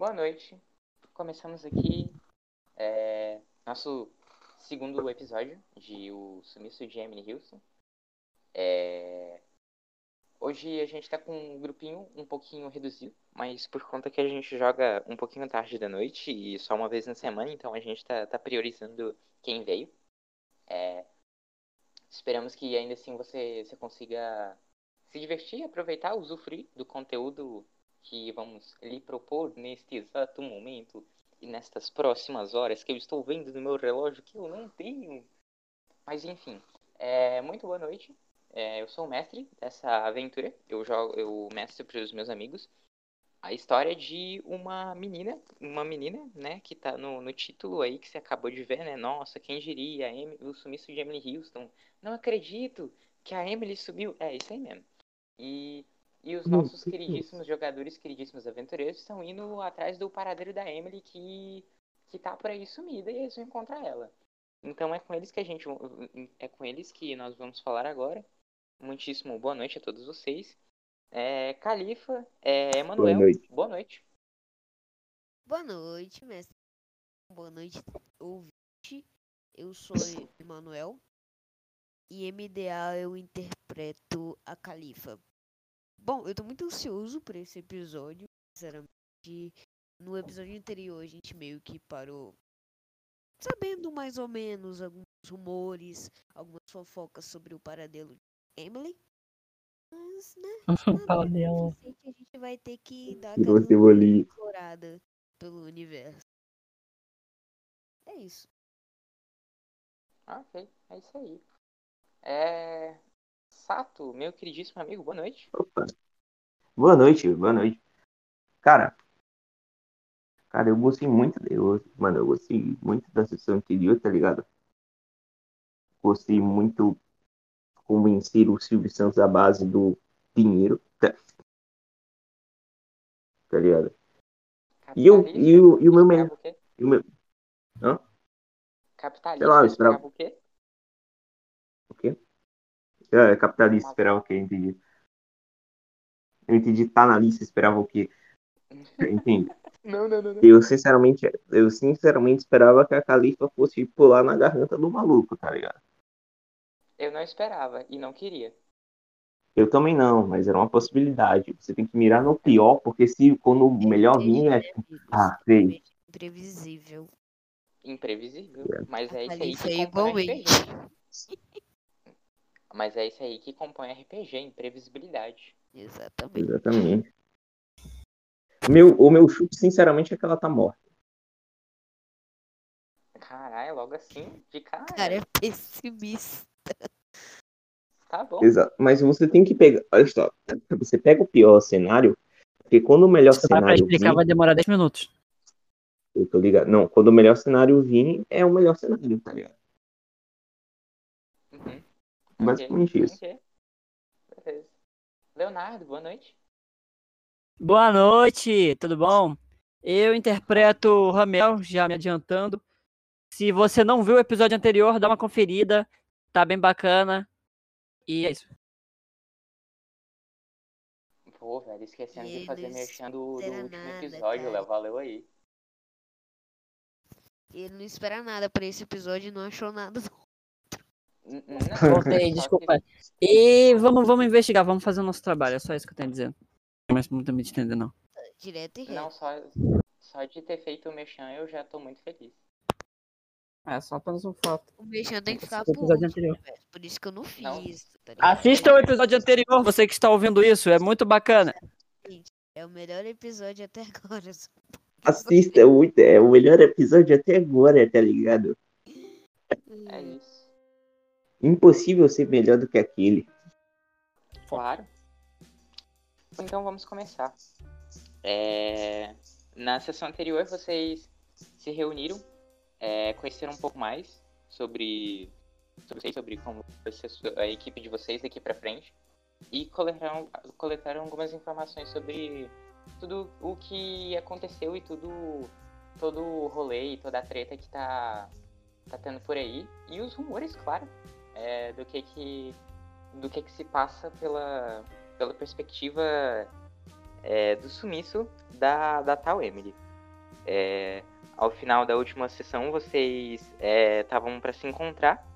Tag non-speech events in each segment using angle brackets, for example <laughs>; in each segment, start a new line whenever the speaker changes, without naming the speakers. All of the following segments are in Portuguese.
Boa noite. Começamos aqui é, nosso segundo episódio de O Sumiço de Emily Houston. É, hoje a gente tá com um grupinho um pouquinho reduzido, mas por conta que a gente joga um pouquinho tarde da noite e só uma vez na semana, então a gente tá, tá priorizando quem veio. É, esperamos que ainda assim você, você consiga se divertir, aproveitar, usufruir do conteúdo que vamos lhe propor neste exato momento e nestas próximas horas que eu estou vendo no meu relógio que eu não tenho. Mas enfim, é, muito boa noite. É, eu sou o mestre dessa aventura. Eu jogo, eu mestre para os meus amigos a história de uma menina, uma menina, né, que tá no, no título aí que você acabou de ver, né? Nossa, quem diria, Emily, o sumiço de Emily Houston. Não acredito que a Emily sumiu. É isso aí mesmo. E, e os nossos queridíssimos jogadores, queridíssimos aventureiros, estão indo atrás do paradeiro da Emily que, que tá por aí sumida e eles vão encontrar ela. Então é com eles que a gente é com eles que nós vamos falar agora. Muitíssimo boa noite a todos vocês. É, Califa, é, Emanuel,
Boa noite.
boa noite.
Boa noite, mestre. Boa noite, ouvinte. Eu sou Emanuel. E MDA eu interpreto a Califa. Bom, eu tô muito ansioso por esse episódio. Sinceramente, no episódio anterior a gente meio que parou sabendo mais ou menos alguns rumores, algumas fofocas sobre o paradelo de Emily. Mas, né? nada mais
dela.
suficiente, a gente vai ter que dar aquela explorada pelo universo. É isso.
Ok, é isso aí. É. Sato, meu queridíssimo amigo, boa noite.
Opa. Boa noite, boa noite. Cara, cara, eu gostei muito, eu, mano, eu gostei muito da sessão anterior, tá ligado? Gostei muito convencer o Silvio Santos à base do dinheiro, tá, tá ligado? E eu- e o- e o meu me-
esperava o
meu, Hã? Sei lá, eu
esperava- o quê?
Quê? É, capitalista esperava o quê? Entendi. Eu entendi, tá na lista, esperava o quê? Entendi. <laughs>
Não, não, não, não.
Eu sinceramente, eu sinceramente esperava que a Califa fosse pular na garganta do maluco, tá ligado?
Eu não esperava e não queria.
Eu também não, mas era uma possibilidade. Você tem que mirar no pior, porque se quando o melhor vir é. Ah, sei.
Imprevisível.
Imprevisível.
É.
Mas é isso aí
Califa
que <laughs>
é
compõe
igualmente.
RPG. Mas é isso aí que compõe RPG, imprevisibilidade.
Exatamente.
Exatamente. Meu, o meu chute, sinceramente, é que ela tá morta.
Caralho, logo assim, de cara.
Cara, é pessimista.
Tá bom.
Exato. Mas você tem que pegar. Olha só. Você pega o pior cenário, porque quando o melhor
Se parar pra
cenário
explicar,
vir,
vai demorar 10 minutos.
eu tô ligado. Não, quando o melhor cenário vir, é o melhor cenário, tá ligado? Basicamente
Ok,
isso.
ok. Beleza. Leonardo, boa noite.
Boa noite, tudo bom? Eu interpreto o Ramel, já me adiantando. Se você não viu o episódio anterior, dá uma conferida, tá bem bacana. E é isso.
Pô, velho, esquecendo de fazer
não
merchan do, do último
nada,
episódio,
cara.
Léo. Valeu aí.
Ele não espera nada pra esse episódio e não achou nada.
N- Não,
Voltei, <laughs> desculpa. E vamos, vamos investigar, vamos fazer o nosso trabalho. É só isso que eu tenho a dizer. Não tem muito me entender, não.
Direto e
Que, não,
reto.
só, só de ter feito o merchan eu já tô muito feliz.
É só apenas um fato.
O Mexan tem que ficar por
episódio
último,
anterior.
velho? Por isso que eu não fiz.
Não.
tá?
Assista o episódio anterior, você que está ouvindo isso, é muito bacana.
É o melhor episódio até agora.
Assista, é o, é o melhor episódio até agora, tá ligado? Impossível ser melhor do que aquele.
Claro. Então vamos começar. É, Na sessão anterior vocês se reuniram, é, conheceram um pouco mais sobre, sobre sobre como a equipe de vocês daqui pra frente e coletaram, coletaram algumas informações sobre tudo o que aconteceu e tudo todo o rolê e toda a treta que tá, tá tendo por aí e os rumores, claro, é, do que que do que que se passa pela pela perspectiva é, do sumiço da, da tal Emily. É, ao final da última sessão, vocês estavam para se encontrar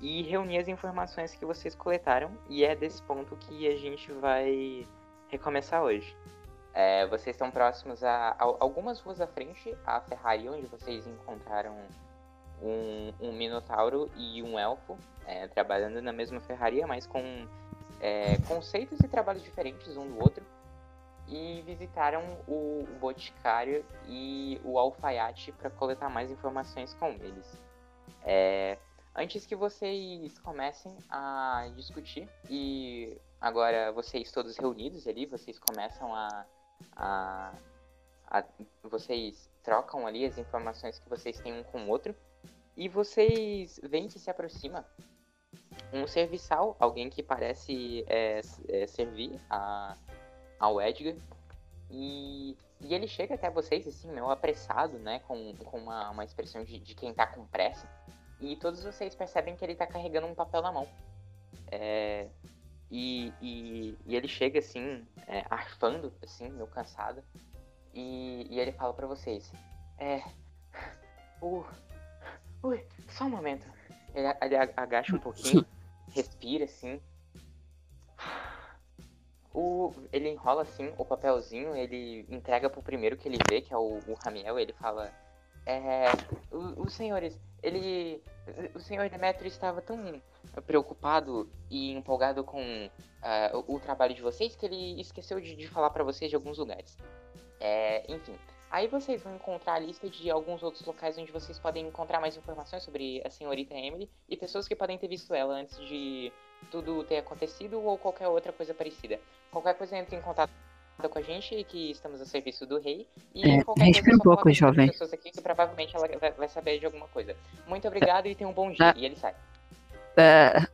e reunir as informações que vocês coletaram, e é desse ponto que a gente vai recomeçar hoje. É, vocês estão próximos a, a, algumas ruas à frente, a ferraria, onde vocês encontraram um, um minotauro e um elfo é, trabalhando na mesma ferraria, mas com é, conceitos e trabalhos diferentes um do outro. E visitaram o, o Boticário e o Alfaiate para coletar mais informações com eles. É, antes que vocês comecem a discutir, e agora vocês todos reunidos ali, vocês começam a, a, a vocês trocam ali as informações que vocês têm um com o outro. E vocês veem que se aproxima um serviçal, alguém que parece é, é, servir a, ao Edgar. E, e ele chega até vocês, assim, meio apressado, né? Com, com uma, uma expressão de, de quem tá com pressa. E todos vocês percebem que ele tá carregando um papel na mão. É, e, e, e, ele chega, assim, é, arfando, assim, meio cansado. E, e ele fala para vocês: É. O. Ui, só um momento. Ele, ele agacha um pouquinho, respira assim. O, ele enrola assim o papelzinho, ele entrega pro primeiro que ele vê, que é o, o Ramiel, ele fala. É. Os senhores, ele. O senhor Demetrio estava tão preocupado e empolgado com uh, o, o, trabalho de vocês que ele esqueceu de, de falar para vocês de alguns lugares. É, enfim, Aí vocês vão encontrar a lista de alguns outros locais onde vocês podem encontrar mais informações sobre a senhorita Emily e pessoas que podem ter visto ela antes de tudo ter acontecido ou qualquer outra coisa parecida. Qualquer coisa entre em contato com a gente, que estamos a serviço do rei. E
é,
qualquer
respira um pouco, jovem.
pessoas aqui que provavelmente ela vai, vai, saber de alguma coisa. Muito obrigado e tenha um bom dia.
É.
E ele sai.
É,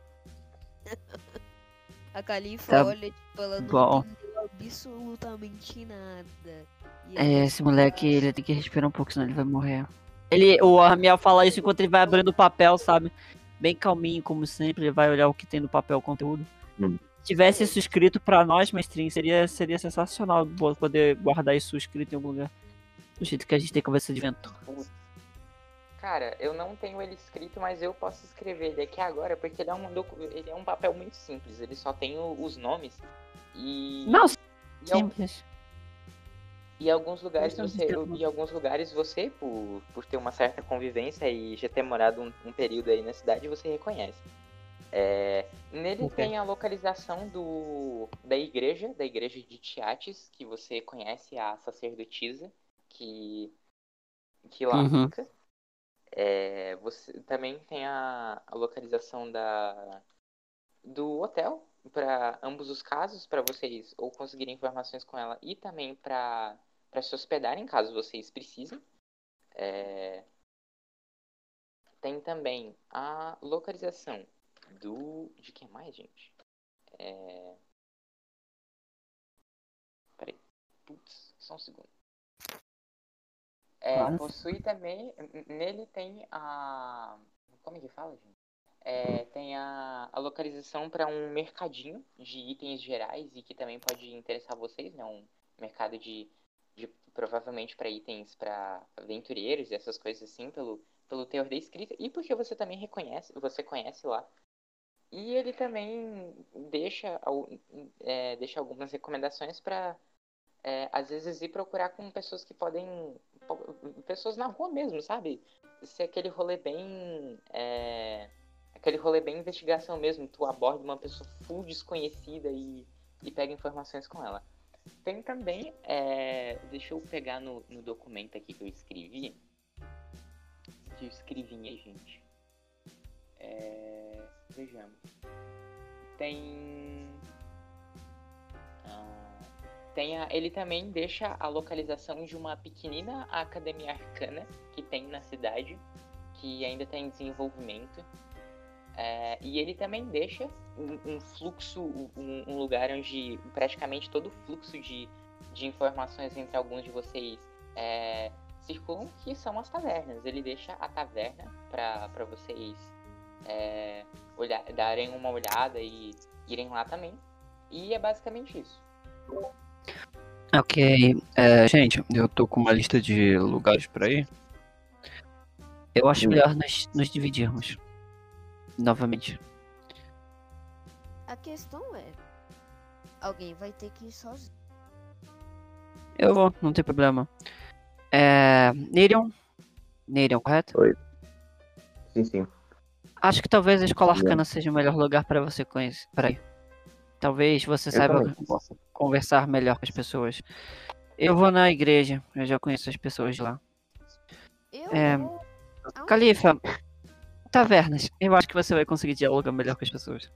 <laughs>
A Califa
Tá
olha, tipo, ela não
bom.
entendeu absolutamente nada. E
é, esse moleque, ele tem que respirar um pouco, senão ele vai morrer. Ele, o Ramiel fala isso enquanto ele vai abrindo o papel, sabe? Bem calminho, como sempre, ele vai olhar o que tem no papel, o conteúdo.
Hum.
Se tivesse isso escrito pra nós, mestrinho, seria, seria sensacional poder guardar isso escrito em algum lugar. Do jeito que a gente tem conversa de vento.
Cara, eu não tenho ele escrito, mas eu posso escrever ele aqui agora, porque ele é um, docu- ele é um papel muito simples. Ele só tem o- os nomes e.
Não,
e, al-
simples.
e alguns lugares você, e alguns lugares você, por, por ter uma certa convivência e já ter morado um, um período aí na cidade, você reconhece. É, nele
Ok.
tem a localização do, da igreja, da igreja de Tiates, que você conhece a sacerdotisa, que, que lá
Uhum.
fica. É, você também tem a, a localização da, do hotel para ambos os casos, para vocês ou conseguirem informações com ela e também para se hospedarem caso vocês precisem. É, tem também a localização do. De que mais, gente? É... Peraí. Putz, só um segundo. É, possui também. Nele tem a. Como é que fala, gente? É, tem a, a localização para um mercadinho de itens gerais e que também pode interessar vocês, né? Um mercado de, de provavelmente para itens para aventureiros e essas coisas assim, pelo, pelo teor da escrita e porque você também reconhece, você conhece lá. E ele também deixa, é, deixa algumas recomendações para às vezes ir procurar com pessoas que podem. po- Pessoas na rua mesmo, sabe? Ser aquele rolê bem. é, aquele rolê bem investigação mesmo. Tu aborda uma pessoa full desconhecida e, e pega informações com ela. Tem também. é, deixa eu pegar no, no documento aqui que eu escrevi. Que eu escrevi, hein, gente. É, vejamos. Tem. Ah, tem a- ele também deixa a localização de uma pequenina academia arcana que tem na cidade, que ainda está em desenvolvimento. É, e ele também deixa um, um fluxo, um, um lugar onde praticamente todo o fluxo de, de informações entre alguns de vocês é, circulam, que são as tavernas. Ele deixa a taverna para vocês é, olhar, darem uma olhada e irem lá também. E é basicamente isso.
Ok. É, gente, eu tô com uma lista de lugares pra ir. Eu acho
Hum.
melhor nós nos dividirmos. Novamente.
A questão é. Alguém vai ter que ir sozinho.
Eu vou, não tem problema. É. Nerion? Nerion, correto?
Sim, sim.
Acho que talvez a escola
Sim.
arcana seja o melhor lugar pra você conhecer. Pra ir. Talvez você
Eu
saiba conversar melhor com as pessoas. Eu vou na igreja, eu já conheço as pessoas lá.
Eu
É? Califa, tavernas. Eu acho que você vai conseguir dialogar melhor com as pessoas.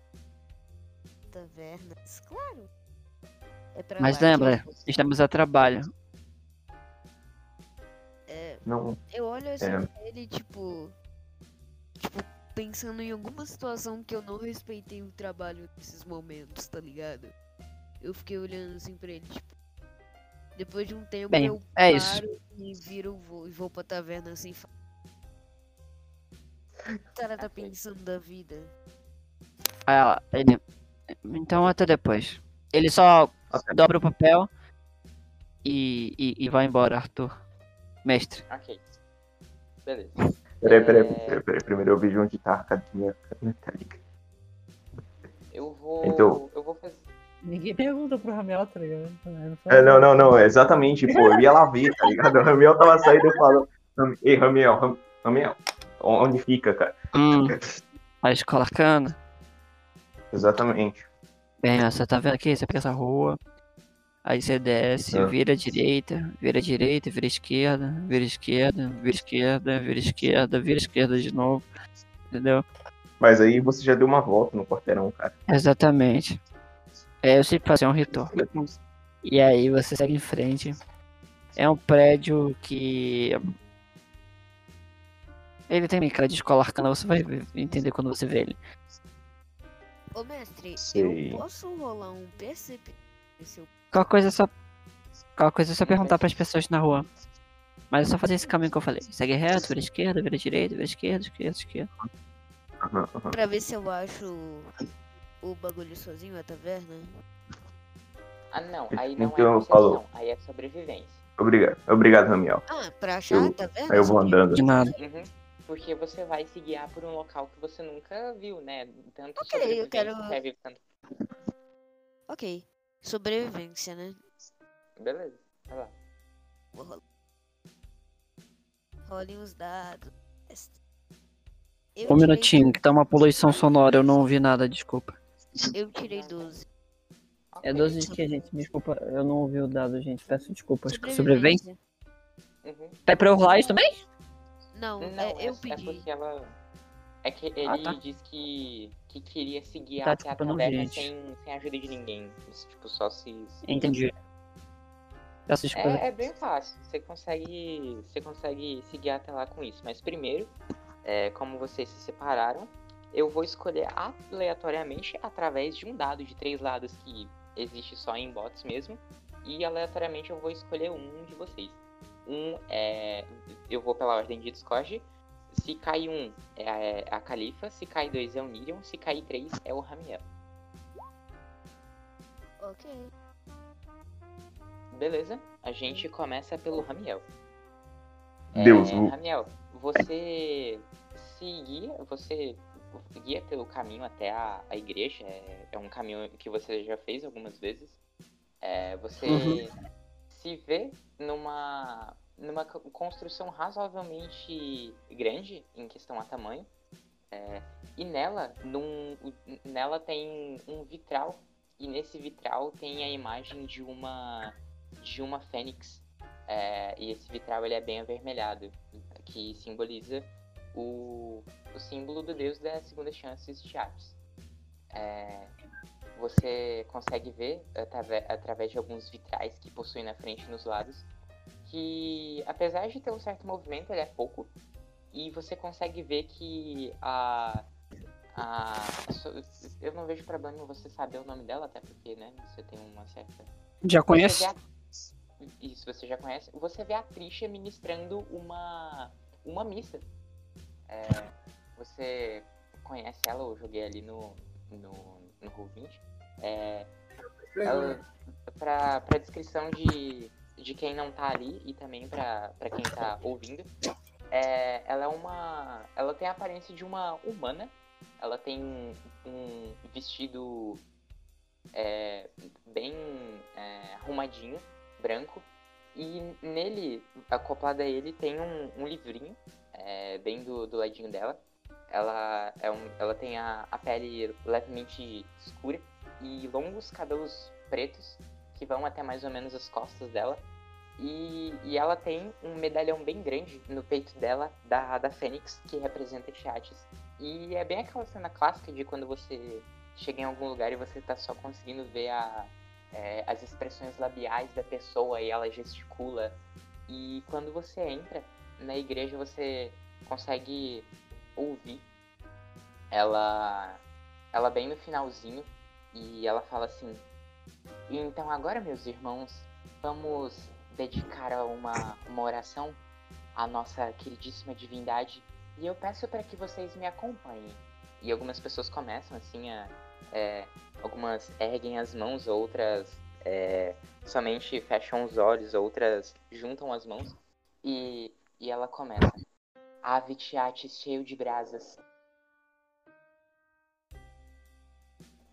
Tavernas, claro. É pra
Mas lembra,
vou.
estamos a trabalho.
É,
Não,
eu olho assim
É.
pra ele, tipo. Tipo, pensando em alguma situação que eu não respeitei o trabalho nesses momentos, tá ligado? Eu fiquei olhando assim pra ele, tipo. Depois de um tempo
Bem,
eu
é
paro
isso.
e viro vou, e vou pra taverna assim e falo. O cara tá pensando da vida?
Aí ela, ele. Então até depois. Ele só
Ok.
dobra o papel e, e, e vai embora, Arthur. Mestre.
Ok. Beleza.
Peraí, peraí,
É.
peraí, peraí. Primeiro eu vejo onde tá a academia metálica.
Eu vou.
Então-
Eu vou fazer.
Ninguém pergunta pro Ramel, tá ligado?
É, não, não, não, é exatamente, pô, eu ia lá ver, tá ligado? O Ramiel tava saindo e falou, ei, Ramiel, Ram- Ramiel, onde fica, cara?
Hum, a escola arcana.
Exatamente.
Bem, ó, você tá vendo aqui? Você pega essa rua. Aí você desce,
Ah.
vira direita, vira direita, vira esquerda, vira esquerda, vira esquerda, vira esquerda, vira esquerda de novo. Entendeu?
Mas aí você já deu uma volta no quarteirão, cara.
Exatamente. É, eu sempre fazer um ritual. E aí você segue em frente. É um prédio que. Ele tem cara de escola arcana, você vai entender quando você vê ele.
Ô mestre,
Sei.
eu posso rolar um percep... Se eu...
Qualquer coisa é só. Qualquer coisa é só perguntar pras pessoas na rua. Mas é só fazer esse caminho que eu falei. Segue reto, vira esquerda, vira direita, vira esquerda, esquerda, esquerda.
Pra ver se eu acho o bagulho sozinho, a taverna.
Ah, não. Aí não
Então
é percepção. Aí é sobrevivência.
Obrigado, obrigado, Ramiel.
Ah, pra achar
Eu-
a taverna?
Aí eu vou andando.
De nada.
Uhum. Porque você vai se guiar por um local que você nunca viu, né? Tanto
Ok, eu
sobrevivência
quero-
serve tanto.
Ok. Sobrevivência, né?
Beleza. Vai lá.
Vou rolar. Rolem os dados. Eu
Um minutinho, que tá uma poluição sonora, eu não ouvi nada, desculpa.
Eu tirei 12.
É
Ok.
12 de que, gente? Desculpa, eu não ouvi o dado, gente. Peço desculpa. Acho que sobrevivência.
Uhum.
Tá pra eu rolar isso também?
Não,
Não,
é, eu
é,
pedi.
é porque ela. É que ele
Ah, tá.
disse que, que queria se guiar
Tá,
até a
desculpa, não,
taverna sem, sem a ajuda de ninguém. Tipo, só se. se-
Entendi. Desculpa.
É, é bem fácil. Você consegue. Você consegue se guiar até lá com isso. Mas primeiro, é, como vocês se separaram, eu vou escolher aleatoriamente através de um dado de três lados que existe só em bots mesmo. E aleatoriamente eu vou escolher um de vocês. Um é. Eu vou pela ordem de Discord. Se cai um é a Califa, se cai dois é o Nirion, se cai três é o Ramiel.
Ok.
Beleza? A gente começa pelo Ramiel.
Deus,
É,
o-
Ramiel, você se guia, você guia pelo caminho até a, a igreja. É, é um caminho que você já fez algumas vezes. É, você
Uhum.
Se vê numa, numa co- construção razoavelmente grande em questão a tamanho. É, e nela, num, nela tem um vitral. E nesse vitral tem a imagem de uma de uma fênix. É, e esse vitral ele é bem avermelhado, que simboliza o, o símbolo do deus das segundas chances de Hades. É, você consegue ver através de alguns vitrais que possuem na frente e nos lados que apesar de ter um certo movimento ele é pouco e você consegue ver que a a eu não vejo problema em você saber o nome dela até porque né você tem uma certa
Já
vê a- Isso, você já conhece. Você vê a Trisha ministrando uma, uma missa. É, você conhece ela, eu joguei ali no, no, no Roll20. É, ela, pra, pra descrição de, de quem não tá ali e também pra, pra quem tá ouvindo, é, ela é uma. Ela tem a aparência de uma humana. Ela tem um vestido é, bem é, arrumadinho, branco. E nele, acoplado a ele, tem um, um livrinho, é, bem do, do ladinho dela. Ela, é um, ela tem a, a pele levemente escura e longos cabelos pretos que vão até mais ou menos as costas dela. E, e ela tem um medalhão bem grande no peito dela da, da Fênix, que representa Tiates. E é bem aquela cena clássica de quando você chega em algum lugar e você tá só conseguindo ver a, é, as expressões labiais da pessoa e ela gesticula. E quando você entra na igreja, você consegue ouvir ela, ela bem no finalzinho e ela fala assim: e Então agora, meus irmãos, vamos dedicar uma, uma oração à nossa queridíssima divindade e eu peço para que vocês me acompanhem. E algumas pessoas começam assim a é, algumas erguem as mãos, outras é, somente fecham os olhos, outras juntam as mãos. E, e ela começa. Ave Tiates cheio de brasas.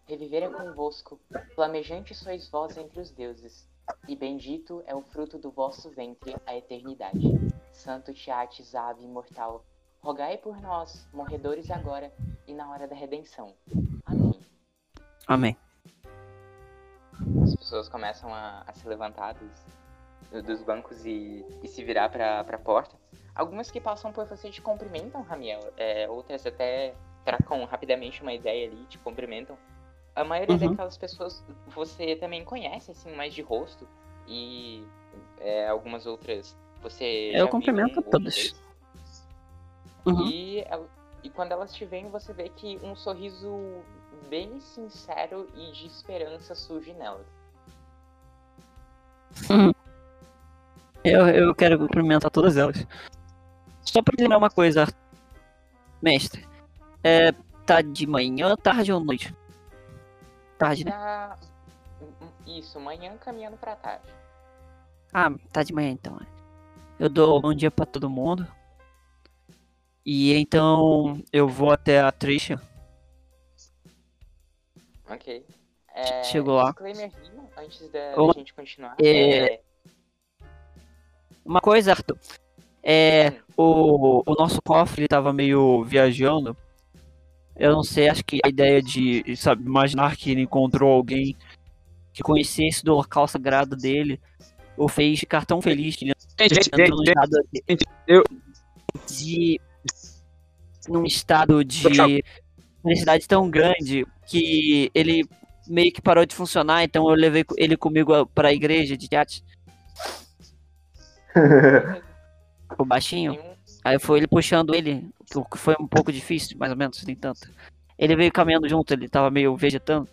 Reviver é convosco, flamejante sois vós entre os deuses, e bendito é o fruto do vosso ventre, a eternidade. Santo Tiates, ave imortal, rogai por nós, morredores agora e na hora da redenção. Amém.
Amém.
As pessoas começam a, a se levantar dos, dos bancos e, e, se virar para a porta. Algumas que passam por você te cumprimentam, Ramiel. É, outras até tracam rapidamente uma ideia ali, te cumprimentam. A maioria uhum. daquelas pessoas você também conhece, assim, mais de rosto. E é, algumas outras você.
Eu cumprimento um, todas.
Uhum. E, e quando elas te veem, você vê que um sorriso bem sincero e de esperança surge nelas.
Uhum. Eu, eu quero cumprimentar todas elas. Só pra lembrar uma coisa, mestre. É, tá de manhã, tarde ou noite? Tarde, né?
Tá... Isso, manhã caminhando pra tarde.
Ah, tá de manhã então. Eu dou bom dia pra todo mundo. E então eu vou até a Trisha
Ok. É,
Chegou lá.
antes da, da gente continuar.
É... é... Uma coisa, Arthur. É, o, o nosso cofre ele tava meio viajando. Eu não sei, acho que a ideia de sabe, imaginar que ele encontrou alguém que conhecesse do local sagrado dele o fez ficar tão feliz que ele entrou num estado de num estado de necessidade tão grande que ele meio que parou de funcionar, então eu levei ele comigo para a igreja de teatro. <laughs> o baixinho. Aí foi ele puxando ele, que foi um pouco difícil, mais ou menos, nem tanto. Ele veio caminhando junto, ele tava meio vegetando.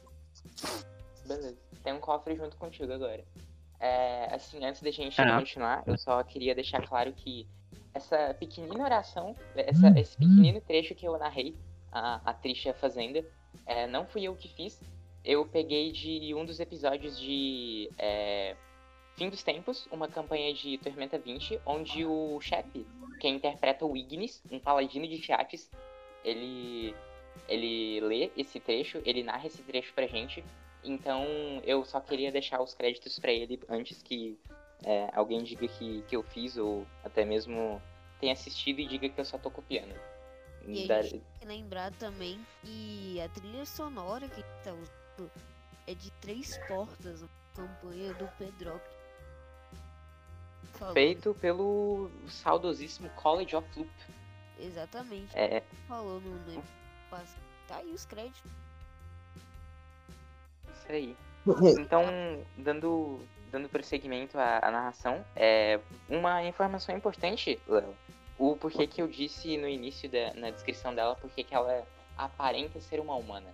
Beleza. Tem um cofre junto contigo agora. É, assim, antes da gente ah. continuar, eu só queria deixar claro que essa pequenina oração, essa, esse pequenino trecho que eu narrei, a, a Trisha fazendo, é, não fui eu que fiz. Eu peguei de um dos episódios de é, Fim dos Tempos, uma campanha de Tormenta 20, onde o chefe, quem interpreta o Ignis, um paladino de Tiates, ele, ele lê esse trecho, ele narra esse trecho pra gente. Então eu só queria deixar os créditos para ele antes que é, alguém diga que, que eu fiz ou até mesmo tenha assistido e diga que eu só tô copiando.
E a gente tem que lembrar também que a trilha sonora que tá usando é de Três Portas, uma campanha do Pedro.
Feito pelo saudosíssimo College of Loop.
Exatamente.
É.
Falou no, no Tá aí os créditos.
Isso aí. Então, dando, dando prosseguimento à, à narração, é, uma informação importante, Léo, o porquê que eu disse no início da na descrição dela, porque que ela aparenta ser uma humana.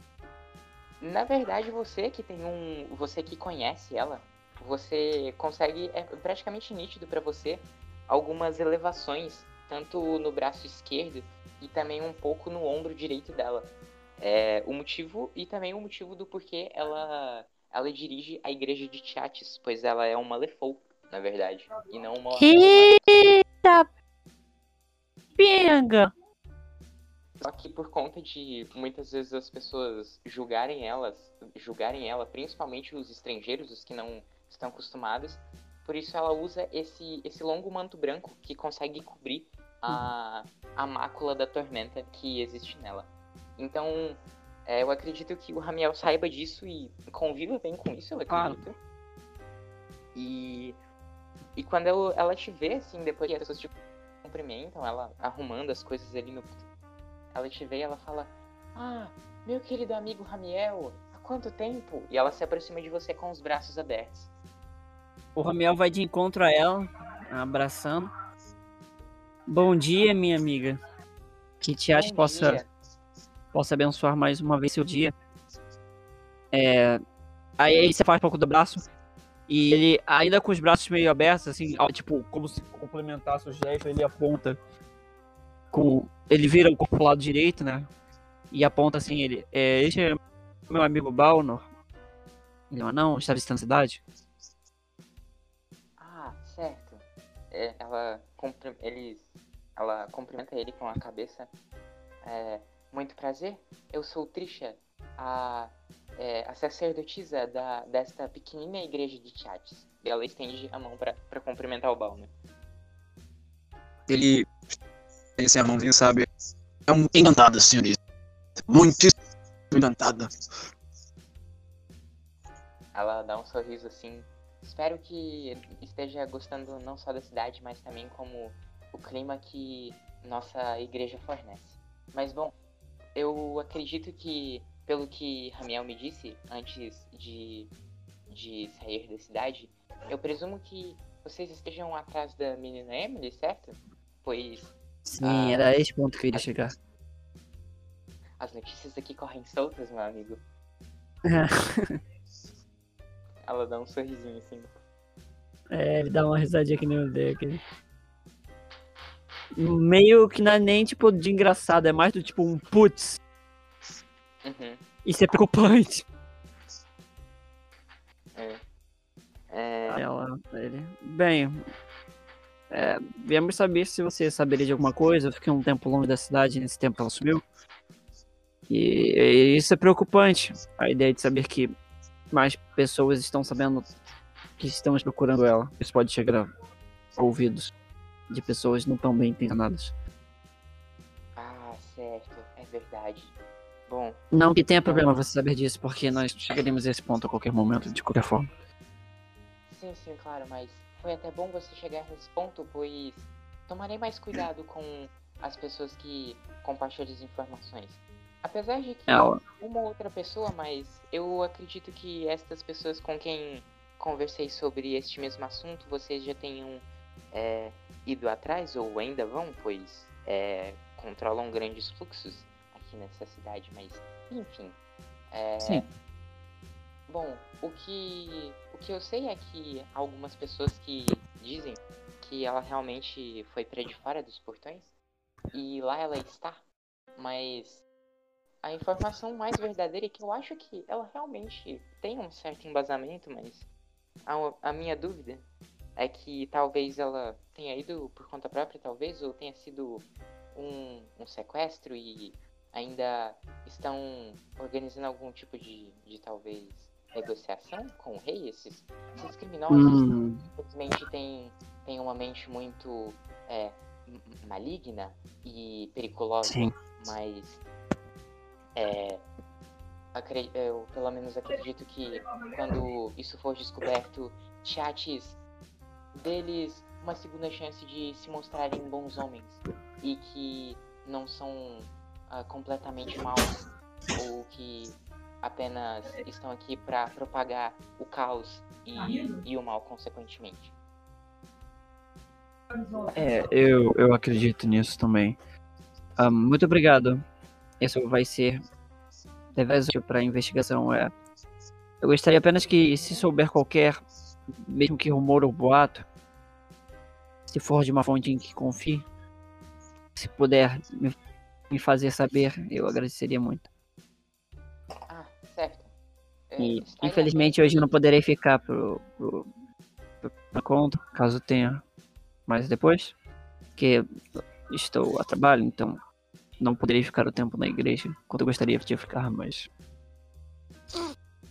Na verdade, você que tem um, você que conhece ela, você consegue é praticamente nítido para você algumas elevações, tanto no braço esquerdo e também um pouco no ombro direito dela. É, o motivo e também o motivo do porquê ela ela dirige a igreja de Tiates, pois ela é uma Lefou, na verdade, e não uma.
Eita! Pinga!
Só que por conta de muitas vezes as pessoas julgarem elas, julgarem ela, principalmente os estrangeiros, os que não estão acostumados, por isso ela usa esse, esse longo manto branco que consegue cobrir a, a mácula da tormenta que existe nela. Então, é, eu acredito que o Ramiel saiba disso e conviva bem com isso, eu acredito. E, e quando eu- ela te vê, assim, depois que as pessoas te cumprimentam, ela arrumando as coisas ali no. Ela te vê e ela fala: Ah, meu querido amigo Ramiel, há quanto tempo? E ela se aproxima de você com os braços abertos.
O Ramiel vai de encontro a ela, abraçando. Bom dia, minha amiga. Que te acha possa,
dia.
possa abençoar mais uma vez seu dia. É, aí, aí você faz um pouco do braço. E ele, ainda com os braços meio abertos, assim, tipo, como se complementasse o gesto, ele aponta com. Ele vira o corpo pro lado direito, né? E aponta assim, ele. É, este é meu amigo Balnor. Ele, "Ah, não, está visitando a cidade?
Ela, cumpri- eles, ela cumprimenta ele com a cabeça. É, muito prazer, eu sou Trisha, a, é, a sacerdotisa da, desta pequenina igreja de Chates. E ela estende a mão pra cumprimentar o Balner.
Ele. Esse é a mãozinha, sabe? É um encantada, senhorita. Muitíssimo encantada.
Ela dá um sorriso assim. Espero que esteja gostando não só da cidade, mas também como o clima que nossa igreja fornece. Mas bom, eu acredito que, pelo que Ramiel me disse antes de, de sair da cidade, eu presumo que vocês estejam atrás da menina Emily, certo? Pois
Sim,
Ah.
era esse ponto que eu queria chegar.
as notícias aqui correm soltas, meu amigo. <laughs> Ela dá um sorrisinho assim.
É, ele dá uma risadinha que nem eu dei aqui. Meio que não é nem tipo de engraçado, é mais do tipo um putz.
Uhum.
Isso é preocupante.
É. É,
Ela, ele, bem, é, viemos saber se você saberia de alguma coisa. Eu fiquei um tempo longe da cidade nesse tempo que ela sumiu. E, e isso é preocupante. A ideia de saber que mais pessoas estão sabendo que estamos procurando ela. Isso pode chegar a ouvidos de pessoas não tão bem intencionadas.
Ah, certo, é verdade. Bom,
Não que tenha problema você saber disso, porque nós chegaremos a esse ponto a qualquer momento, de qualquer forma.
sim, sim, claro, mas foi até bom você chegar nesse ponto, pois tomarei mais cuidado com as pessoas que compartilham as informações. Apesar de que
Ela,
uma outra pessoa, mas eu acredito que estas pessoas com quem conversei sobre este mesmo assunto, vocês já tenham é, ido atrás ou ainda vão, pois é, controlam grandes fluxos aqui nessa cidade, mas enfim. é,
Sim.
Bom, o que, o que eu sei é que algumas pessoas que dizem que ela realmente foi pra de fora dos portões e lá ela está, mas a informação mais verdadeira é que eu acho que ela realmente tem um certo embasamento, mas a, a minha dúvida é que talvez ela tenha ido por conta própria, talvez, ou tenha sido um, um sequestro e ainda estão organizando algum tipo de, de talvez negociação com o rei. Esses, esses criminosos
hum,
infelizmente têm, têm uma mente muito é, maligna e periculosa
sim.
mas é, eu pelo menos acredito que quando isso for descoberto, chates deles uma segunda chance de se mostrarem bons homens e que não são ah, completamente maus ou que apenas estão aqui para propagar o caos e, e o mal consequentemente.
É, eu, eu acredito nisso também. Ah, muito obrigado. Isso vai ser útil para a investigação. É. Eu gostaria apenas que, se souber qualquer, mesmo que rumor ou boato, se for de uma fonte em que confie, se puder me, me fazer saber, eu agradeceria muito.
Ah, certo. é,
E
está
infelizmente hoje eu não poderei ficar pro, pro, pro, conto, caso tenha mais depois. Porque estou a trabalho, então não poderei ficar o tempo na igreja quanto eu gostaria de ficar, mas.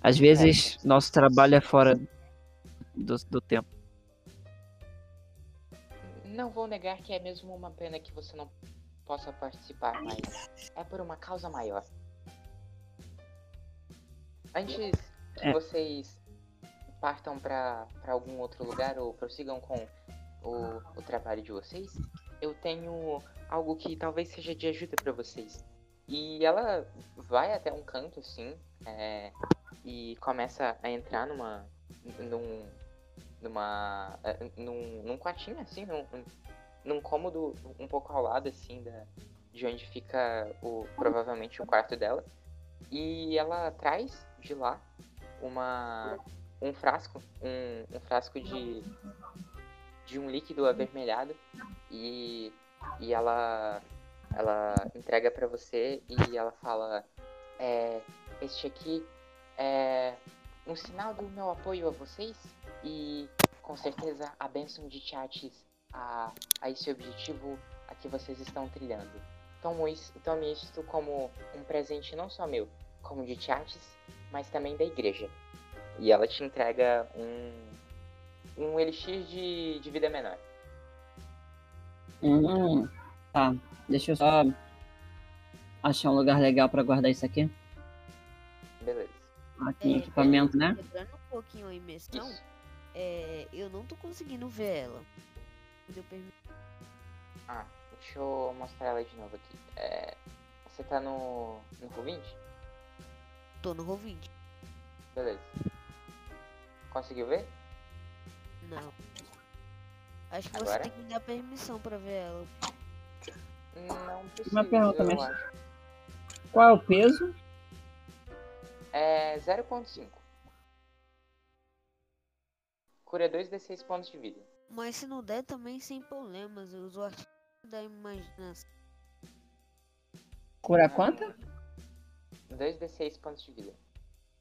Às vezes nosso trabalho é fora do, do tempo.
Não vou negar que é mesmo uma pena que você não possa participar, mas é por uma causa maior. Antes que
É.
vocês partam pra pra algum outro lugar ou prossigam com o, o trabalho de vocês, eu tenho algo que talvez seja de ajuda pra vocês. E ela vai até um canto, assim, é, e começa a entrar numa. num. numa. é, num, num quartinho, assim, num, num cômodo um pouco ao lado, assim, da, de onde fica o, provavelmente o quarto dela. E ela traz de lá uma um frasco, um, um frasco de de um líquido avermelhado e, e ela ela entrega pra você e ela fala é, este aqui é um sinal do meu apoio a vocês e com certeza a bênção de Tiates a, a esse objetivo a que vocês estão trilhando. Tomo isso, tome isto como um presente não só meu, como de Tiates, mas também da igreja. E ela te entrega um, um elixir de, de vida menor.
Hum, tá, deixa eu só achar um lugar legal pra guardar isso aqui.
Beleza.
Aqui em
É,
equipamento, né?
Quebrando um pouquinho a imersão, é, eu não tô conseguindo ver ela. Deu permi-
Ah, deixa eu mostrar ela de novo aqui. É, você tá no, no Roll20?
Tô no Roll20.
Beleza. Conseguiu ver?
Não. Acho que
Agora?
você tem que me dar permissão pra ver ela.
Não precisa,
Uma pergunta,
acho.
Qual é o peso?
É 0.5. Cura 2d6 pontos de vida.
Mas se não der também sem problemas, eu uso o artigo da imaginação.
Cura quanto?
2d6 pontos de vida.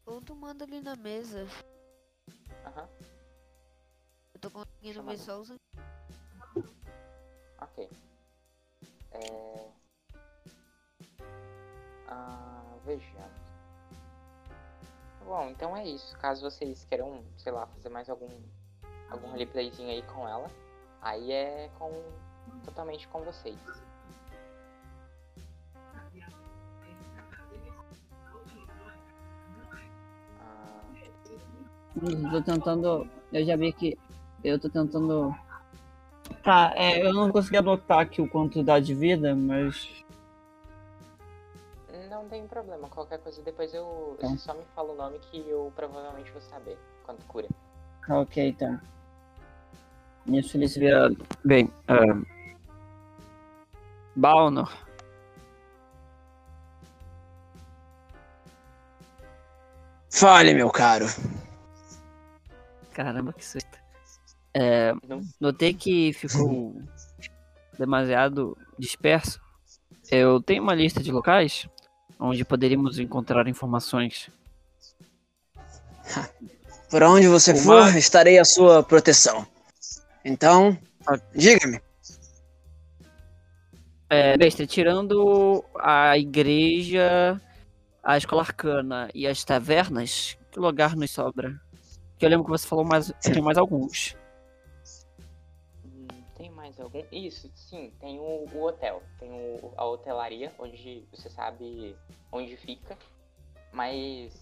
Ou tu manda ali na mesa.
Aham,
Eu tô conseguindo ver só os.
ok. É... Ah, vejamos. Bom, então é isso. Caso vocês queiram, sei lá, fazer mais algum algum replayzinho aí com ela, aí é com totalmente com vocês. Ah,
Eu tô tentando. Eu já vi que. Eu tô tentando. Tá, é, eu não consegui anotar aqui o quanto dá de vida, mas.
não tem problema, qualquer coisa depois eu.
Tá.
Você só me fala o nome que eu provavelmente vou saber quanto cura.
Ok, então. Nisso ele se vira. Bem, uh... Balnor.
Fale, meu caro.
Caramba, que susto. É, notei que ficou demasiado disperso. Eu tenho uma lista de locais onde poderíamos encontrar informações. <laughs>
Por onde você
Uma-
for, estarei à sua proteção. Então, diga-me.
É, mestre, tirando a igreja, a escola arcana e as tavernas, que lugar nos sobra? Que eu lembro que você falou mais, tem mais alguns.
Hum, tem algum? Isso, sim, tem o, o hotel. Tem o, a hotelaria, onde você sabe onde fica. Mas.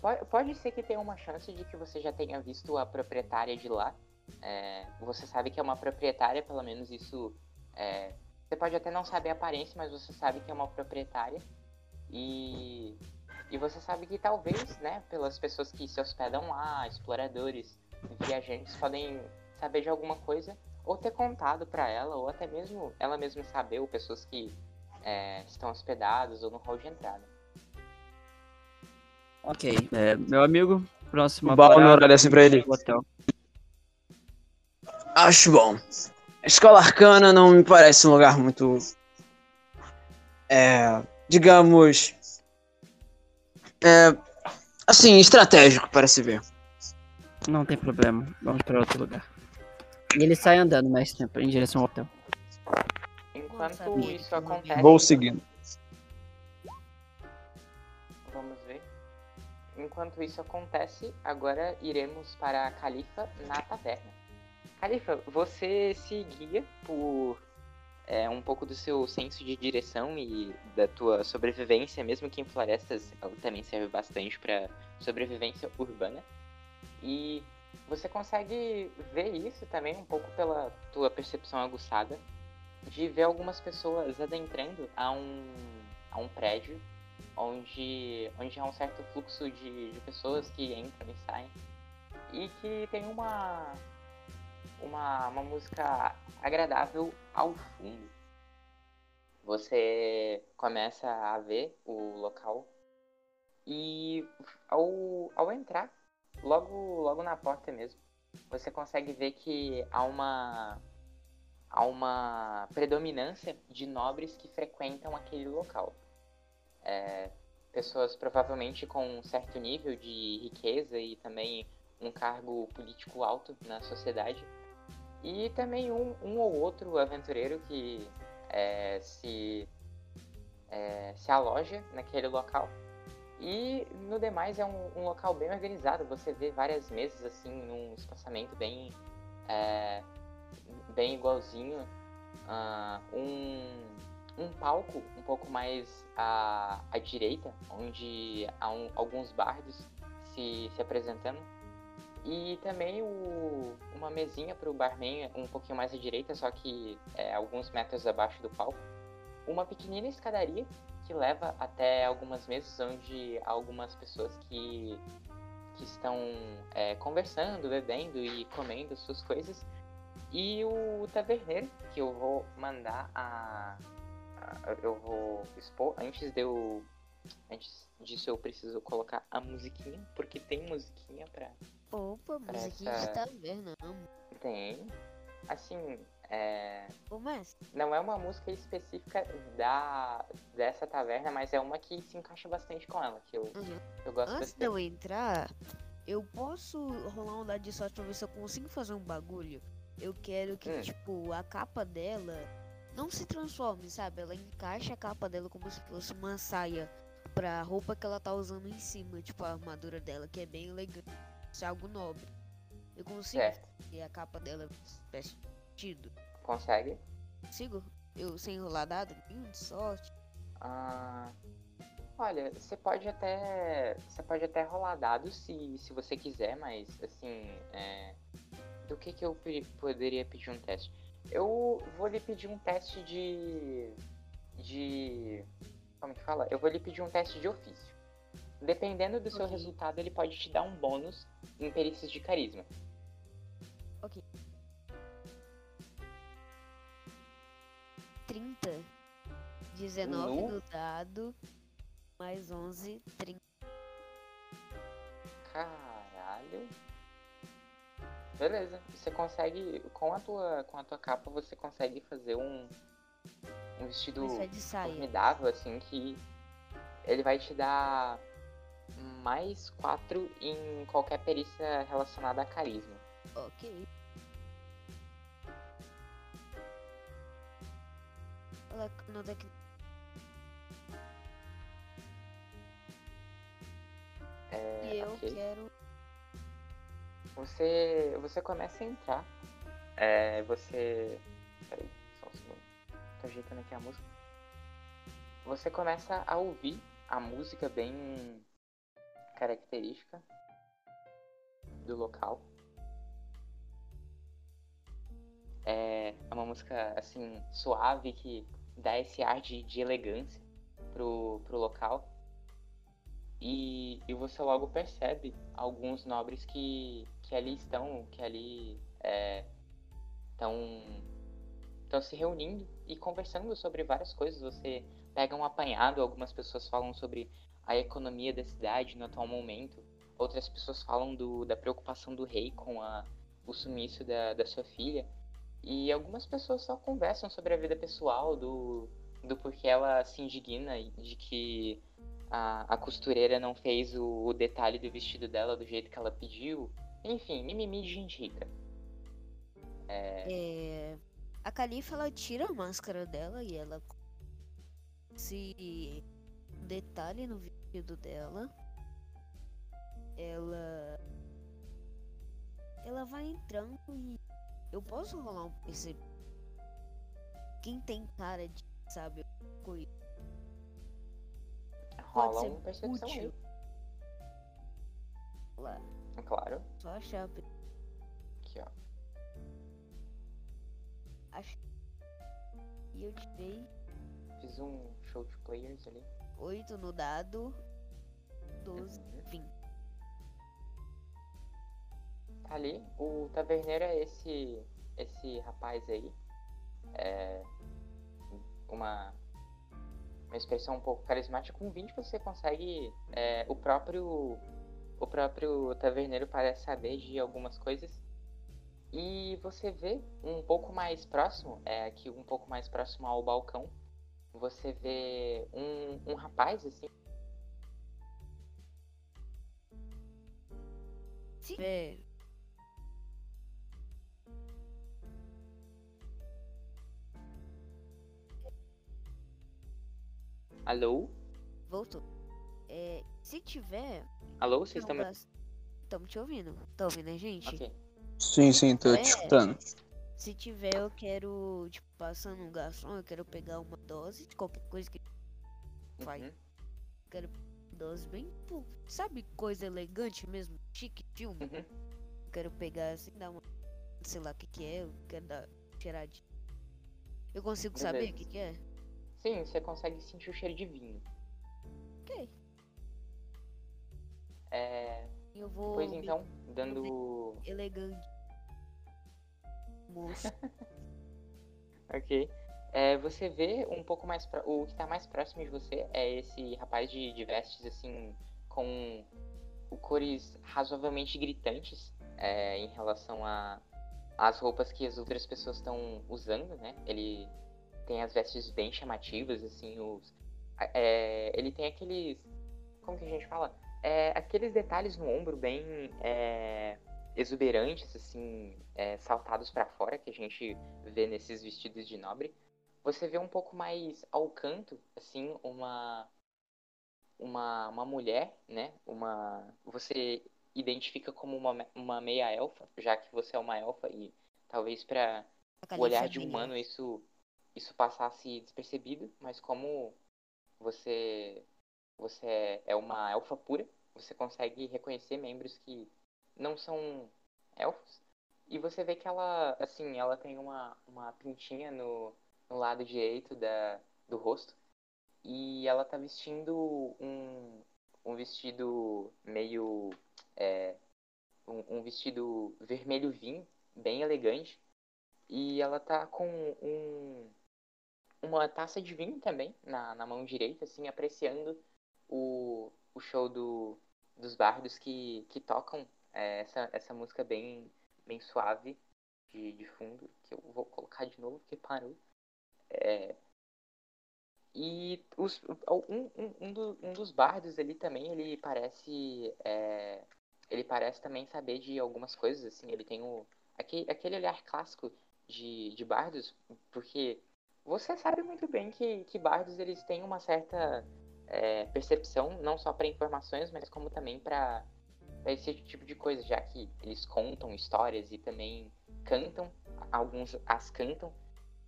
Pode, pode ser que tenha uma chance de que você já tenha visto a proprietária de lá. É, você sabe que é uma proprietária, pelo menos isso. é, você pode até não saber a aparência, mas você sabe que é uma proprietária. E. E você sabe que talvez, né, pelas pessoas que se hospedam lá, exploradores, viajantes, podem saber de alguma coisa ou ter contado pra ela, ou até mesmo ela mesma saber, ou pessoas que é, estão hospedadas ou no hall de entrada.
Ok, é, meu amigo, próxima
O Balnor
parada,
olha assim pra ele.
hotel.
Acho bom. A escola arcana não me parece um lugar muito. É. Digamos. É. Assim, estratégico, parece ver.
Não tem problema. Vamos para outro lugar. E ele sai andando mais tempo em direção ao hotel.
Enquanto isso acontece.
Vou seguindo.
Vamos ver. Enquanto isso acontece, agora iremos para a Califa na taverna. Califa, você se guia por é, um pouco do seu senso de direção e da tua sobrevivência, mesmo que em florestas ela também serve bastante para sobrevivência urbana. E você consegue ver isso também um pouco pela tua percepção aguçada? De ver algumas pessoas adentrando a um, a um prédio onde, onde há um certo fluxo de, de pessoas que entram e saem. E que tem uma, uma, uma música agradável ao fundo. Você começa a ver o local. E ao, ao entrar, logo, logo na porta mesmo, você consegue ver que há uma, há uma predominância de nobres que frequentam aquele local. É, pessoas provavelmente com um certo nível de riqueza e também um cargo político alto na sociedade. E também um, um ou outro aventureiro que é, se, é, se aloja naquele local. E no demais é um, um local bem organizado. Você vê várias mesas assim num espaçamento bem é, bem igualzinho. Ah, um, um palco um pouco mais à, à direita, onde há um- alguns bardos se, se apresentando. E também o, uma mesinha para o barman um pouquinho mais à direita, só que é, alguns metros abaixo do palco. Uma pequenina escadaria que leva até algumas mesas onde algumas pessoas que, que estão é, conversando, bebendo e comendo suas coisas. E o taverneiro, que eu vou mandar a. a- eu vou expor. Antes de eu. Antes disso, eu preciso colocar a musiquinha, porque tem musiquinha pra.
Opa, musiquinha
essa-
de taverna, amo.
Tem. Assim, é.
Mestre,
Não é uma música específica da dessa taverna, mas é uma que se encaixa bastante com ela, que eu,
uhum.
eu gosto
antes de eu entrar, eu posso rolar um dado de sorte pra ver se eu consigo fazer um bagulho? Eu quero que,
Hum.
tipo, a capa dela não se transforme, sabe? Ela encaixa a capa dela como se fosse uma saia pra roupa que ela tá usando em cima, tipo, a armadura dela, que é bem elegante. Isso é algo nobre. Eu consigo
Certo.
fazer a capa dela
Consegue?
Consigo? Eu sem rolar dado nenhum de sorte?
Ah, olha, você pode até. Você pode até rolar dados se, se você quiser, mas assim. é, do que, que eu poderia pedir um teste? Eu vou lhe pedir um teste de. de. Como que fala? Eu vou lhe pedir um teste de ofício. Dependendo do seu resultado, ele pode te dar um bônus em perícias de carisma.
30. 19
Nu?
no dado. Mais 11, 30.
Caralho. Beleza. Você consegue. Com a tua, com a tua capa, você consegue fazer um. Um vestido formidável, assim, que ele vai te dar mais 4 em qualquer perícia relacionada a carisma.
Ok. Olha a nota aqui.
É,
E eu
ok.
quero.
Você, você começa a entrar. É, você. Peraí, só um segundo. Tô ajeitando aqui a música. Você começa a ouvir a música bem característica do local. É uma música assim suave que dá esse ar de, de elegância pro, pro local. E, e você logo percebe alguns nobres que, que ali estão, que ali estão estão se reunindo e conversando sobre várias coisas. Você pega um apanhado, algumas pessoas falam sobre a economia da cidade no atual momento, outras pessoas falam do, da preocupação do rei com a, o sumiço da, da sua filha, e algumas pessoas só conversam sobre a vida pessoal, do, do porquê ela se indigna de que a, a costureira não fez o, o detalhe do vestido dela do jeito que ela pediu. Enfim, mimimi de gente rica. É,
É, a Califa ela tira a máscara dela e ela se detalhe no vestido dela. Ela ela vai entrando e eu posso rolar um perceber quem tem cara de sabe coisa
rola
ser
uma percepção
útil.
aí.
lá,
Claro.
só achar
Aqui, ó.
acho e eu tirei
Fiz um show de players ali.
8 no dado 12
Uhum.
20
Ali, o taverneiro é esse, esse rapaz aí. É uma, uma expressão um pouco carismática. Com 20 você consegue. é, o próprio. O próprio taverneiro parece saber de algumas coisas. E você vê um pouco mais próximo, é aqui um pouco mais próximo ao balcão. Você vê um, um rapaz assim.
se tiver
Alô?
voltou é, se tiver
Alô, vocês estão me.
Estamos te ouvindo. Tá ouvindo a gente?
Ok.
Sim, sim, tô
É.
te escutando.
Se tiver, eu quero, tipo, passando um garçom, eu quero pegar uma dose de qualquer coisa que Vai.
Uhum.
dose bem, sabe, coisa elegante mesmo, chique, filme.
Uhum.
Eu quero pegar assim, dar uma, sei lá o que que é, eu quero dar cheiradinha. Eu consigo saber o
Beleza.
que que é?
Sim, você consegue sentir o cheiro de vinho.
Ok.
É,
Eu vou
pois então, dando.
elegante. Moço. <laughs>
Ok. É, você vê um pouco mais. pró- O que tá mais próximo de você é esse rapaz de, de vestes, assim, com cores razoavelmente gritantes é, em relação a às roupas que as outras pessoas estão usando, né? Ele tem as vestes bem chamativas, assim, os. é, ele tem aqueles. Como que a gente fala? É, aqueles detalhes no ombro bem é, exuberantes, assim, é, saltados pra fora, que a gente vê nesses vestidos de nobre. Você vê um pouco mais ao canto, assim, uma uma, uma mulher, né? Uma você identifica como uma, uma meia elfa, já que você é uma elfa e talvez para o olhar de humano isso isso passasse despercebido, mas como você você é- uma elfa pura, você consegue reconhecer membros que não são elfos. E você vê que ela, assim, ela tem uma, uma pintinha no, no lado direito da, do rosto. E ela tá vestindo um, um vestido meio. é, um, um vestido vermelho vinho, bem elegante. E ela tá com um, uma taça de vinho também na, na mão direita, assim, apreciando o, o show do, dos bardos que, que tocam é, essa, essa música bem, bem suave de, de fundo, que eu vou colocar de novo porque parou. É, e os, um, um, um, do- um dos bardos ali também, ele parece. é, ele parece também saber de algumas coisas, assim, ele tem o, aquele, aquele olhar clássico de, de bardos, porque você sabe muito bem que, que bardos eles têm uma certa é, percepção, não só para informações, mas como também para esse tipo de coisa, já que eles contam histórias e também cantam, alguns as cantam,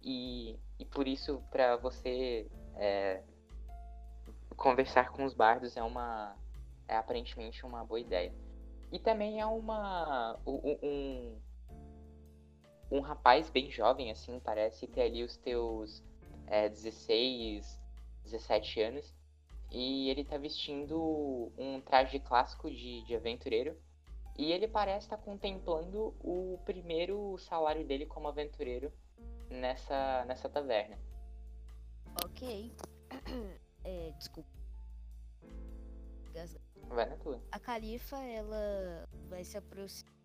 e, e por isso para você é, conversar com os bardos é uma é aparentemente uma boa ideia. E também é uma um um rapaz bem jovem assim, parece ter ali os teus é, 16, 17 anos. E ele tá vestindo um traje clássico de, de aventureiro. E ele parece estar contemplando o primeiro salário dele como aventureiro nessa, nessa taverna.
Ok. <clears throat> É, desculpa.
Vai na tua.
A Califa, ela vai se aproximar.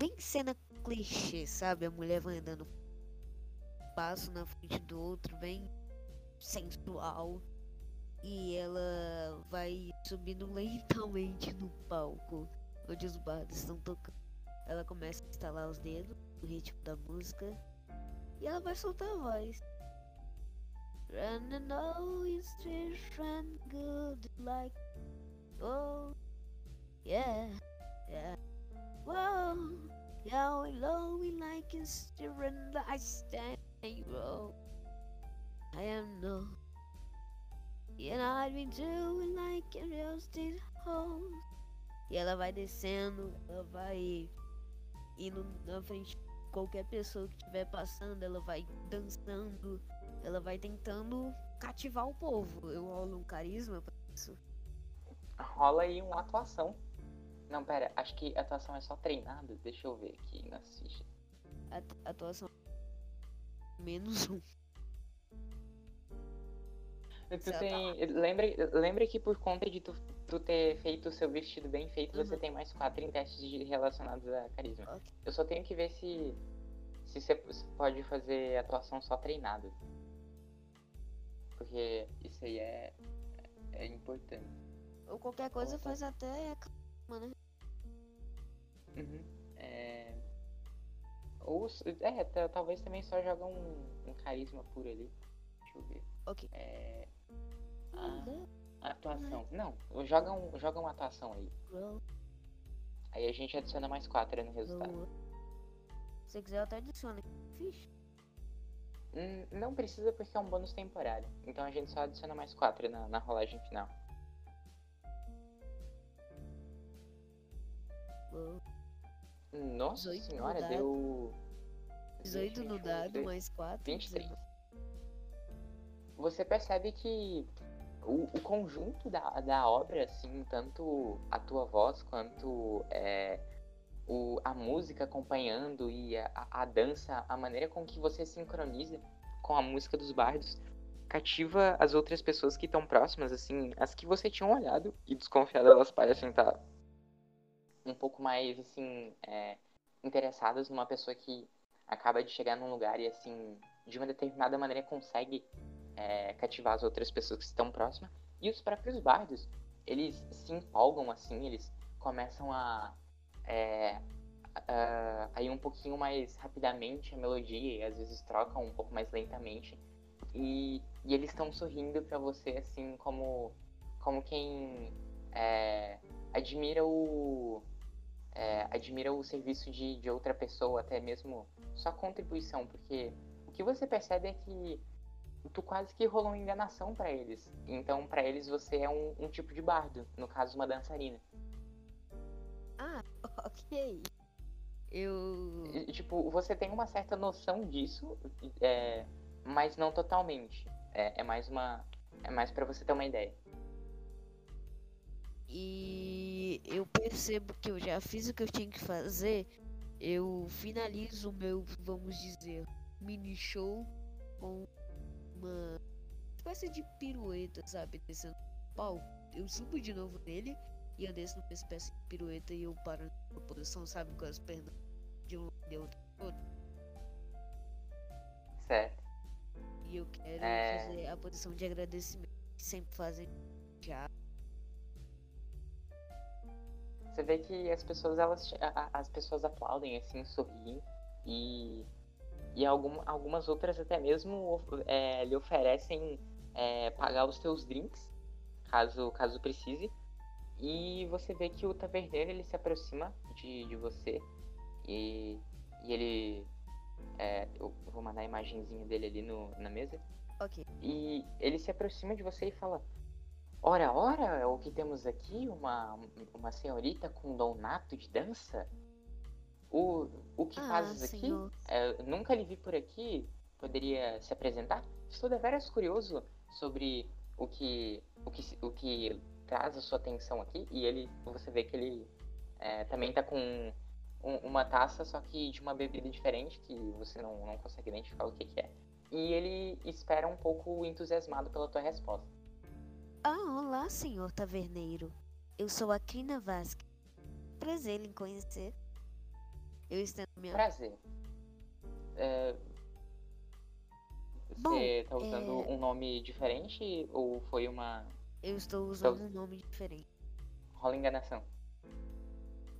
Bem cena clichê, sabe? A mulher vai andando um passo na frente do outro, bem sensual. E ela vai subindo lentamente no palco onde os bardos estão tocando. Ela começa a instalar os dedos no ritmo da música e ela vai soltar a voz. Running always different good like oh yeah yeah whoa yeah we like is different I stand roll I am no and I've been doing like a roasted home e ela vai descendo ela vai indo na frente de qualquer pessoa que estiver passando ela vai dançando ela vai tentando cativar o povo. Eu rolo um carisma pra isso.
Rola aí uma atuação. Não, pera, acho que a atuação é só treinada. Deixa eu ver aqui nas fichas.
At- atuação. Menos um.
Tu
Você
tem. Lembra, lembra que por conta de tu, tu ter feito o seu vestido bem feito, você
Uhum.
tem mais quatro em testes de- relacionados a carisma.
Ok.
Eu só tenho que ver se. Se você você pode fazer atuação só treinada. Porque isso aí é. É importante.
Ou qualquer coisa
Opa.
faz até
Uhum. É... Ou. É, ta- talvez também só joga um, um carisma puro ali. Deixa eu ver.
Ok.
É. Ah,
Roll,
atuação. Não, joga, um, joga uma atuação aí. Aí a gente adiciona mais quatro no resultado.
Se você quiser, eu até adiciono aqui. Ficha.
Hum, não precisa porque é um bônus temporário. Então a gente só adiciona mais quatro na, na rolagem final. Nossa
18 no
senhora, deu.
18 no
20,
dado,
22,
mais 4.
23. Você percebe que o, o conjunto da, da obra, assim, tanto a tua voz quanto é, o, a música acompanhando e a, a- a dança, a maneira com que você sincroniza com a música dos bardos, cativa as outras pessoas que estão próximas, assim, as que você tinha olhado e desconfiado, elas parecem estar um pouco mais, assim, é, interessadas numa pessoa que acaba de chegar num lugar e, assim, de uma determinada maneira consegue é, cativar as outras pessoas que estão próximas. E os próprios bardos, eles se empolgam, assim, eles começam a, é, a, a ir um pouquinho mais rapidamente a melodia e às vezes trocam um pouco mais lentamente. E, e eles estão sorrindo pra você, assim, como, como quem é, admira o é, admira o serviço de, de outra pessoa, até mesmo sua contribuição, porque o que você percebe é que tu quase que rolou uma enganação pra eles. Então, pra eles você é um, um tipo de bardo, no caso uma dançarina.
Ah, <laughs> ok. Eu.
E, tipo, você tem uma certa noção disso, é, mas não totalmente. É, é mais uma, é mais para você ter uma ideia.
E eu percebo que eu já fiz o que eu tinha que fazer. Eu finalizo o meu, vamos dizer, mini show com uma espécie de pirueta, sabe? Descendo no palco. Eu subo de novo nele e eu desço numa espécie de pirueta e eu paro na posição, sabe? Com as pernas de um lado e outro.
Certo.
E eu quero
É.
fazer a posição de agradecimento que sempre fazem já.
Você vê que as pessoas elas as pessoas aplaudem assim, sorriem e e algum, algumas outras até mesmo é, lhe oferecem é, pagar os teus drinks caso caso precise. E você vê que o taverneiro ele se aproxima de, de você. E, e ele é, eu vou mandar a imagenzinha dele ali no, na mesa.
Ok.
e ele se aproxima de você e fala: Ora, ora, o que temos aqui? Uma, uma senhorita com dom nato de dança? O, o que
Ah,
fazes aqui? É, nunca lhe vi por aqui. Poderia se apresentar? Estou deveras curioso sobre o que, o que, o que traz a sua atenção aqui. E ele, você vê que ele é, também tá com um- uma taça, só que de uma bebida diferente, que você não, não consegue identificar o que, que é. E ele espera um pouco entusiasmado pela tua resposta.
Ah, olá, senhor taverneiro. Eu sou a Crina Vasque. Prazer em conhecer. Eu estendo minha.
Prazer. É,
Bom,
tá usando
é-
um nome diferente ou foi uma
Eu estou usando
Então-
um nome diferente.
rola enganação?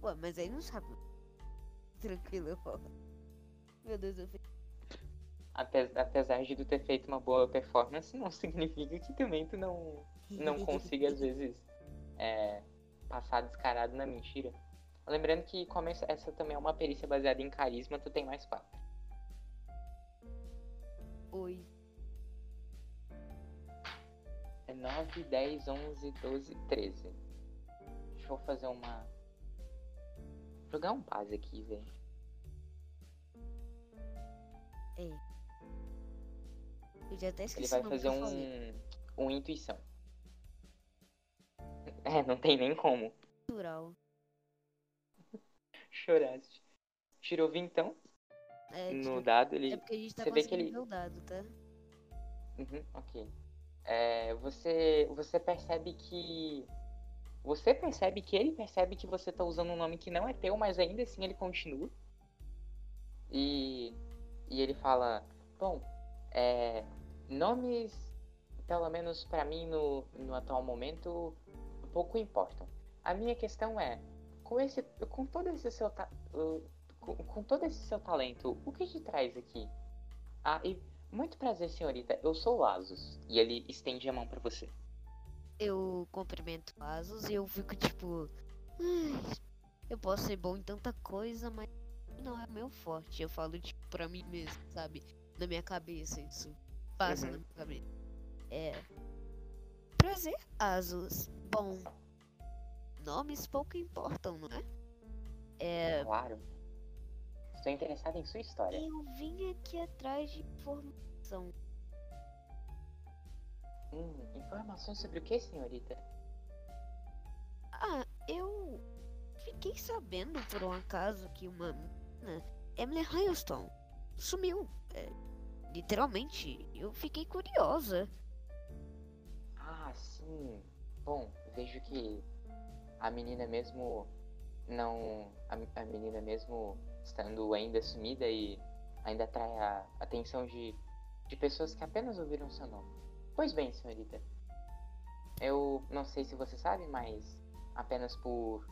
Ué, mas aí não sabe. Tranquilo, rola. Meu Deus, eu fiz.
Ape- Apesar de tu ter feito uma boa performance, não <laughs> significa que também tu não, não <laughs> consiga, às vezes, é, passar descarado na mentira. Lembrando que como essa, também é uma perícia baseada em carisma, tu tem mais quatro.
Oi.
É 9, 10, 11, 12, 13. Deixa eu fazer uma... Jogar um base aqui, velho.
Eu já até
Ele
esqueci
vai
o nome
fazer um... um intuição. É, não tem nem como.
Natural.
Choraste. Tirou vintão
É,
no
tipo,
dado, ele
é porque a gente tá
você vê que ele-
o dado, tá?
Uhum, ok. É, você, você percebe que. Você percebe que ele percebe que você tá usando um nome que não é teu, mas ainda assim ele continua. E, e ele fala: Bom, é, nomes, pelo menos pra mim no, no atual momento, pouco importam. A minha questão é: com, esse, com, todo esse seu com, com todo esse seu talento, o que te traz aqui? Ah, e muito prazer, senhorita. Eu sou o Asus. E ele estende a mão pra você.
Eu cumprimento o Asus e eu fico tipo. "Ai, eu posso ser bom em tanta coisa, mas não é meu forte. Eu falo tipo pra mim mesmo, sabe? Na minha cabeça isso. Passa
Uhum.
na minha cabeça. É. Prazer, Asus. Bom. Nomes pouco importam, não é? É.
Claro. Estou interessado em sua história.
Eu vim aqui atrás de informação.
Hum, informações sobre o que, senhorita?
Ah, eu fiquei sabendo por um acaso que uma menina, Emily Hailstone, sumiu. É, literalmente, eu fiquei curiosa.
Sim. Bom, vejo que a menina mesmo não. A, a menina mesmo estando ainda sumida e ainda atrai a atenção de, de pessoas que apenas ouviram seu nome. Pois bem, senhorita. Eu não sei se você sabe, mas apenas por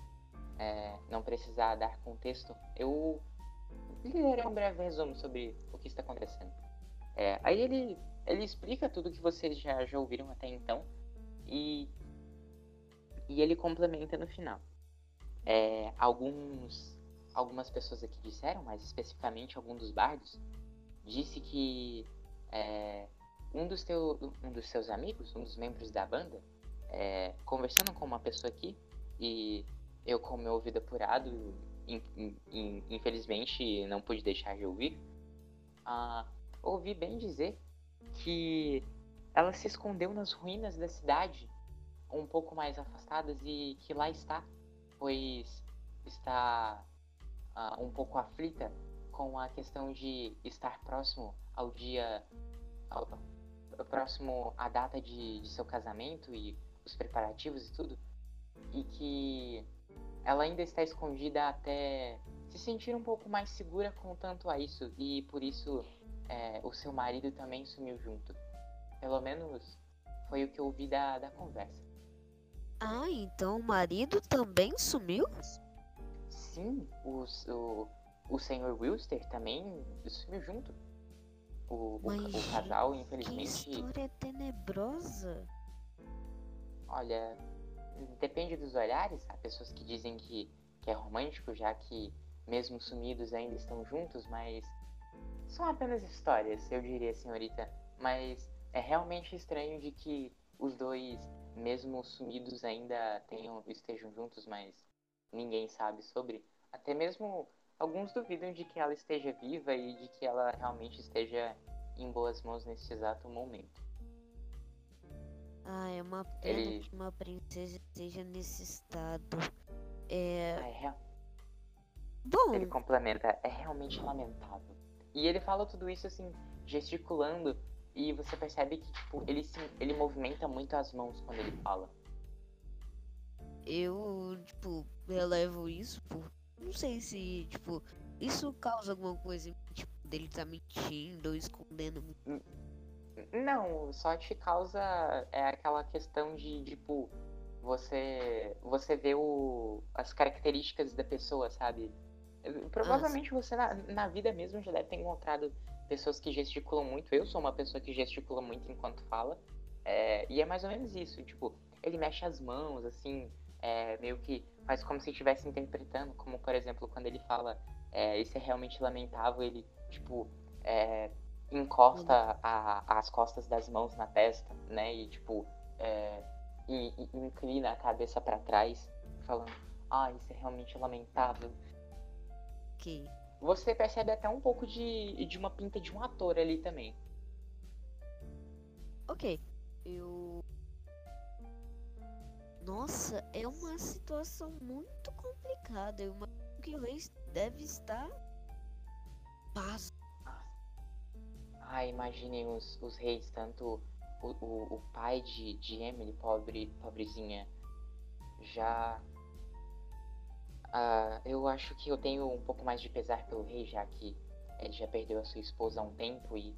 é, não precisar dar contexto, eu lhe darei um breve resumo sobre o que está acontecendo. É, aí ele, ele explica tudo que vocês já, já ouviram até então e, e ele complementa no final. É, alguns, algumas pessoas aqui disseram, mais especificamente algum dos bardos, disse que é, um, dos teu, um dos seus amigos, um dos membros da banda, é, conversando com uma pessoa aqui, e eu, com meu ouvido apurado, in- in- in- infelizmente não pude deixar de ouvir, ah, ouvi bem dizer que ela se escondeu nas ruínas da cidade, um pouco mais afastadas, e que lá está, pois está ah, um pouco aflita com a questão de estar próximo ao dia. Ao, próximo à data de, de seu casamento e os preparativos e tudo, e que ela ainda está escondida até se sentir um pouco mais segura com tanto a isso, e por isso é, o seu marido também sumiu junto. Pelo menos foi o que eu ouvi da, da conversa.
Ah, então o marido também sumiu?
Sim, os- o, o senhor Wilster também sumiu junto. O, o,
Mas,
o casal,
Que
infelizmente,
história tenebrosa.
olha, depende dos olhares. Há pessoas que dizem que, que é romântico, já que mesmo sumidos ainda estão juntos, mas são apenas histórias, eu diria, senhorita. Mas é realmente estranho de que os dois, mesmo sumidos, ainda tenham, estejam juntos, mas ninguém sabe sobre. Até mesmo alguns duvidam de que ela esteja viva e de que ela realmente esteja em boas mãos nesse exato momento.
Ah, é uma pena
Ele-
que uma princesa esteja nesse estado. É.
Ah, é real-
Bom,
Ele complementa, é realmente lamentável. E ele fala tudo isso assim, gesticulando, e você percebe que, tipo, ele, se, ele movimenta muito as mãos quando ele fala.
eu, tipo, relevo isso por. Não sei se, tipo, isso causa alguma coisa, tipo, dele tá mentindo ou escondendo.
Não, só te causa é aquela questão de, tipo, você você vê o, as características da pessoa, sabe? Provavelmente você na, na vida mesmo já deve ter encontrado pessoas que gesticulam muito. Eu sou uma pessoa que gesticula muito enquanto fala. É, e é mais ou menos isso, tipo, ele mexe as mãos, assim, é, meio que faz como se estivesse interpretando, como por exemplo, quando ele fala é, isso é realmente lamentável, ele, tipo, é, encosta a, as costas das mãos na testa, né, e tipo, é, e, e inclina a cabeça para trás, falando, ah, isso é realmente lamentável.
Ok.
Você percebe até um pouco de, de uma pinta de um ator ali também.
Ok. Eu. Nossa, é uma situação muito complicada. Eu imagino que o rei deve estar. Paz.
Ah, imaginem os, os reis, tanto o, o, o pai de, de Emily, pobre, pobrezinha, já. Ah, eu acho que eu tenho um pouco mais de pesar pelo rei, já que ele já perdeu a sua esposa há um tempo e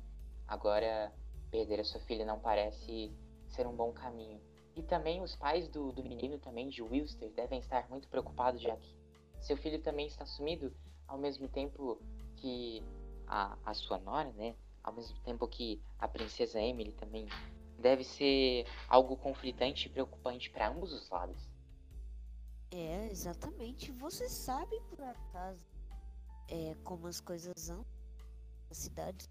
agora perder a sua filha não parece ser um bom caminho. E também os pais do, do menino também, de Wilster, devem estar muito preocupados, já que seu filho também está sumido, ao mesmo tempo que a, a sua nora, né? Ao mesmo tempo que a princesa Emily também deve ser algo conflitante e preocupante para ambos os lados.
É, exatamente. Você sabe por acaso é, como as coisas andam na cidade?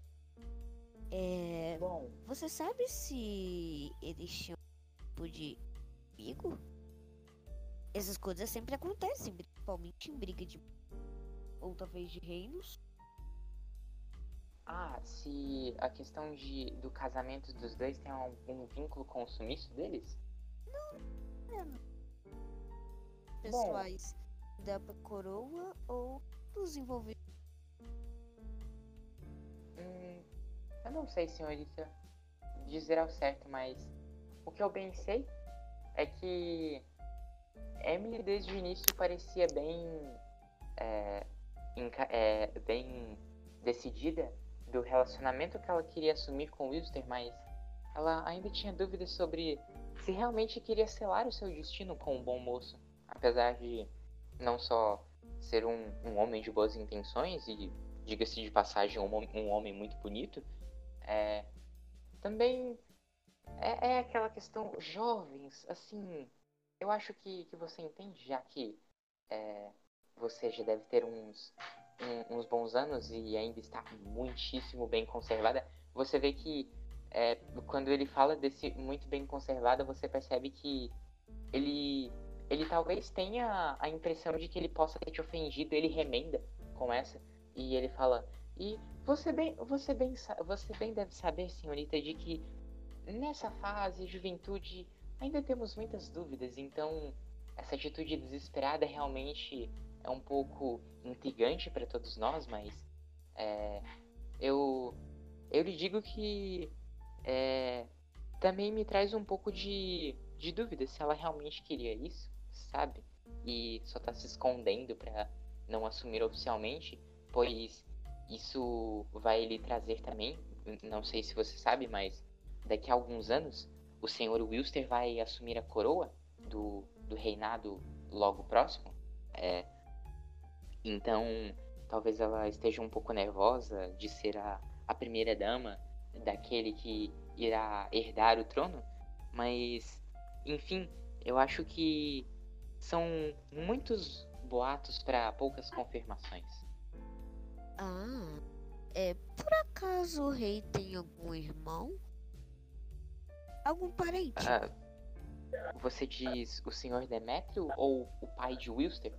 É,
Bom,
você sabe se eles tinham tipo de amigo? Essas coisas sempre acontecem, principalmente em briga de ou talvez de reinos.
ah, se a questão de, do casamento dos dois tem algum vínculo com o sumiço deles?
Pessoais da coroa ou dos envolvidos.
Hum, eu não sei, senhorita, dizer ao certo, mas o que eu bem sei é que Emily desde o início parecia bem, é, é, bem decidida do relacionamento que ela queria assumir com Wilster, mas ela ainda tinha dúvidas sobre se realmente queria selar o seu destino com o bom moço, apesar de não só ser um, um homem de boas intenções e, diga-se de passagem, um, um homem muito bonito, é, também é, é aquela questão jovens, assim, eu acho que, que você entende, já que é, você já deve ter uns, um- uns bons anos e ainda está muitíssimo bem conservada. Você vê que é, quando ele fala desse muito bem conservada, você percebe que ele, ele talvez tenha a impressão de que ele possa ter te ofendido, ele remenda com essa, e ele fala, e você bem, você bem, você bem deve saber, senhorita, de que nessa fase, juventude, ainda temos muitas dúvidas, então essa atitude desesperada realmente é um pouco intrigante para todos nós, mas é, eu, eu lhe digo que é, também me traz um pouco de, de dúvida se ela realmente queria isso, sabe? E só tá se escondendo para não assumir oficialmente, pois isso vai lhe trazer também, não sei se você sabe, mas daqui a alguns anos o senhor Wilster vai assumir a coroa do, do reinado logo próximo. É, então, talvez ela esteja um pouco nervosa de ser a, a primeira dama daquele que irá herdar o trono, mas, enfim, eu acho que são muitos boatos para poucas confirmações.
Ah, é. Por acaso o rei tem algum irmão? Algum parente?
Ah, você diz o senhor Demétrio ou o pai de Wilster?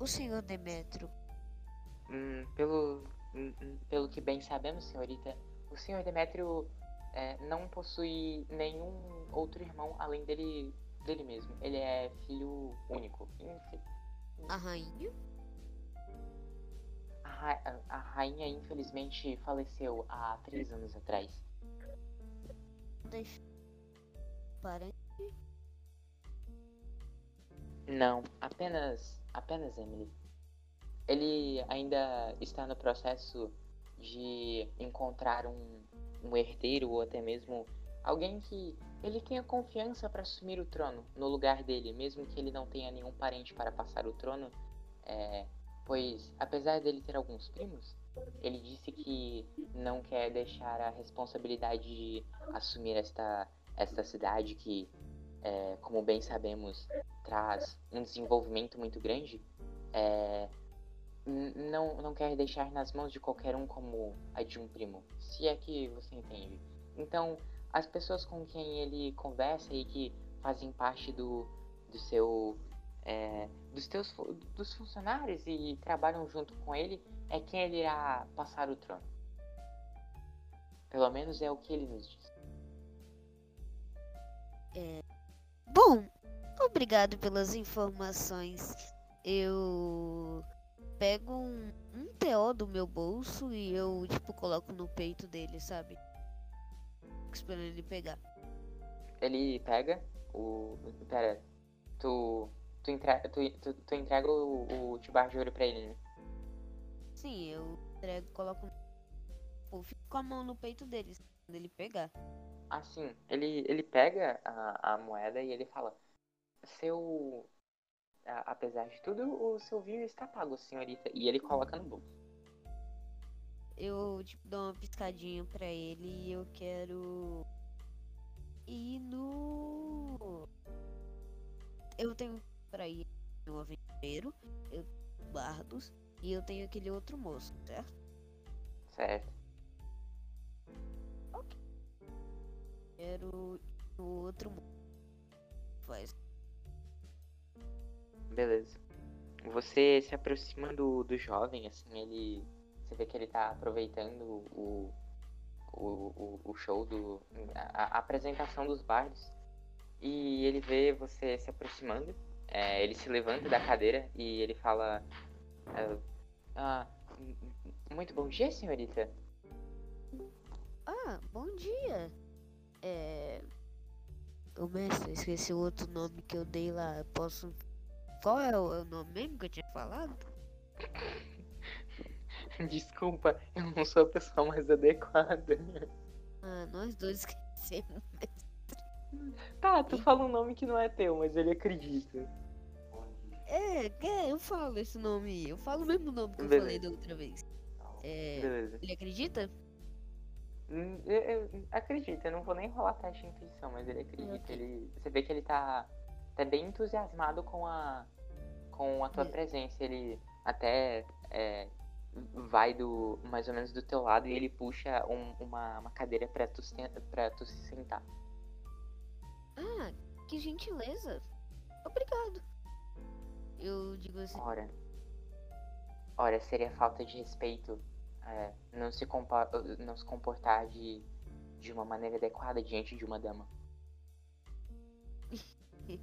O senhor Demetrio.
Hum, pelo, hum, hum, pelo que bem sabemos, senhorita, o senhor Demétrio é, não possui nenhum outro irmão além dele, dele mesmo. Ele é filho único. Enfim,
A rainha?
a, ra- a- a rainha, infelizmente, faleceu há três anos atrás.
Deixa. Parente?
Não, apenas, apenas Emily. Ele ainda está no processo de encontrar um, um herdeiro ou até mesmo alguém que ele tenha confiança para assumir o trono no lugar dele, mesmo que ele não tenha nenhum parente para passar o trono, é, pois apesar dele ter alguns primos, ele disse que não quer deixar a responsabilidade de assumir esta, esta cidade que, é, como bem sabemos, traz um desenvolvimento muito grande. É, não, não quer deixar nas mãos de qualquer um como a de um primo, se é que você entende. Então, as pessoas com quem ele conversa e que fazem parte do, do seu é, dos teus dos funcionários e trabalham junto com ele é quem ele irá passar o trono. Pelo menos é o que ele nos diz.
Bom, obrigado pelas informações. Eu pego um, um TO do meu bolso e eu, tipo, coloco no peito dele, sabe? Esperando ele pegar.
Ele pega o. Pera, tu. Tu, entre... tu, tu, tu entrega o, o tibar de ouro pra ele, né?
Sim, eu entrego, coloco. Eu fico com a mão no peito dele, quando ele pegar.
Assim, ele, ele pega a, a moeda e ele fala: Seu. a- apesar de tudo, o seu vinho está pago, senhorita. E ele coloca no bolso.
Eu, tipo, dou uma piscadinha pra ele e eu quero ir no. Eu tenho pra ir no aventureiro, eu tenho bardos e eu tenho aquele outro moço, certo?
Certo.
Quero ir no outro moço. Faz.
Beleza. Você se aproxima do, do jovem, assim, ele. Você vê que ele tá aproveitando o, o, o, o show do. A, a apresentação dos bardos. E ele vê você se aproximando. é, ele se levanta da cadeira e ele fala. é, ah, muito bom dia, senhorita.
Ah, bom dia. É. Ô mestre, esqueci o outro nome que eu dei lá. Eu posso. Qual é o, é o nome mesmo que eu tinha falado? <laughs> <laughs>
Desculpa, eu não sou a pessoa mais adequada.
Ah, nós dois esquecemos.
Tá, tu fala um nome que não é teu, mas ele acredita.
É, é, eu falo esse nome aí. Eu falo o mesmo nome que eu
Beleza.
falei da outra vez. É.
Beleza.
Ele acredita?
Hum, eu- eu- acredita, eu não vou nem rolar teste de intuição, mas ele acredita. Ele, você vê que ele tá, tá bem entusiasmado com a, com a tua
É.
presença. Ele até é, vai do mais ou menos do teu lado e ele puxa um- uma, uma cadeira pra tu, pra tu se sentar.
Ah, que gentileza. Obrigado. Eu digo assim.
Ora, ora seria falta de respeito é, não, se não se comportar de, de uma maneira adequada diante de uma dama. <laughs>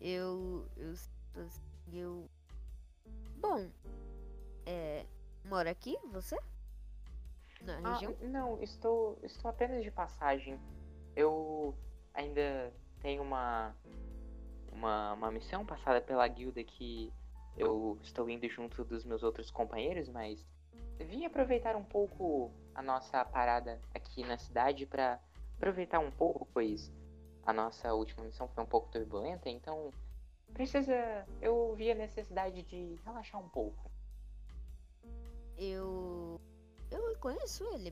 Eu. Eu assim. Eu. Bom. É. Mora aqui, você? Na
Ah,
região?
não, estou, estou apenas de passagem. Eu ainda tenho uma, uma, uma missão passada pela guilda que eu estou indo junto dos meus outros companheiros, mas vim aproveitar um pouco a nossa parada aqui na cidade para aproveitar um pouco, pois a nossa última missão foi um pouco turbulenta, então precisa, eu vi a necessidade de relaxar um pouco.
Eu. Eu conheço ele.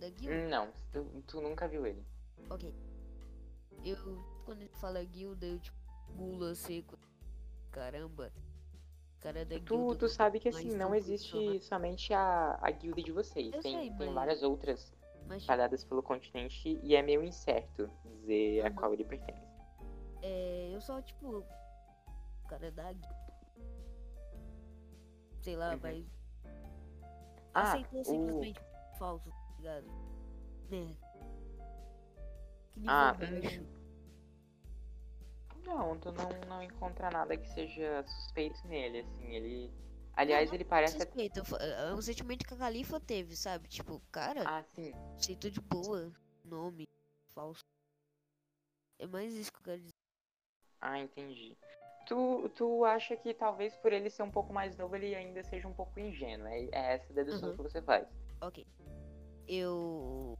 Da guilda?
Não, tu, tu nunca viu ele.
Ok. Eu. Quando ele fala guilda, eu tipo. Gula seco. Caramba. Cara da
Tu,
guilda.
tu sabe que assim, não existe
funcionário.
somente a, a guilda de vocês.
Eu
Tem,
sei,
tem
mas-
várias outras
Mas tipo,
espalhadas pelo continente e é meio incerto dizer a
Uhum.
qual ele pertence.
é. Eu só, tipo. Cara da guilda. Sei lá,
Uhum.
mas.
Ah,
Aceitou
o-
simplesmente falso, tá ligado? Né? Que
Ah, hum, <laughs> não, tu não, não encontra nada que seja suspeito nele, assim, ele... Aliás,
não
ele parece...
Suspeito, fa- é um sentimento que a Califa teve, sabe? Tipo, cara,
Ah, sim.
aceitou de boa, nome, falso. É mais isso que eu quero dizer.
Ah, entendi. Tu, tu acha que talvez por ele ser um pouco mais novo, ele ainda seja um pouco ingênuo. É, é essa a dedução
Uhum.
que você faz.
Ok. Eu.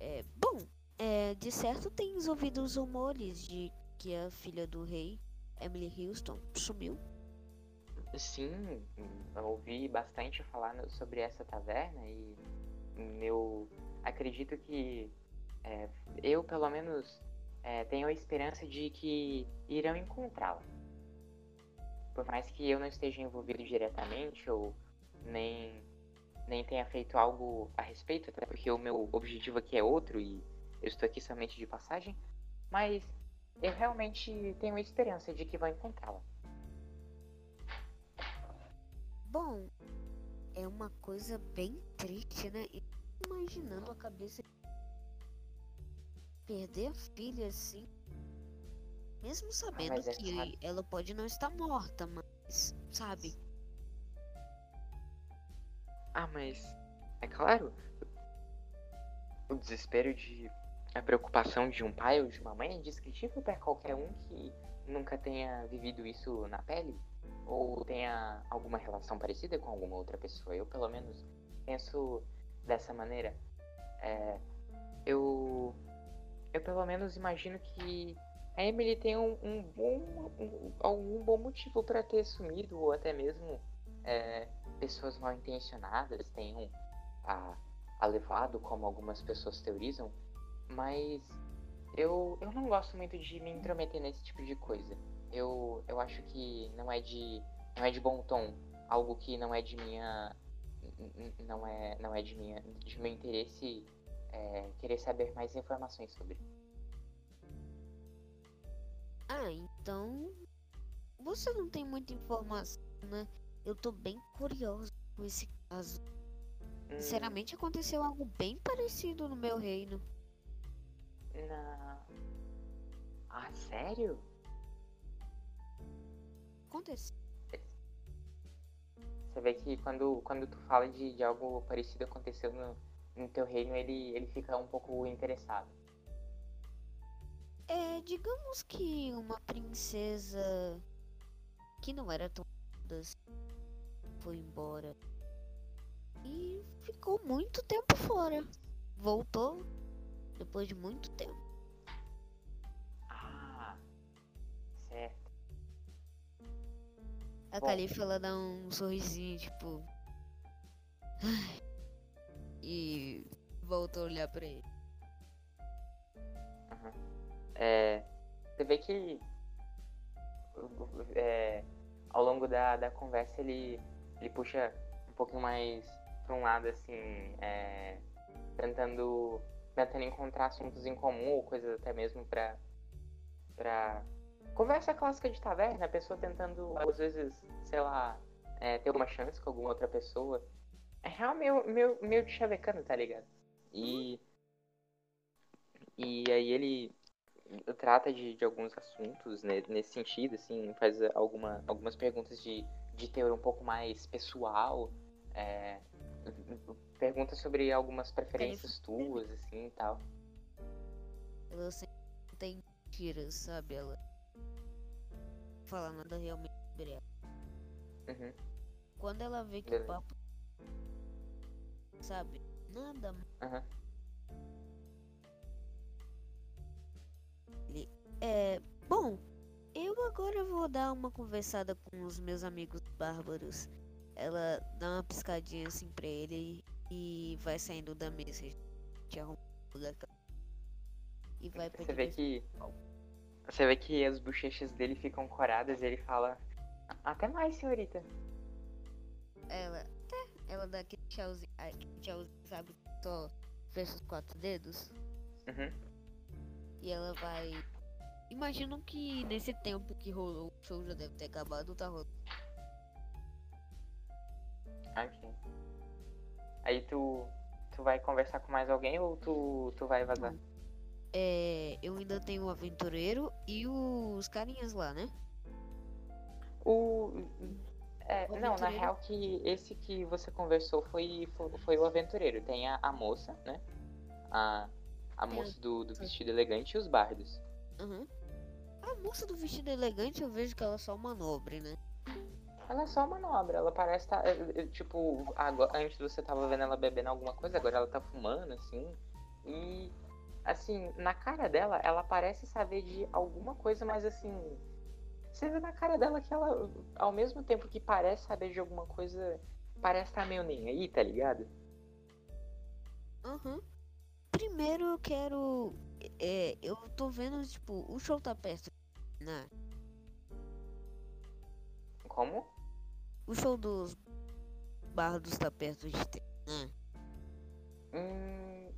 É, bom, é, de certo tens ouvido os rumores de que a filha do rei, Emily Houston, sumiu.
Sim, eu ouvi bastante falar no- sobre essa taverna e eu acredito que é, eu, pelo menos, é, tenho a esperança de que irão encontrá-la. Por mais que eu não esteja envolvido diretamente ou nem, nem tenha feito algo a respeito, até porque o meu objetivo aqui é outro e eu estou aqui somente de passagem, mas eu realmente tenho esperança de que vão encontrá-la.
Bom, é uma coisa bem triste, né? Imaginando a cabeça de perder a filha assim. Mesmo sabendo
mas é
que
claro.
ela pode não estar morta, mas sabe?
Ah, mas é claro. O desespero de. A preocupação de um pai ou de uma mãe é indescritível para qualquer um que nunca tenha vivido isso na pele ou tenha alguma relação parecida com alguma outra pessoa. Eu, pelo menos, penso dessa maneira. É, eu. Eu, pelo menos, imagino que a Emily tem um, um bom. Um, algum bom motivo para ter sumido ou até mesmo. É, pessoas mal intencionadas tenham a, a levado, como algumas pessoas teorizam, mas eu, eu não gosto muito de me intrometer nesse tipo de coisa. Eu, eu acho que não é de não é de bom tom, algo que não é de minha não é não é de minha de meu interesse é, querer saber mais informações sobre.
Ah, então. Você não tem muita informação, né? Eu tô bem curioso com esse caso.
Hum,
Sinceramente, aconteceu algo bem parecido no meu reino.
na... Ah, sério?
Aconteceu.
Você vê que quando, quando tu fala de, de algo parecido aconteceu no, no teu reino, ele, ele fica um pouco interessado.
É, digamos que uma princesa que não era tão assim foi embora e ficou muito tempo fora. Voltou depois de muito tempo.
Ah, certo.
A
Bom.
Califa ela dá um sorrisinho, tipo. E voltou a olhar pra ele.
Aham. É, você vê que é, ao longo da, da conversa ele, ele puxa um pouquinho mais pra um lado assim, é, tentando, tentando encontrar assuntos em comum ou coisas até mesmo pra, pra conversa clássica de taverna, a pessoa tentando às vezes, sei lá, é, ter uma chance com alguma outra pessoa. É real meio, meio, meio de chavecando, tá ligado? E, e aí ele trata de, de alguns assuntos né, nesse sentido, assim, faz alguma, algumas perguntas de, de teor um pouco mais pessoal, é, pergunta sobre algumas preferências tuas, assim, e tal.
Ela sempre tem mentiras, sabe? Ela não fala nada realmente sobre ela.
Uhum.
Quando ela vê que
Beleza.
o papo. Sabe? Nada
Aham.
É, bom, eu agora vou dar uma conversada com os meus amigos bárbaros. Ela dá uma piscadinha assim pra ele e vai saindo da mesa. Te arruma lugar que- E vai pra
Você vê que. Você vê que as bochechas dele ficam coradas e ele fala. Até mais, senhorita.
Ela, até, ela dá aquele tchauzinho, aquele tchauzinho, sabe? Só fecha os quatro dedos.
Uhum.
E ela vai. Imagino que nesse tempo que rolou, o show já deve ter acabado, tá rolando.
Ok. Aí tu. Tu vai conversar com mais alguém ou tu, tu vai vazar?
É, eu ainda tenho o aventureiro e os carinhas lá, né?
O. É,
O
não, na real que esse que você conversou foi, foi, foi o aventureiro. Tem a, a moça, né? A, a moça do, do vestido elegante e os bardos.
Aham. A moça do vestido elegante, eu vejo que ela é só uma nobre, né?
Ela é só manobra, ela parece tá. é, é, Tipo, agora, antes você tava vendo ela bebendo alguma coisa, agora ela tá fumando, assim. E, assim, na cara dela, ela parece saber de alguma coisa, mas assim. Você vê na cara dela que ela, ao mesmo tempo que parece saber de alguma coisa, parece estar meio nem aí, tá ligado?
Aham. Primeiro eu quero. É, eu tô vendo, tipo, o show tá perto. Né?
Como?
O show dos bardos tá perto de terminar.
Hum,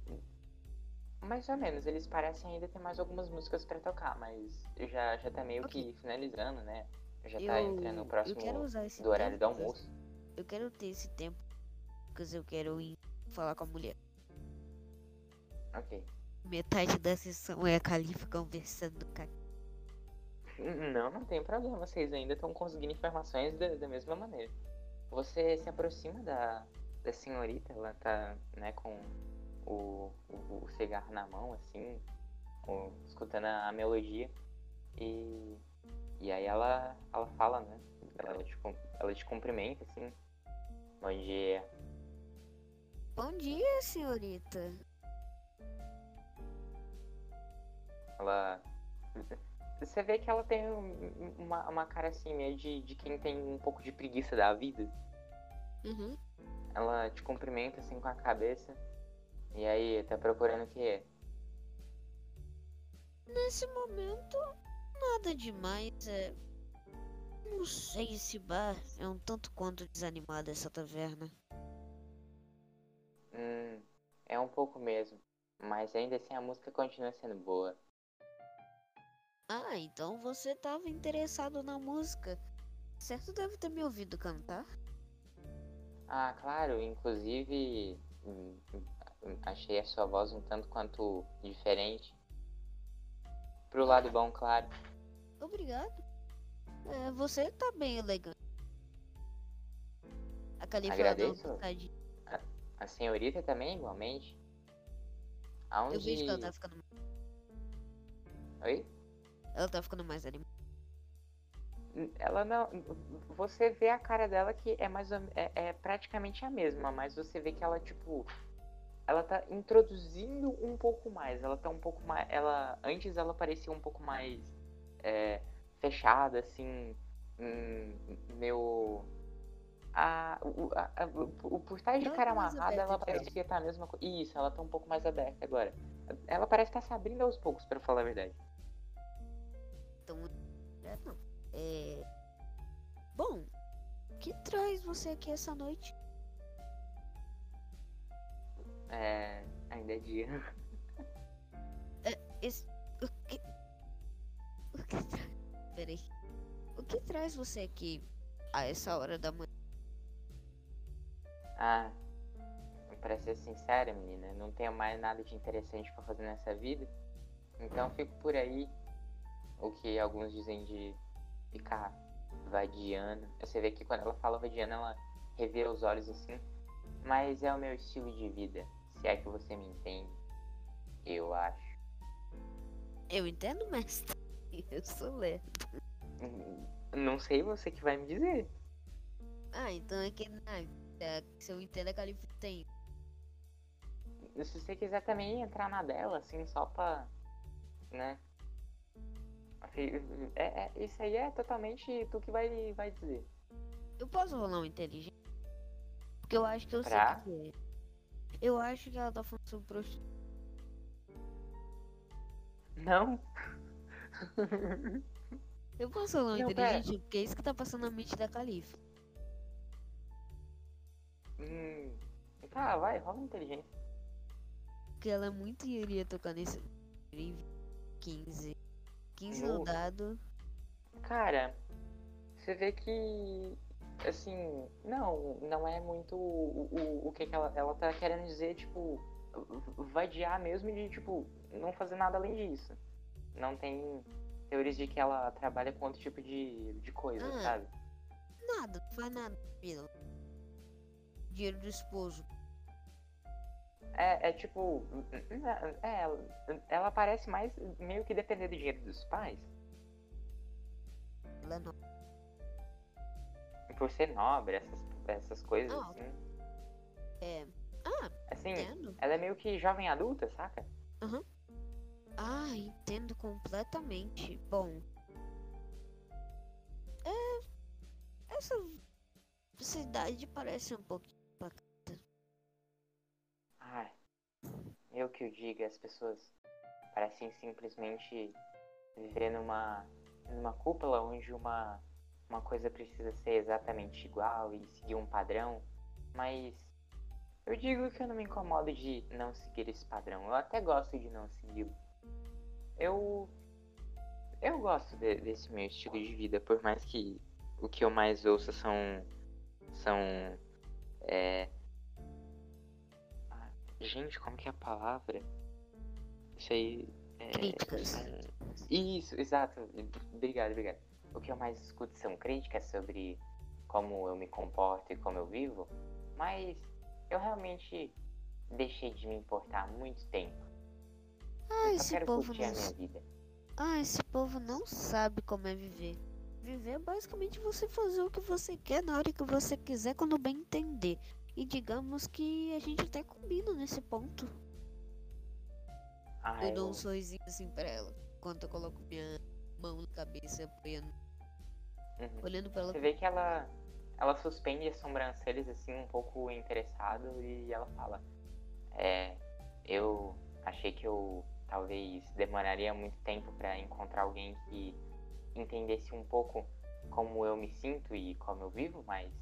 mais ou menos, eles parecem ainda ter mais algumas músicas pra tocar, mas já, já tá meio
Ok.
que finalizando, né? Já tá
Eu,
entrando no
eu
próximo
quero usar esse
do horário do almoço.
Eu quero ter esse tempo. Porque eu quero ir falar com a mulher.
Ok.
Metade da sessão é a Califa conversando com a
Não, não tem problema, vocês ainda estão conseguindo informações da, da mesma maneira. Você se aproxima da, da senhorita, ela tá, né, com o, o, o cigarro na mão, assim, o- escutando a, a melodia. E, e aí ela, ela fala, né? Ela te, cum- ela te cumprimenta, assim. Bom dia.
Bom dia, senhorita.
Ela. Você vê que ela tem um- uma, uma cara assim, meio de, de quem tem um pouco de preguiça da vida.
Uhum.
Ela te cumprimenta assim com a cabeça. E aí, tá procurando o quê?
Nesse momento, nada demais. É... Não sei, esse bar é um tanto quanto desanimado essa taverna.
Hum, é um pouco mesmo. Mas ainda assim a música continua sendo boa.
Ah, então você tava interessado na música. Certo deve ter me ouvido cantar.
Ah, claro, inclusive hum, hum, achei a sua voz um tanto quanto diferente. Pro lado bom, claro.
Obrigado. É, você tá bem elegante. A
Agradeço.
piscadinha.
A senhorita também, igualmente.
Eu vejo
Aonde.
que ela tá ficando.
Oi?
Ela tá ficando mais animada.
Ela não. Você vê a cara dela que é mais é, é praticamente a mesma, mas você vê que ela, tipo. Ela tá introduzindo um pouco mais. Ela tá um pouco mais. Ela. Antes ela parecia um pouco mais é, fechada, assim. meu. A, o, a, a- o- o por trás de cara
tá mais
amarrada, ela
aberta,
parecia estar a mesma coisa. Isso, ela tá um pouco mais aberta agora. Ela parece estar se abrindo aos poucos, pra falar a verdade.
Então. É, não. É. Bom, o que traz você aqui essa noite?
É. Ainda é dia.
Esse. O que. O que traz. Peraí. O que traz você aqui a essa hora da manhã?
Ah, pra ser sincera, menina, não tenho mais nada de interessante pra fazer nessa vida. Então fico por aí. O que alguns dizem de ficar vadiando. Você vê que quando ela fala vadiando, ela revira os olhos assim. Mas é o meu estilo de vida, se é que você me entende. Eu acho.
Eu entendo, mestre. <laughs> Eu sou lerdo.
Hum, Não sei você que vai me dizer.
Ah, então é que. Ah, é, se eu entendo, a Califa tem.
Se você quiser também entrar na dela, assim, só pra. né? É, é- isso aí é totalmente tu que vai, vai dizer.
Eu posso rolar um inteligente? Porque eu acho que eu
Pra?
sei o que é. Eu acho que ela tá falando sobre prostituição.
Não?
Eu posso rolar um
Não, pera.
inteligente? Porque é isso que tá passando na mente da Califa.
Hum. Tá, vai, rola inteligência.
Porque ela é muito iria tocar nesse. 15. 15 no dado.
Cara, você vê que. Assim, não, não é muito o, o, o que, que ela, ela tá querendo dizer, tipo, vadiar mesmo de, tipo, não fazer nada além disso. Não tem teorias de que ela trabalha com outro tipo de, de coisa,
Ah.
sabe?
Nada, não faz nada, filho. Dinheiro do esposo.
É, é tipo. É, ela, ela parece mais meio que depender do dinheiro dos pais.
Ela não.
Por ser nobre, essas, essas coisas
Ah,
assim.
É. Ah,
Assim,
entendo.
ela é meio que jovem adulta, saca?
Ah, entendo completamente. Bom. É. Essa cidade parece um pouquinho.
Ai, eu que o diga, as pessoas parecem simplesmente viver numa, numa cúpula onde uma, uma coisa precisa ser exatamente igual e seguir um padrão, mas eu digo que eu não me incomodo de não seguir esse padrão, eu até gosto de não segui-lo. Eu. Eu gosto de- desse meu estilo de vida, por mais que o que eu mais ouço são. são. É, Gente, como que é a palavra? Isso aí. É,
Críticas.
Isso, exato. Obrigado, obrigado. O que eu mais escuto são críticas sobre como eu me comporto e como eu vivo, mas eu realmente deixei de me importar há muito tempo.
Ah,
Eu só
esse
quero
povo
curtir a
não.
minha vida.
Ah, esse povo não sabe como é viver. Viver é basicamente você fazer o que você quer na hora que você quiser, quando bem entender. E digamos que a gente até combina nesse ponto.
Ah,
eu dou
eu-
um sorrisinho assim pra ela, enquanto eu coloco minha mão na cabeça, apoiando,
Uhum.
olhando pra ela.
Você vê que ela, ela suspende as sobrancelhas assim, um pouco interessado, e ela fala: É, eu achei que eu talvez demoraria muito tempo pra encontrar alguém que entendesse um pouco como eu me sinto e como eu vivo, mas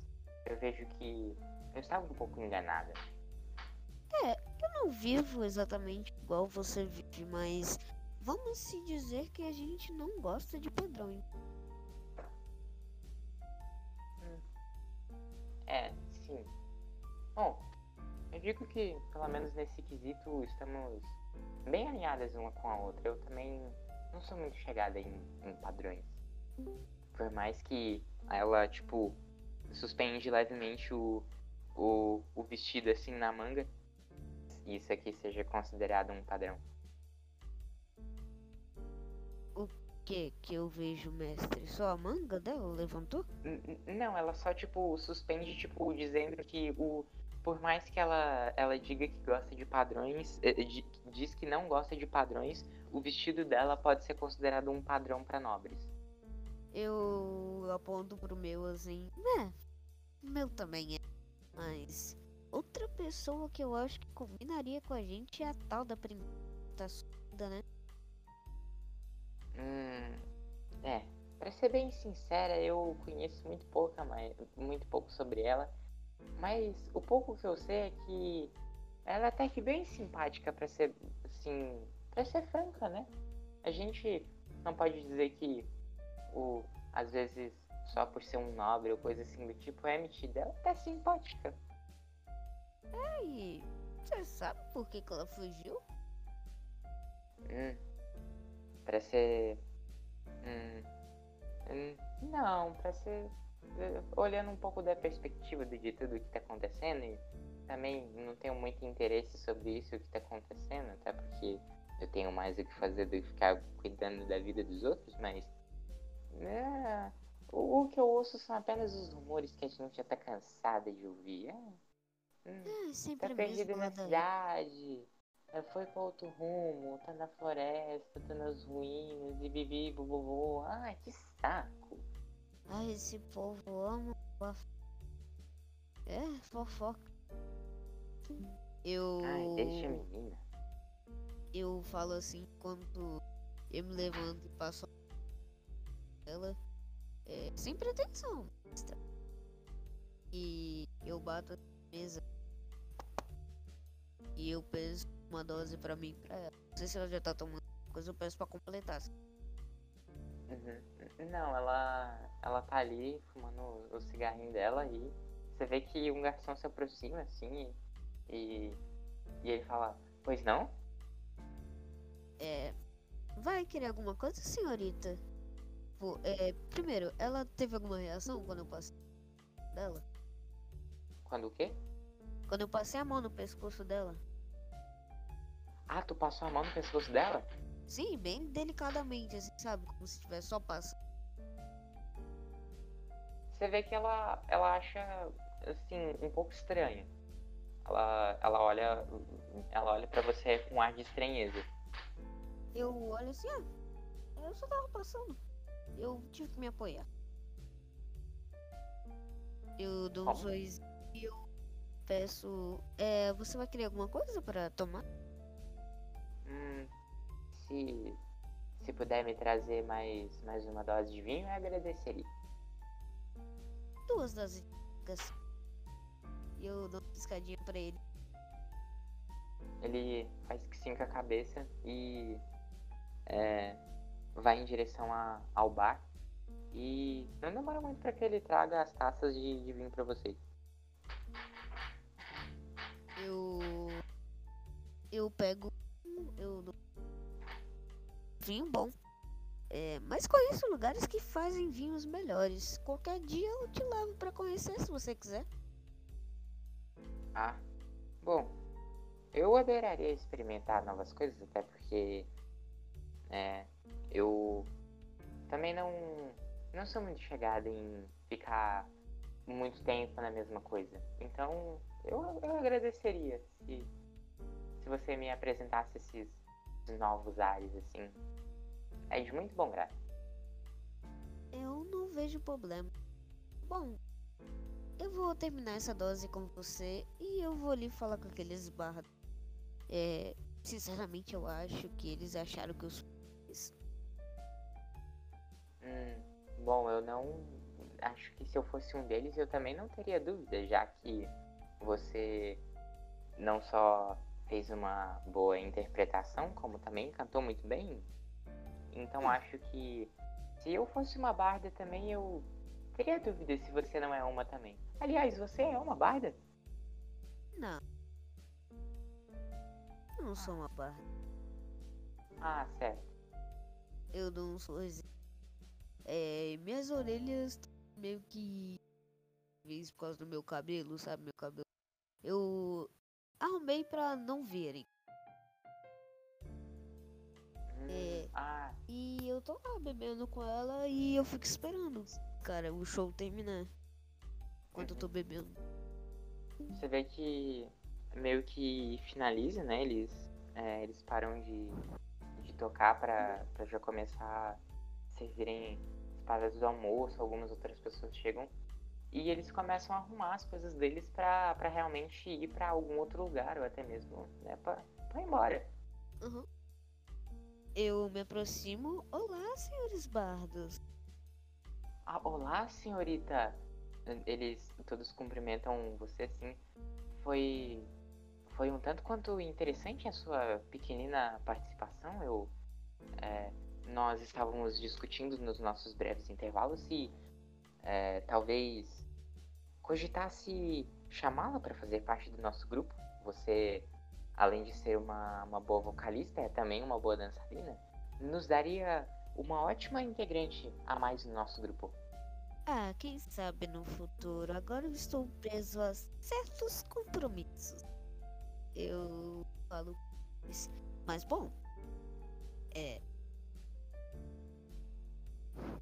eu vejo que eu estava um pouco enganada.
Eu não vivo exatamente igual você vive, mas vamos se dizer que a gente não gosta de padrões.
É, sim. Bom, eu digo que, pelo menos nesse quesito, estamos bem alinhadas uma com a outra. Eu também não sou muito chegada em, em padrões. Por mais que ela, tipo, suspende levemente o, o, o vestido assim na manga, e isso aqui seja considerado um padrão.
Que que eu vejo, mestre? Só a manga dela levantou?
N- Não, ela só, tipo, suspende, tipo, dizendo que o. Por mais que ela, ela diga que gosta de padrões, eh, di- diz que não gosta de padrões, o vestido dela pode ser considerado um padrão pra nobres.
Eu aponto pro meu assim. É, o meu também é. Mas outra pessoa que eu acho que combinaria com a gente é a tal da tá surda, né?
Hum. É. Pra ser bem sincera, eu conheço muito pouca, muito pouco sobre ela. Mas o pouco que eu sei é que ela é até que bem simpática pra ser, assim, pra ser franca, né? A gente não pode dizer que o, às vezes, só por ser um nobre ou coisa assim do tipo, é metida. Ela até simpática.
E você sabe por que, que ela fugiu?
Hum. Pra ser. Hum. hum, Não, pra ser. eh, Olhando um pouco da perspectiva de tudo que tá acontecendo e também não tenho muito interesse sobre isso que tá acontecendo, até porque eu tenho mais o que fazer do que ficar cuidando da vida dos outros, mas. É, o, que eu ouço são apenas os rumores que a gente já tá cansada de ouvir. É, hum,
É,
Tá
sempre
perdido
mesmo
na
ladainha.
cidade. eh, Foi pra outro rumo, tá na floresta, tá nas ruínas, e bibi, bububô. Ai, que saco.
Ai, esse povo ama É, fofoca. Eu.
Ai, deixa a menina.
Eu falo assim enquanto eu me levanto e passo ela é, sem pretensão. E eu bato na mesa. E eu peço uma dose pra mim e pra ela. Não sei se ela já tá tomando coisa, eu peço pra completar.
Uhum. Não, ela, ela tá ali fumando o cigarrinho dela e você vê que um garçom se aproxima assim e, e ele fala, pois não?
É. Vai querer alguma coisa, senhorita? Pô, é, primeiro, ela teve alguma reação quando eu passei dela?
Quando o quê?
Quando eu passei a mão no pescoço dela?
Ah, tu passou a mão no pescoço dela?
Sim, bem delicadamente, assim, sabe? Como se tivesse só passando.
Você vê que ela, ela acha, assim, um pouco estranho. ela, ela olha ela olha para você com um ar de estranheza.
Eu olho assim, ah, eu só tava passando. Eu tive que me apoiar. Eu dou uns dois e eu peço. É, você vai querer alguma coisa pra tomar?
Hum, se se puder me trazer mais mais uma dose de vinho, eu agradeceria.
Duas doses E eu dou uma piscadinha pra ele.
Ele faz que sim com a cabeça e é, vai em direção a- ao bar. E não demora muito para que ele traga as taças de, de vinho para vocês.
Eu. Eu pego. Eu. Vinho bom. É, mas conheço lugares que fazem vinhos melhores. Qualquer dia eu te levo pra conhecer se você quiser.
Ah, bom, eu adoraria experimentar novas coisas, até porque é, eu também não, não sou muito chegada em ficar muito tempo na mesma coisa. Então, eu, eu agradeceria se, se você me apresentasse esses, novos ares, assim. É de muito bom grado.
Eu não vejo problema. Bom, eu vou terminar essa dose com você e eu vou ali falar com aqueles barra. É, sinceramente eu acho que eles acharam que eu sou.
Hum, bom, eu não. Acho que se eu fosse um deles, eu também não teria dúvida, já que você não só fez uma boa interpretação, como também cantou muito bem. Então acho que se eu fosse uma barda também, eu teria dúvida se você não é uma também. Aliás, você é uma barda?
Não. Eu não sou uma barra.
Ah, certo.
Eu dou um sorrisinho. É, minhas orelhas meio que. Talvez por causa do meu cabelo, sabe? Meu cabelo. Eu arrumei pra não verem.
Hum,
É.
Ah,
E eu tô lá bebendo com ela e eu fico esperando, cara, o show terminar. Enquanto eu tô bebendo.
Você vê que meio que finaliza, né? Eles, é, eles param de, de tocar pra, pra já começar a servirem paradas do almoço, algumas outras pessoas chegam. E eles começam a arrumar as coisas deles pra, pra realmente ir pra algum outro lugar, ou até mesmo, né, pra, pra ir embora.
Uhum. Eu me aproximo. Olá, senhores bardos.
Ah, olá, senhorita! Eles todos cumprimentam você assim. Foi. Foi um tanto quanto interessante a sua pequenina participação. Eu. é, nós estávamos discutindo nos nossos breves intervalos se é, talvez cogitasse chamá-la para fazer parte do nosso grupo. Você, além de ser uma, uma boa vocalista, é também uma boa dançarina. Nos daria uma ótima integrante a mais no nosso grupo.
Ah, quem sabe no futuro. Agora eu estou preso a certos compromissos. Eu falo. Mas bom. É.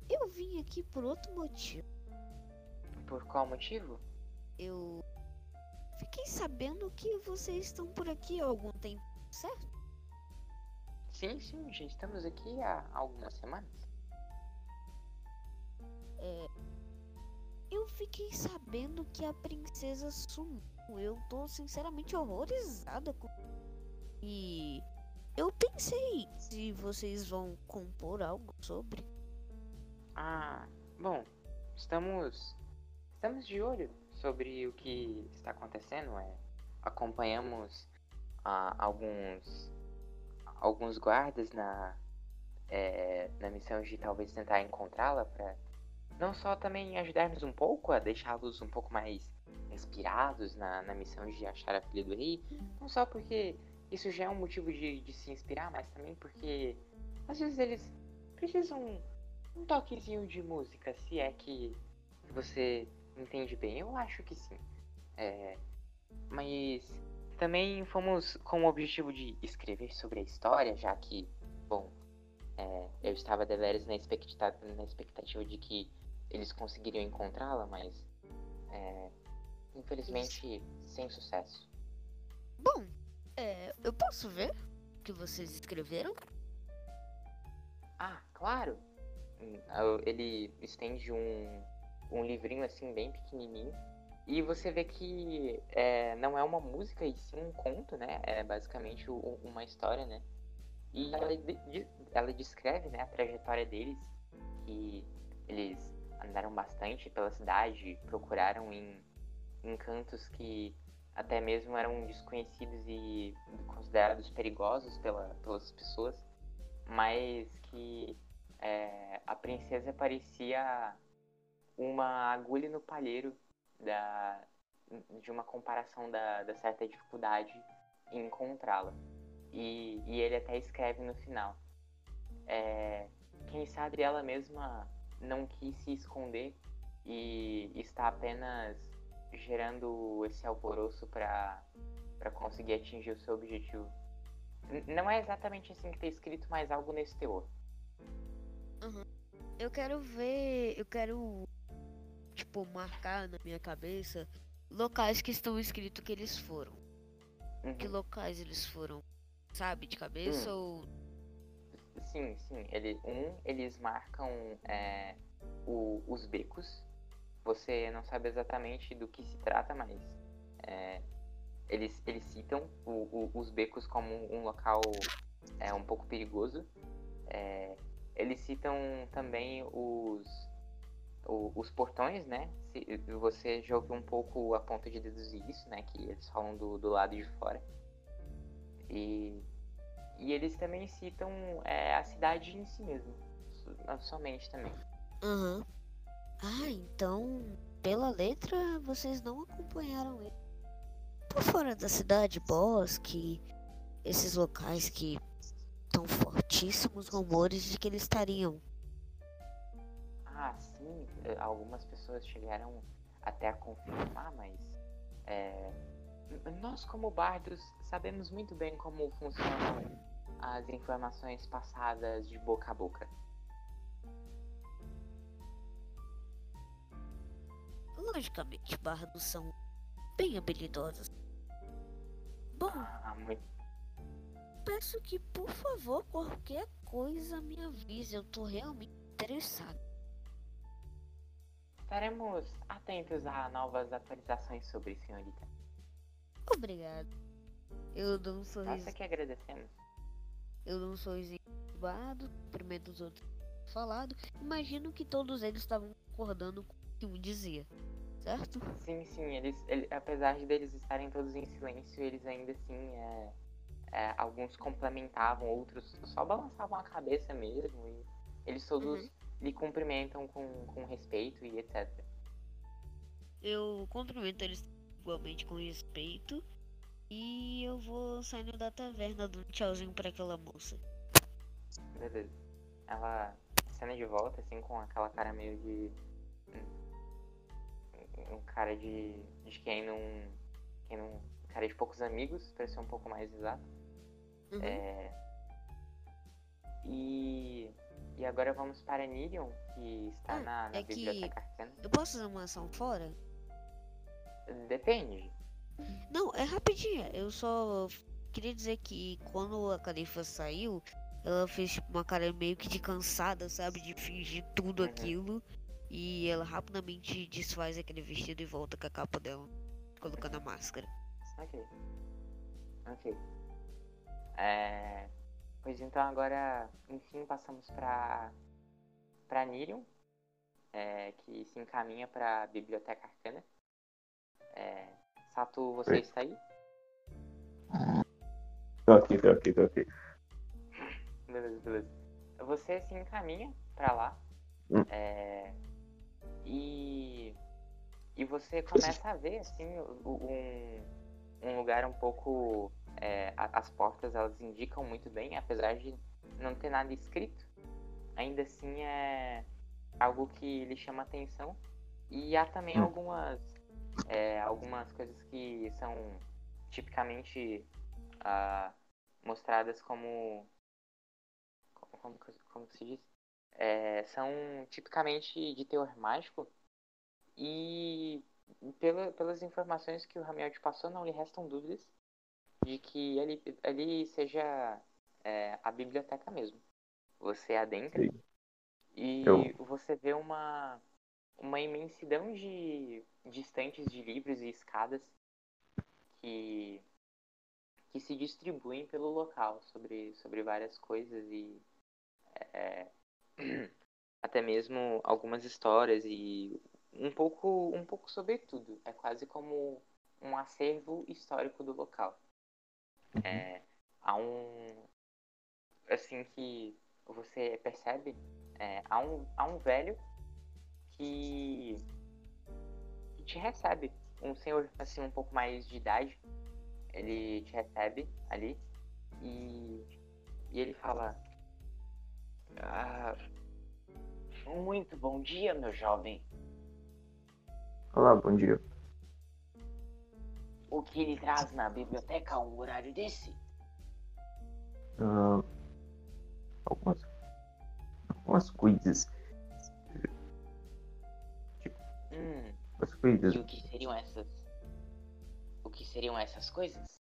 Eu vim aqui por outro motivo.
Por qual motivo?
Eu fiquei sabendo que vocês estão por aqui há algum tempo, certo?
Sim, sim, já estamos aqui há algumas semanas.
É. Eu fiquei sabendo que a princesa sumiu. Eu tô sinceramente horrorizada com. E. Eu pensei se vocês vão compor algo sobre.
Ah, bom, estamos estamos de olho sobre o que está acontecendo. É, acompanhamos ah, alguns alguns guardas na é, na missão de talvez tentar encontrá-la para não só também ajudar-nos um pouco a deixá-los um pouco mais inspirados na, na missão de achar a filha do rei, não só porque isso já é um motivo de, de se inspirar, mas também porque às vezes eles precisam um toquezinho de música, se é que você entende bem. Eu acho que sim. É, mas também fomos com o objetivo de escrever sobre a história, já que, bom, é, eu estava deveras na expectativa, na expectativa de que eles conseguiriam encontrá-la, mas é, infelizmente sem sucesso.
Bom, é, eu posso ver o que vocês escreveram?
Ah, claro. Ele estende um, um livrinho assim bem pequenininho. E você vê que é, não é uma música e sim um conto, né? É basicamente o- uma história, né? E ela, ela descreve né, a trajetória deles, que eles andaram bastante pela cidade, procuraram em, em cantos que até mesmo eram desconhecidos e considerados perigosos pela, pelas pessoas, mas que é, a princesa parecia uma agulha no palheiro da, de uma comparação da, da certa dificuldade em encontrá-la. E, e ele até escreve no final. É, quem sabe ela mesma não quis se esconder e está apenas gerando esse alvoroço para conseguir atingir o seu objetivo. N- não é exatamente assim que está escrito, mas algo nesse teor.
Eu quero ver. Eu quero. Tipo, marcar na minha cabeça locais que estão escrito que eles foram.
Uhum.
Que locais eles foram? Sabe, de cabeça ou.
Sim, sim. Ele, um, eles marcam é, o- os becos. Você não sabe exatamente do que se trata, mas é, eles, eles citam o- o- os becos como um local é, um pouco perigoso. É, eles citam também os, os portões, né? Se- você ouviu um pouco a ponto de deduzir isso, né? Que eles falam do, do lado de fora. E e eles também citam é, a cidade em si mesmo. so- Somente também.
Aham. Ah, então. Pela letra, vocês não acompanharam ele. Por fora da cidade, bosque, esses locais que fortíssimos rumores de que eles estariam.
Ah, sim. eh, Algumas pessoas chegaram até a confirmar, mas. é, nós, como bardos, sabemos muito bem como funcionam as informações passadas de boca a boca.
Logicamente, bardos são bem habilidosos. Bom,
Ah, muito.
Peço que, por favor, qualquer coisa me avise. Eu tô realmente interessado.
Estaremos atentos a novas atualizações sobre, senhorita.
Obrigado. Eu dou um sorriso.
Nós que agradecemos.
Eu dou um sorrisinho pro bardo, cumprimento os outros falado. Imagino que todos eles estavam concordando com o que um dizia. Certo?
Sim, sim, eles, ele- apesar de eles estarem todos em silêncio, eles ainda assim, é, é, alguns complementavam, outros só balançavam a cabeça mesmo, e eles todos
Uhum.
lhe cumprimentam com, com respeito e etc.
Eu cumprimento eles igualmente com respeito. E eu vou saindo da taverna dando um tchauzinho pra aquela moça.
Beleza. Ela cena de volta, assim, com aquela cara meio de. Um, cara de. de quem não. quem não. cara de poucos amigos, pra ser um pouco mais exato.
Uhum.
É, e, e agora vamos para Nirion, que está
Ah,
na, na
é que-
biblioteca arcana.
Eu posso fazer uma ação fora?
Depende.
Não, é rapidinho. Eu só queria dizer que quando a Califa saiu, ela fez tipo, uma cara meio que de cansada, sabe? De fingir tudo
Uhum.
aquilo. E ela rapidamente desfaz aquele vestido e volta com a capa dela, colocando a máscara.
Ok. Ok. É, pois então agora, enfim, passamos para para Nirion, é, que se encaminha para a biblioteca arcana. É, Sato, você
Oi.
está aí?
Tô aqui, tô aqui, tô aqui.
Beleza, beleza. Você se encaminha pra lá.
Hum.
é, e, e você começa a ver assim um, um lugar um pouco. É, as portas elas indicam muito bem, apesar de não ter nada escrito. Ainda assim é algo que lhe chama atenção. E há também
Hum.
algumas, é, algumas coisas que são tipicamente ah, mostradas como como, como, se diz? É, são tipicamente de teor mágico e pela, pelas informações que o Ramiel te passou, não lhe restam dúvidas de que ali, ali seja é, a biblioteca mesmo. Você adentra
Sei.
e
Eu-
você vê uma, uma imensidão de, de estantes de livros e escadas que, que se distribuem pelo local sobre, sobre várias coisas e é, <clears throat> até mesmo algumas histórias e um pouco, um pouco sobre tudo. É quase como um acervo histórico do local. É, há um. Assim que você percebe, é, há, um, há um velho que, que te recebe. Um senhor assim um pouco mais de idade. Ele te recebe ali e, e ele fala. "Ah, muito bom dia, meu jovem.
Olá, bom dia.
O que ele traz na biblioteca a um horário desse?
Ah, algumas, algumas coisas.
Hum,
Algumas coisas.
e o que seriam essas? O que seriam essas coisas?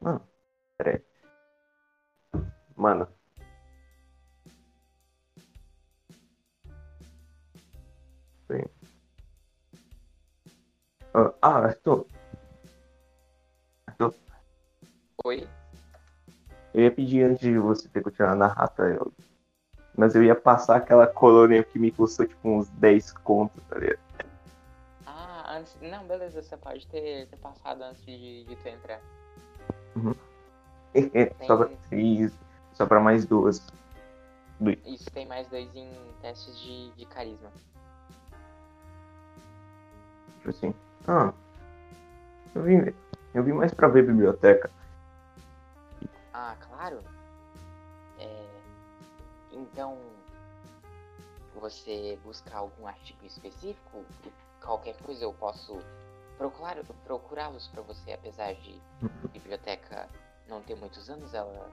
Mano, peraí. Mano. Bem. Ah, ah, Arthur.
Oi?
eu ia pedir antes de você ter continuado na rata, eu... mas eu ia passar aquela colônia que me custou tipo uns 10 contos, tá ligado?
Ah, antes. Não, beleza, você pode ter, ter passado antes de, de tu entrar.
Sobra três, sobra mais duas.
Isso tem mais dois em testes de, de carisma.
Tipo assim. Ah. Eu vim, eu vim mais pra ver biblioteca.
Ah, claro. É, Então, você busca algum artigo específico? Qualquer coisa eu posso procurar procurá-los para você, apesar de a biblioteca não ter muitos anos, ela,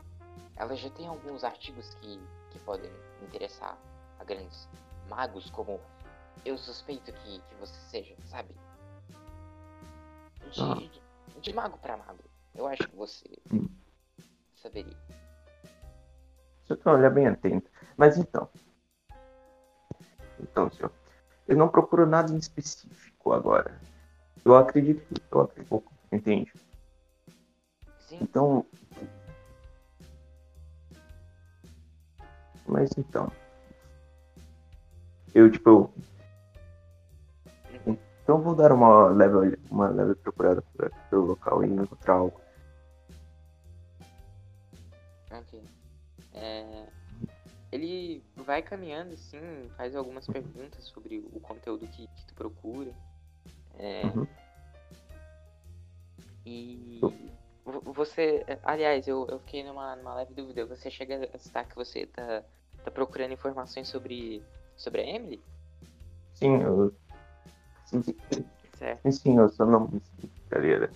ela já tem alguns artigos que, que podem interessar a grandes magos, como eu suspeito que, que você seja, sabe? De,
Ah.
De, mago para mago. Eu acho que você
Hum.
saberia.
Que olhar bem atento. Mas então. Então, senhor. Eu não procuro nada em específico agora. Eu acredito que eu acredito entende?
Sim,
Então. Mas então. Eu, tipo, eu. Então eu vou dar uma leve, uma leve procurada pelo local e encontrar algo.
ok. É, ele vai caminhando assim, faz algumas perguntas sobre o conteúdo que, que tu procura. É,
Uhum.
E vo- você. Aliás, eu, eu fiquei numa, numa leve dúvida. Você chega a citar que você tá, tá procurando informações sobre, sobre a Emily?
Sim, eu.
Certo.
sim, eu só não. Galera.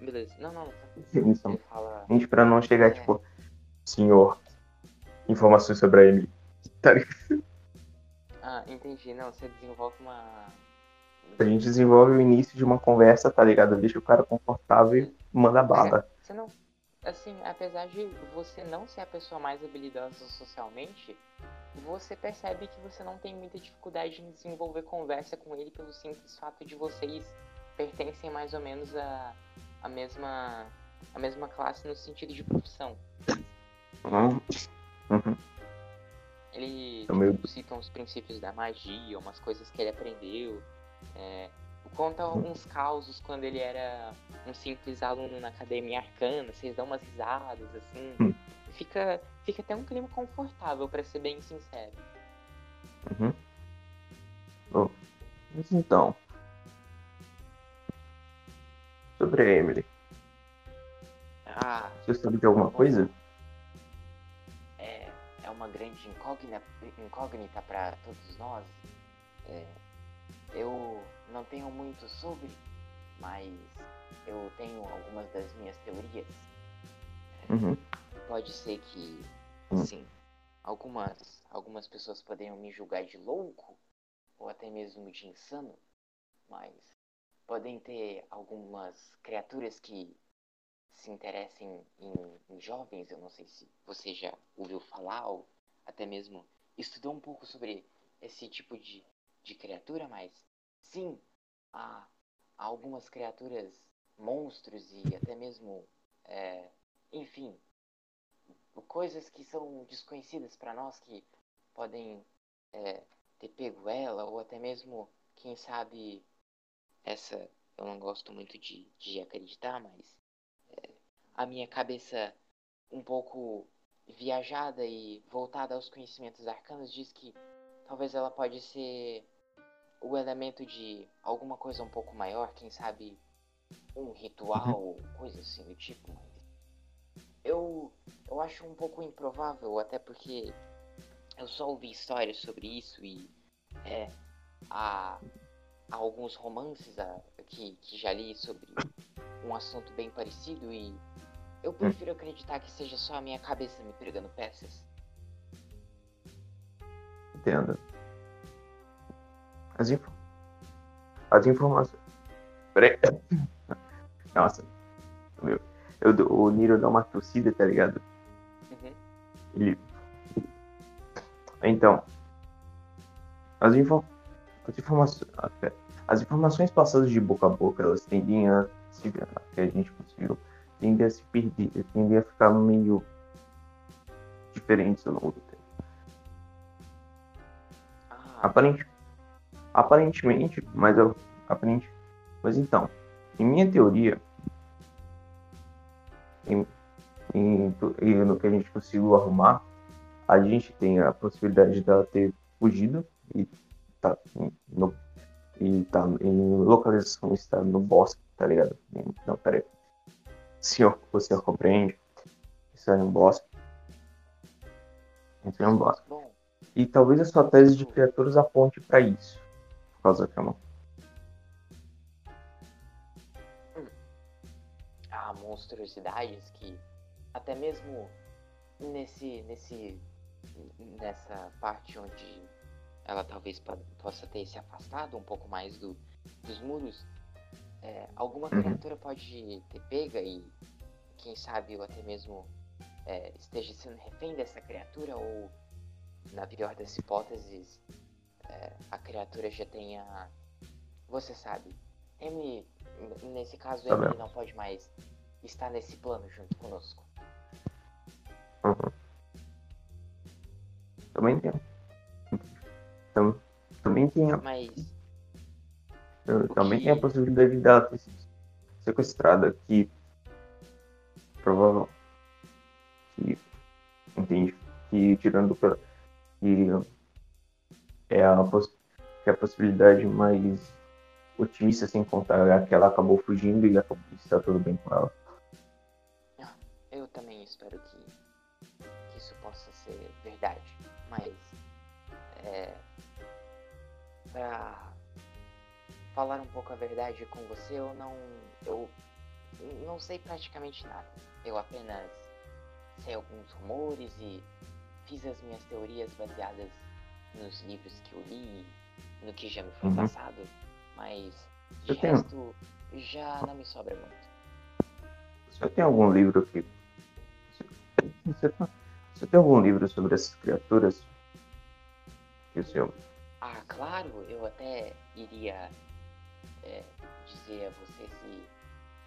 Beleza. Não, não.
Sim.
Ele fala.
Gente, pra não chegar,
É.
tipo, senhor, informações sobre a Emily. <laughs> Tá ligado?
Ah, entendi. Não, você desenvolve uma.
A gente desenvolve o início de uma conversa, tá ligado? Deixa o cara confortável e manda bala.
Você não. Assim, apesar de você não ser a pessoa mais habilidosa socialmente, você percebe que você não tem muita dificuldade em desenvolver conversa com ele pelo simples fato de vocês pertencem mais ou menos a, a mesma a mesma classe no sentido de profissão.
Hum. Uhum.
Ele
É meio-
tipo, cita uns princípios da magia, umas coisas que ele aprendeu. É, conta uns causos quando ele era um simples aluno na academia arcana, vocês dão umas risadas, assim.
Hum.
Fica, fica até um clima confortável, pra ser bem sincero.
Uhum. Bom, mas então. Sobre a Emily,
Ah,
você sabe de alguma coisa?
é, é uma grande incógnita, incógnita para todos nós. É, eu não tenho muito sobre, mas eu tenho algumas das minhas teorias.
Uhum.
Pode ser que,
Hum.
sim, algumas, algumas pessoas poderiam me julgar de louco, ou até mesmo de insano, mas podem ter algumas criaturas que se interessa em, em, em jovens. Eu não sei se você já ouviu falar ou até mesmo estudou um pouco sobre esse tipo de, de criatura, mas sim, há, algumas criaturas, monstros e até mesmo, é, enfim, coisas que são desconhecidas para nós que podem é, ter pego ela ou até mesmo, quem sabe, essa eu não gosto muito de, de acreditar, mas é, a minha cabeça um pouco viajada e voltada aos conhecimentos arcanos diz que talvez ela pode ser o elemento de alguma coisa um pouco maior, quem sabe um ritual, ou coisa assim do tipo, eu eu acho um pouco improvável, até porque eu só ouvi histórias sobre isso e é, há, há alguns romances a, que, que já li sobre um assunto bem parecido e eu prefiro acreditar que seja só a minha cabeça me pregando peças.
Entendo. As, info... As informações. Peraí. Nossa. Meu. Eu, o Niro dá uma tossida, tá ligado?
Uhum.
Ele. Então. As, info... as informações. As informações passadas de boca a boca, elas tendem a se que a gente conseguiu, tendem a se perder, tendem a ficar meio diferentes ao longo do tempo.
Ah,
Aparente, aparentemente, mas eu aparente, mas então, em minha teoria, em, em, e no que a gente conseguiu arrumar, a gente tem a possibilidade dela ter fugido e tá em- no e tá em localização está no bosque, tá ligado? Não, peraí. Senhor, o senhor compreende? Isso é um bosque. Isso é um bosque. E talvez a sua tese de criaturas aponte para isso. É uma.
há monstruosidades que até mesmo nesse nesse nessa parte onde ela talvez po- possa ter se afastado um pouco mais do, dos muros é, alguma
Uhum.
criatura pode ter pega e quem sabe ou até mesmo é, esteja sendo refém dessa criatura ou na pior das hipóteses é, a criatura já tenha você sabe Emily nesse caso
Tá
Emily
bem.
não pode mais estar nesse plano junto conosco
Uhum. Também tem. Tam- Também tem a,
mas
eu- também
que-
tem a possibilidade ter sido sequestrada que provável que entende que tirando pela que é a, é a possibilidade mais otimista sem contar que ela acabou fugindo e acabou, está tudo bem com ela.
eu também espero que, que isso possa ser verdade mas é, pra falar um pouco a verdade com você eu não eu não sei praticamente nada eu apenas sei alguns rumores e fiz as minhas teorias baseadas nos livros que eu li no que já me foi
Uhum.
passado mas de
Eu tenho-
resto já não me sobra muito
Você tem algum livro que. Você, você tem algum livro sobre essas criaturas? Que o senhor.
Ah, claro, eu até iria é, dizer a você se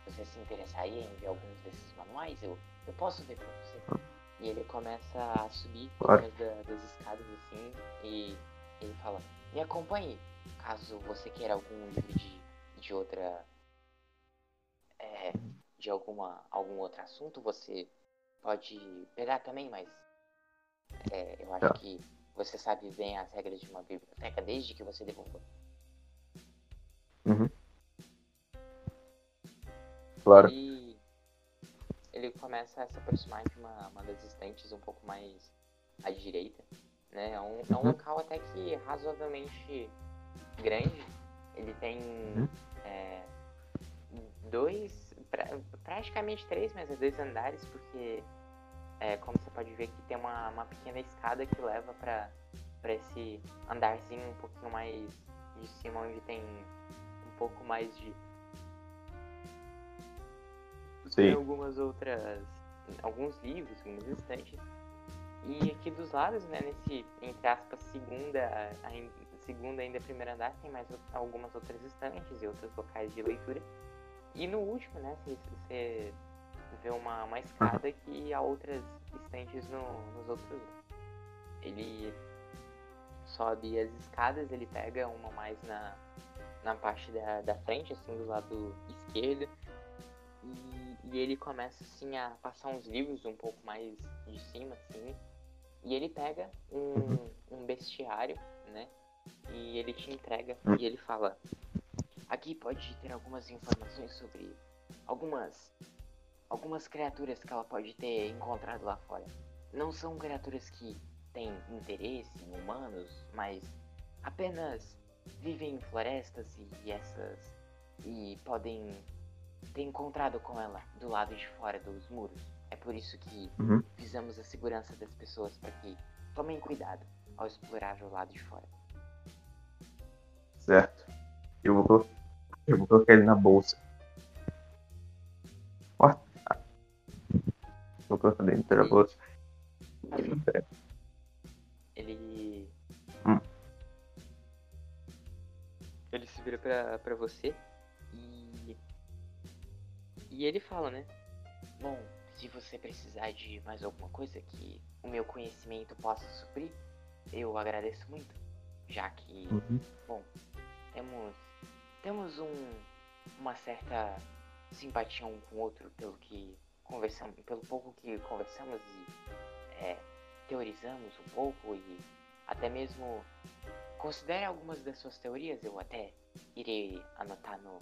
você se interessaria em ver alguns desses manuais, eu, eu posso ver pra você. E ele começa a subir através da- das escadas assim e ele fala, me acompanhe, caso você queira algum livro de, de outra. é, de alguma, algum outro assunto, você pode pegar também, mas é, eu acho
Tá.
que você sabe bem as regras de uma biblioteca desde que você devolveu.
Uhum. Claro.
E ele começa a se aproximar de uma, uma das estantes um pouco mais à direita. Né? É, um, é um
Uhum.
local até que razoavelmente grande. Ele tem
Uhum.
é, dois, pra- praticamente três, mas é dois andares, porque é, como você pode ver que tem uma, uma pequena escada que leva para esse andarzinho um pouquinho mais de cima, onde tem um pouco mais de
Sim.
algumas outras. alguns livros, algumas estantes. E aqui dos lados, né, nesse, entre aspas, segunda, ain- segunda ainda primeiro andar, tem mais algumas outras estantes e outros locais de leitura. E no último, né, você vê uma, uma escada que há outras estantes no, nos outros. Ele sobe as escadas, ele pega uma mais na, na parte da, da frente, assim, do lado esquerdo. E, e ele começa, assim, a passar uns livros um pouco mais de cima, assim. E ele pega um, um bestiário, né? E ele te entrega e ele fala: Aqui pode ter algumas informações sobre algumas algumas criaturas que ela pode ter encontrado lá fora. Não são criaturas que têm interesse em humanos, mas apenas vivem em florestas e essas e podem ter encontrado com ela do lado de fora dos muros. É por isso que
Uhum.
visamos a segurança das pessoas para que tomem cuidado ao explorar o lado de fora.
Certo. Eu vou, colo- eu vou colocar ele na bolsa. Ó. Vou colocar dentro da bolsa. Pera.
Ele.
Hum.
Ele se vira pra, pra você. E ele fala, né? Bom, se você precisar de mais alguma coisa que o meu conhecimento possa suprir, eu agradeço muito. Já que,
Uhum.
bom, temos. Temos um. uma certa simpatia um com o outro pelo que conversamos. pelo pouco que conversamos e é, teorizamos um pouco e até mesmo considere algumas das suas teorias, eu até irei anotar no,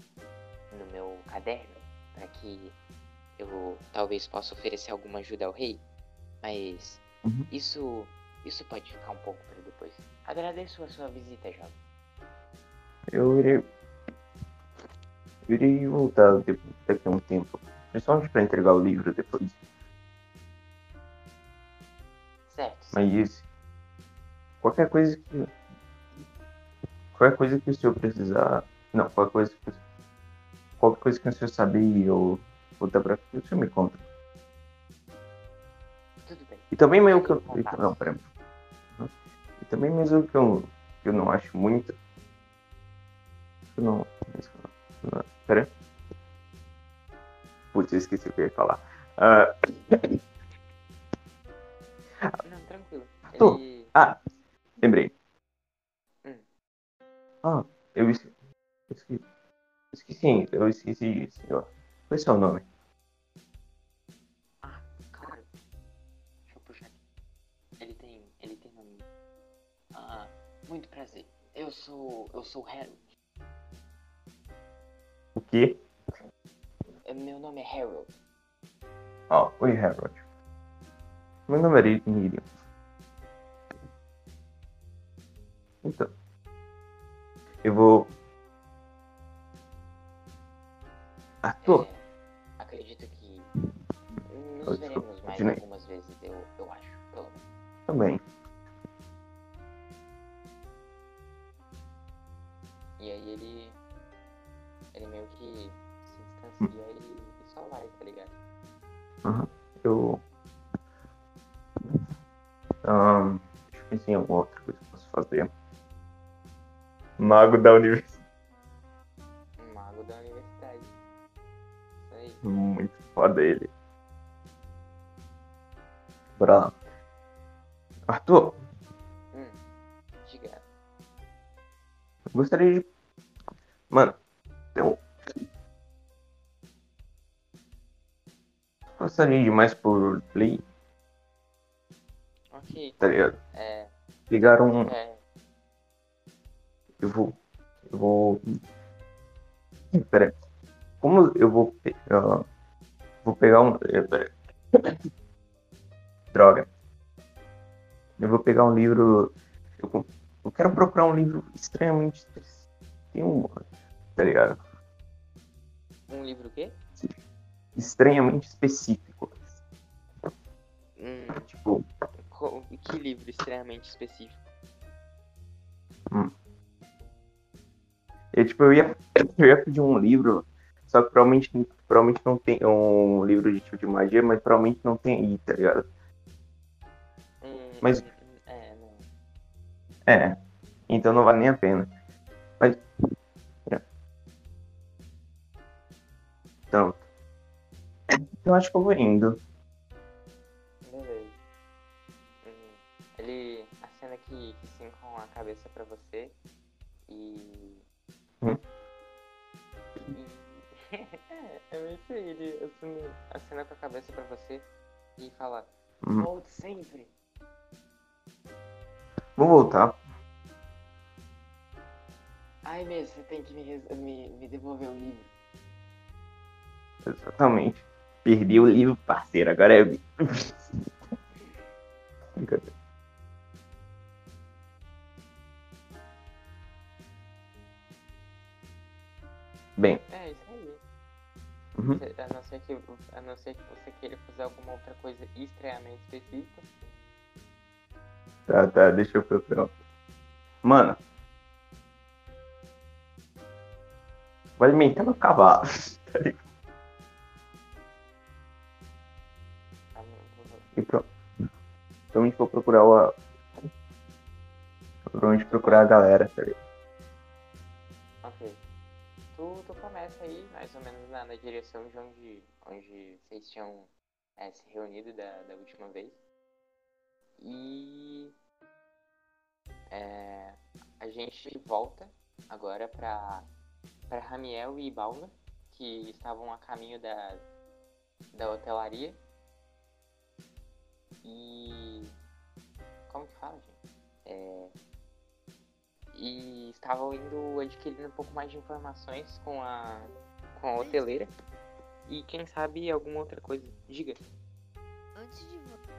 no meu caderno para que eu talvez possa oferecer alguma ajuda ao rei, mas
Uhum.
isso isso pode ficar um pouco para depois. Agradeço a sua visita, jovem.
Eu irei. Eu irei voltar daqui a um tempo. Principalmente pra entregar o livro depois.
Certo.
Mas. Qualquer coisa que. Qualquer coisa que o senhor precisar. Não, qualquer coisa que. Qualquer coisa que o senhor saber ou voltar pra senhor me conta.
Tudo bem.
E também mesmo que eu. Não, pera. E também mesmo que eu, que eu não acho muito. Eu não. não pera. Putz, eu esqueci o que eu ia falar. Ah,
Não, tranquilo.
Tô.
Ele...
ah, lembrei.
Hum.
Ah, eu esqueci. Esqueci, eu esqueci, senhor. Qual é o seu nome?
Ah, claro. Deixa eu puxar aqui. Ele tem. Ele tem nome. Ah, muito prazer. Eu sou. Eu sou Harold.
O quê?
Eh, Meu nome é Harold.
Ah, oi, Harold. Meu nome é Miriam. Então. Eu vou.
É, acredito que nos veremos mais
continue.
algumas vezes, eu, eu acho, pelo menos.
também.
E aí ele. Ele meio que se distancia e, e só vai, tá ligado?
Eu. Ahn, deixa eu pensar em alguma outra coisa que eu posso fazer. Mago da universidade. Pegar um.
É.
Eu vou. Eu vou. Pera aí. Como eu vou. ah, vou pegar um. eh, Pera. Droga. Eu vou pegar um livro. Eu, eu quero procurar um livro extremamente. Tem um. Tá ligado?
Um livro o quê?
Extremamente específico.
Extremamente específico?
eu, tipo, eu ia, <coughs> eu ia pedir um livro, só que provavelmente, provavelmente não tem um livro de tipo de magia, mas provavelmente não tem aí, tá ligado?
Hum,
Mas-
hum, É, não.
É. Então não vale nem a pena. Mas. é. Então. <coughs> Eu acho que eu vou indo.
Que, que sim com a cabeça pra você e.
Hum.
e... <laughs> é, isso aí, ele acena, acena com a cabeça pra você e fala,
Hum.
volte sempre.
Vou voltar.
Ai mesmo, você tem que me, me, me devolver o livro.
Exatamente. Perdi o livro, parceiro. Agora é. <laughs> Bem,
É, isso aí.
Uhum.
A não, ser que, a não ser que você queira fazer alguma outra coisa extremamente específica.
tá, tá, deixa eu procurar. Mano. Vai alimentar meu cavalo. <laughs>
tá? Vou-
E pronto. Provavelmente vou procurar o. Provavelmente procurar a galera, tá ligado?
Ok. Tu, tu começa aí, mais ou menos na, na direção de onde, onde vocês tinham é, se reunido da, da última vez. E é, a gente volta agora pra, pra Ramiel e Balna, que estavam a caminho da, da hotelaria. E. Como que fala, gente? É, e estavam indo adquirindo um pouco mais de informações com a, com a hoteleira. E quem sabe alguma outra coisa. Diga.
Antes de você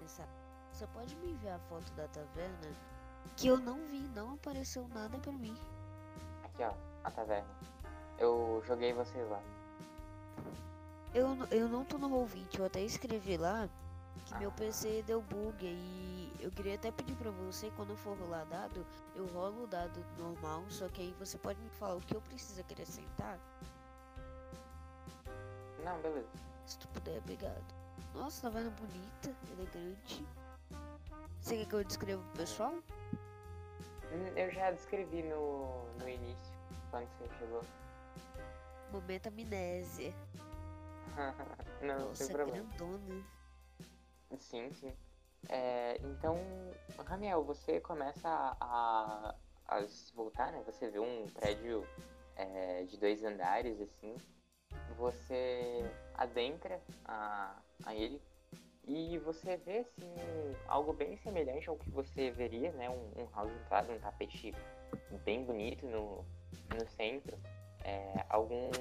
pensar, você pode me enviar a foto da taverna? Que eu não vi, não apareceu nada pra mim.
Aqui ó, a taverna. Eu joguei vocês lá.
Eu, eu não tô no Roll20, eu até escrevi lá que meu
Ah.
PC deu bug e eu queria até pedir pra você, quando eu for rolar dado, eu rolo o dado normal, só que aí você pode me falar o que eu preciso acrescentar?
Não, beleza.
Se tu puder, obrigado. Nossa, taverna bonita, elegante. Você quer que eu descreva pro pessoal?
Hum, Eu já descrevi no, no início, quando você chegou.
Momento amnésia. <laughs>
Não,
Nossa,
sem
é
problema.
grandona.
Sim, sim. É, então, Ramiel, você começa a, a, voltar, né? Você vê um prédio é, de dois andares, assim. Você adentra a, a ele e você vê, assim, algo bem semelhante ao que você veria, né? Um, um de entrada, um tapete bem bonito no, no centro. É, alguns,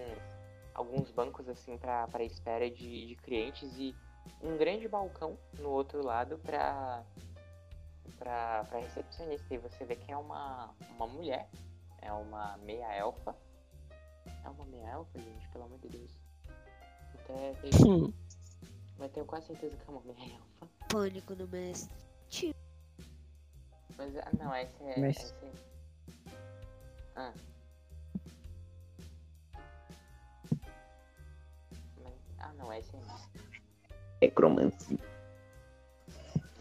alguns bancos, assim, para espera de, de clientes e um grande balcão no outro lado pra, pra, pra recepcionista. E você vê que é uma, uma mulher, é uma meia elfa. É uma meia elfa, gente, pelo amor de Deus. Até tenho, <laughs> mas tenho quase certeza que é uma meia elfa.
Pânico no mestre. Tio,
Mas ah, não, essa é.
Mas-
Essa é... Ah. Mas, ah não, essa é.
Necromancia.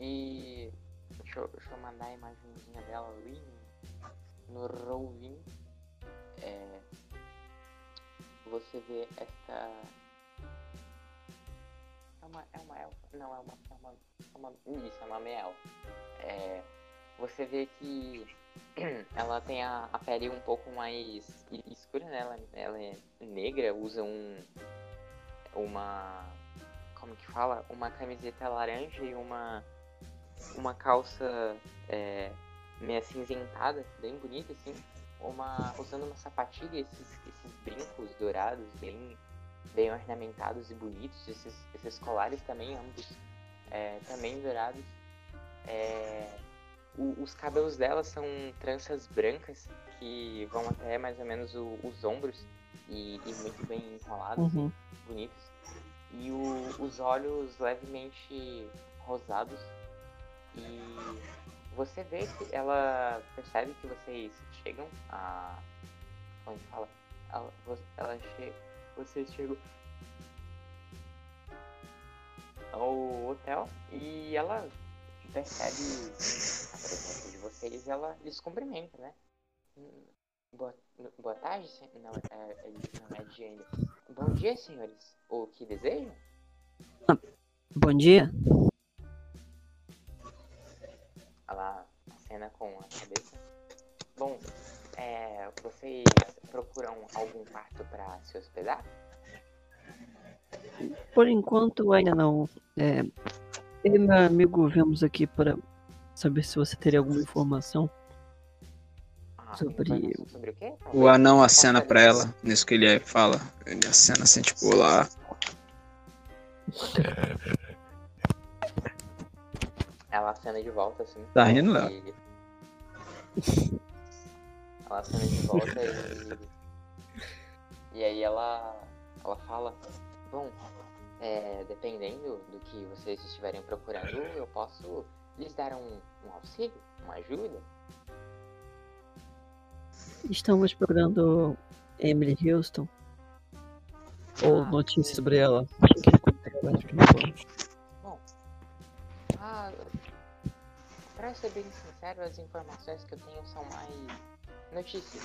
E deixa eu, deixa eu mandar a imagenzinha dela ali no, Roll20. É, você vê esta. É uma, é uma elfa? Não, é uma. É uma, é uma isso, é uma elfa. É, você vê que <clears throat> ela tem a, a pele um pouco mais escura, né? Ela, ela é negra, usa um. Uma. Como que fala? Uma camiseta laranja e uma uma calça é, meio acinzentada, bem bonita assim, uma, usando uma sapatilha, esses, esses brincos dourados, bem, bem ornamentados e bonitos, esses, esses colares também, ambos é, também dourados. É, o- os cabelos dela são tranças brancas que vão até mais ou menos o- os ombros e, e muito bem enrolados
Uhum.
bonitos. E o- os olhos levemente rosados. E você vê que ela percebe que vocês chegam a. Como que fala? Ela, ela che- vocês chegam ao hotel e ela percebe a presença de vocês e ela lhes cumprimenta, né? Hum, Boa, boa tarde, não, é, é, não é Jane. Bom dia, senhores. O que desejam?
Bom dia.
Ela acena com a cabeça. Bom, é, vocês procuram algum quarto para se hospedar?
Por enquanto ainda não. É, eu e meu amigo viemos aqui para saber se você teria alguma informação.
Ah,
Sobre-
o quê?
O anão acena pra ela, nisso que ele fala. Ele acena assim, tipo, lá. <laughs>
Ela acena de volta, assim.
Tá rindo, Léo?
e- Ela acena de volta e. E aí ela. Ela fala. Bom, é, dependendo do que vocês estiverem procurando, eu posso lhes dar um, um auxílio, uma ajuda.
Estamos procurando Emily Houston. Ou
Ah,
notícias sobre ela.
Bom, ah, pra ser bem sincero, as informações que eu tenho são mais notícias.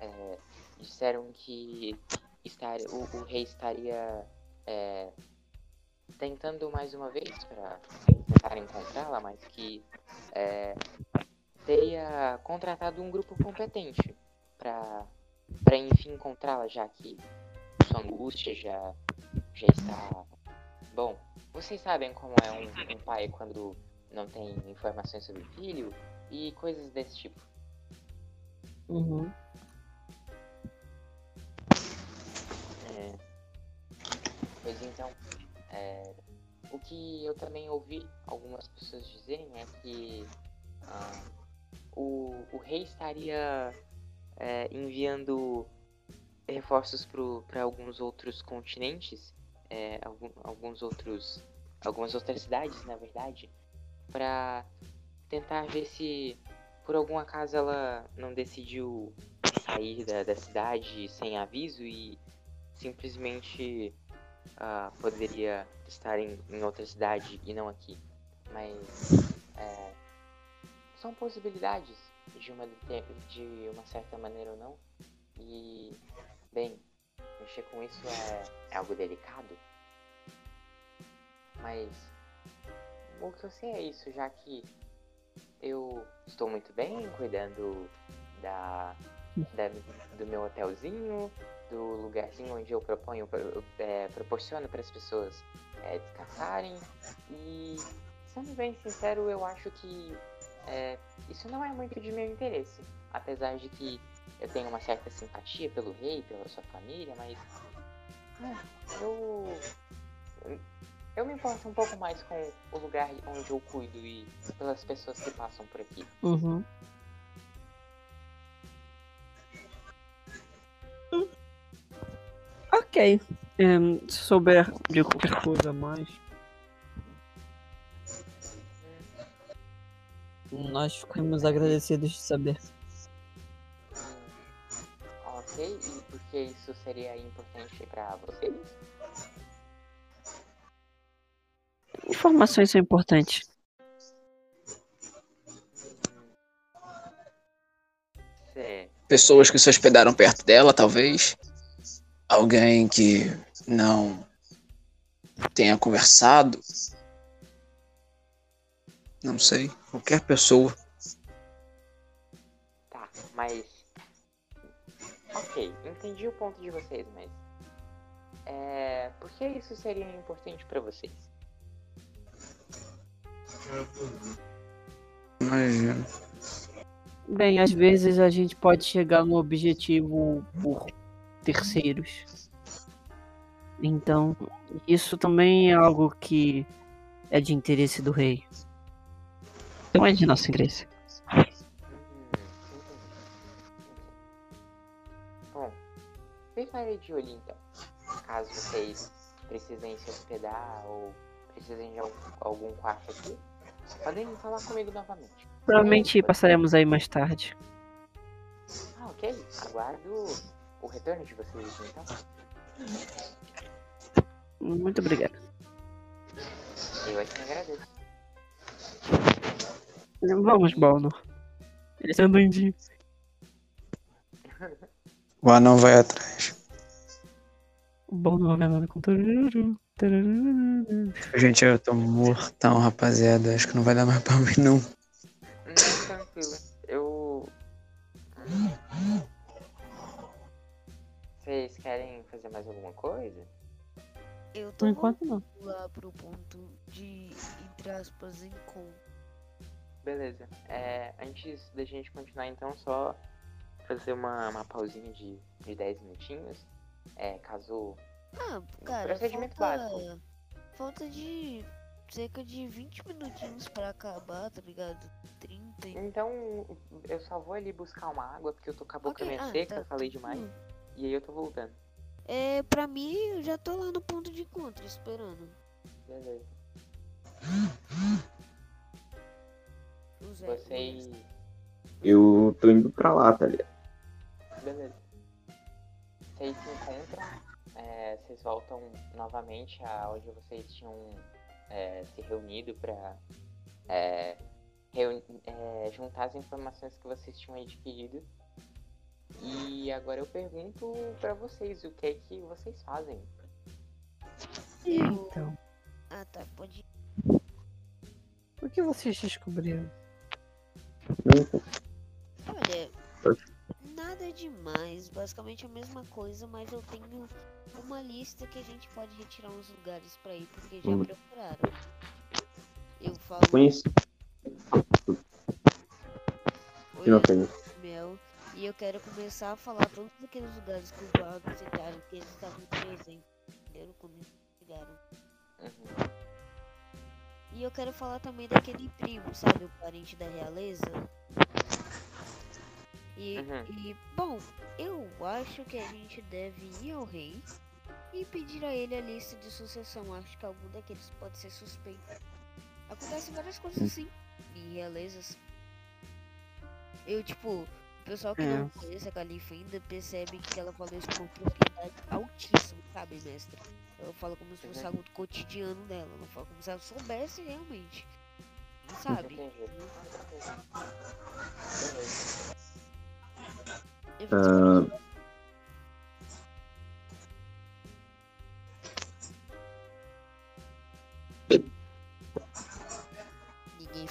É, disseram que estar, o, o rei estaria é, tentando mais uma vez para tentar encontrá-la, mas que é, teria contratado um grupo competente para para enfim encontrá-la, já que sua angústia já já está bom. Vocês sabem como é um, um pai quando não tem informações sobre o filho e coisas desse tipo.
Uhum.
É, Pois então, é, o que eu também ouvi algumas pessoas dizerem é que ah, o, o rei estaria é, enviando reforços para alguns outros continentes, é, algum- alguns outros, algumas outras cidades, na verdade, para tentar ver se por algum acaso ela não decidiu sair da, da cidade sem aviso e simplesmente ah, poderia estar em, em outra cidade e não aqui. Mas é, são possibilidades de uma, de uma certa maneira ou não. E, bem, mexer com isso é, é algo delicado. Mas o que eu sei é isso, já que eu estou muito bem cuidando da, da- do meu hotelzinho, do lugarzinho onde eu proponho, pro- é, proporciono para as pessoas é, descansarem. E, sendo bem sincero, eu acho que é, isso não é muito de meu interesse. Apesar de que eu tenho uma certa simpatia pelo rei, pela sua família, mas ah, eu eu me importo um pouco mais com o lugar onde eu cuido e pelas pessoas que passam por aqui.
Uhum. Ok. Em, se souber de qualquer coisa a mais, nós ficamos agradecidos de saber.
Ok, e por que isso seria importante pra vocês?
Informações são importantes.
Certo.
Pessoas que se hospedaram perto dela, talvez. Alguém que não tenha conversado. Não sei. Qualquer pessoa.
Tá, mas. Ok, entendi o ponto de vocês, mas. É. Por que isso seria importante pra vocês?
Imagina.
Bem, às vezes a gente pode chegar no objetivo por terceiros. Então, isso também é algo que é de interesse do rei. Não é de.
Hum, entendi. Bom, ficarei de olho então. Caso vocês precisem se hospedar ou precisem de algum, algum quarto aqui, podem falar comigo novamente.
Provavelmente passaremos aí mais tarde.
Ah, ok. Aguardo o retorno de vocês então.
Muito obrigado.
Eu aqui agradeço.
Vamos, Balno. Esse é o doidinho.
O anão vai atrás.
O Balno vai lá com tururu.
Gente, eu tô mortão, rapaziada. Acho que não vai dar mais pra mim, não.
Não, tranquilo. Eu. Vocês querem fazer mais alguma coisa?
Eu tô
Por enquanto não.
voltando lá pro ponto de, entre aspas, encontro.
Beleza. É, antes da gente continuar, então, só fazer uma, uma pausinha de, de 10 minutinhos. É, caso.
Ah, cara,
procedimento
falta, falta de cerca de 20 minutinhos pra acabar, tá ligado? 30 e...
Então, eu só vou ali buscar uma água, porque eu tô com a boca
Ok,
meio
ah,
seca,
tá.
falei demais.
Hum.
E aí eu tô voltando.
É, pra mim, eu já tô lá no ponto de encontro, esperando.
Beleza. Vocês.
Eu tô indo pra lá, tá ligado?
Beleza. Vocês se encontram, é, vocês voltam novamente a onde vocês tinham é, se reunido pra é, reuni- é, juntar as informações que vocês tinham adquirido. E agora eu pergunto pra vocês o que é que vocês fazem.
Então,
Ah, tá, pode ir.
o que vocês descobriram?
Olha, nada demais, basicamente a mesma coisa, mas eu tenho uma lista que a gente pode retirar uns lugares pra ir, porque já
Hum.
procuraram. Eu falo
Conheci.
Oi. Mel, e eu quero começar a falar todos aqueles lugares que os guardas citaram, que eles estavam presentes, entenderam? Quando eles chegaram.
Uhum.
E eu quero falar também daquele primo, sabe, o parente da realeza. E,
Uhum.
e, bom, eu acho que a gente deve ir ao rei e pedir a ele a lista de sucessão. Acho que algum daqueles pode ser suspeito. Acontecem várias coisas assim, em realezas. Eu, tipo, pessoal que não
É.
conhece a Califa ainda percebe que ela falou isso com propriedade altíssima, sabe, mestre? Ela fala como se fosse
Uhum.
algo do cotidiano dela. Ela fala como se ela soubesse realmente. Sabe?
Entendi. Beleza.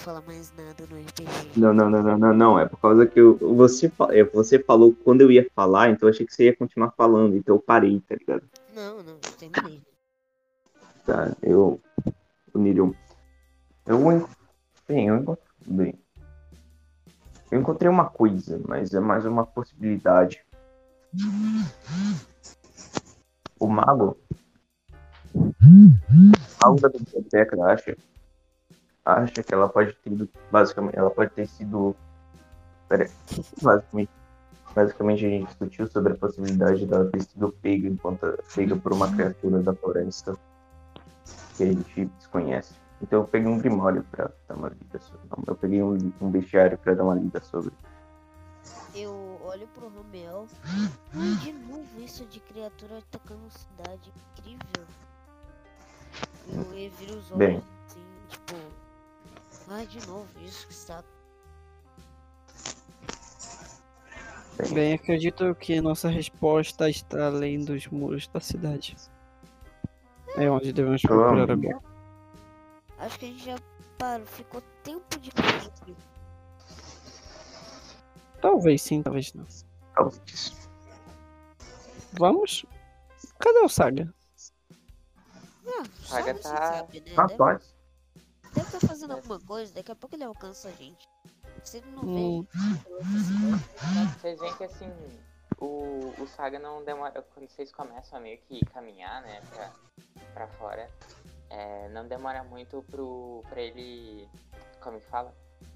Eu fico
Ah,
esperando. Ninguém fala mais nada no RPG.
Não, não, não, não, não, não. É por causa que eu, você, é, você falou quando eu ia falar, então eu achei que você ia continuar falando, então eu parei, tá ligado?
Não, não, terminei.
Tá, eu. O Nirium. Eu. en- Bem, eu encontrei. Bem. Eu encontrei uma coisa, mas é mais uma possibilidade. O mago. O mago da biblioteca acha. Acha que ela pode ter ido. Basicamente, ela pode ter sido. Pera aí. Basicamente, basicamente a gente discutiu sobre a possibilidade dela ter sido pega enquanto pega por uma criatura da floresta que a gente desconhece. Então eu peguei um grimório pra dar uma lida sobre. Não, eu peguei um, um bestiário pra dar uma lida sobre.
Eu olho pro Romel. Ai, de novo isso de criatura atacando cidade. Incrível. Eu reviro os olhos
Bem.
assim, tipo. Ai, de novo isso, que saco.
Bem, acredito que nossa resposta está além dos muros da cidade. É onde devemos procurar agora.
Acho que a gente já parou, ficou tempo de coisa aqui.
Talvez sim, talvez não.
Talvez.
Vamos? Cadê o Saga?
Ah, só
Saga tá-
sabe, né?
Ah,
Deve estar fazendo alguma coisa, daqui a pouco ele alcança a gente. Se ele não
Hum.
Vocês veem que assim, o, o Saga não demora. Quando vocês começam a meio que caminhar, né, pra, pra fora, é, não demora muito pro, pra ele. Como que fala?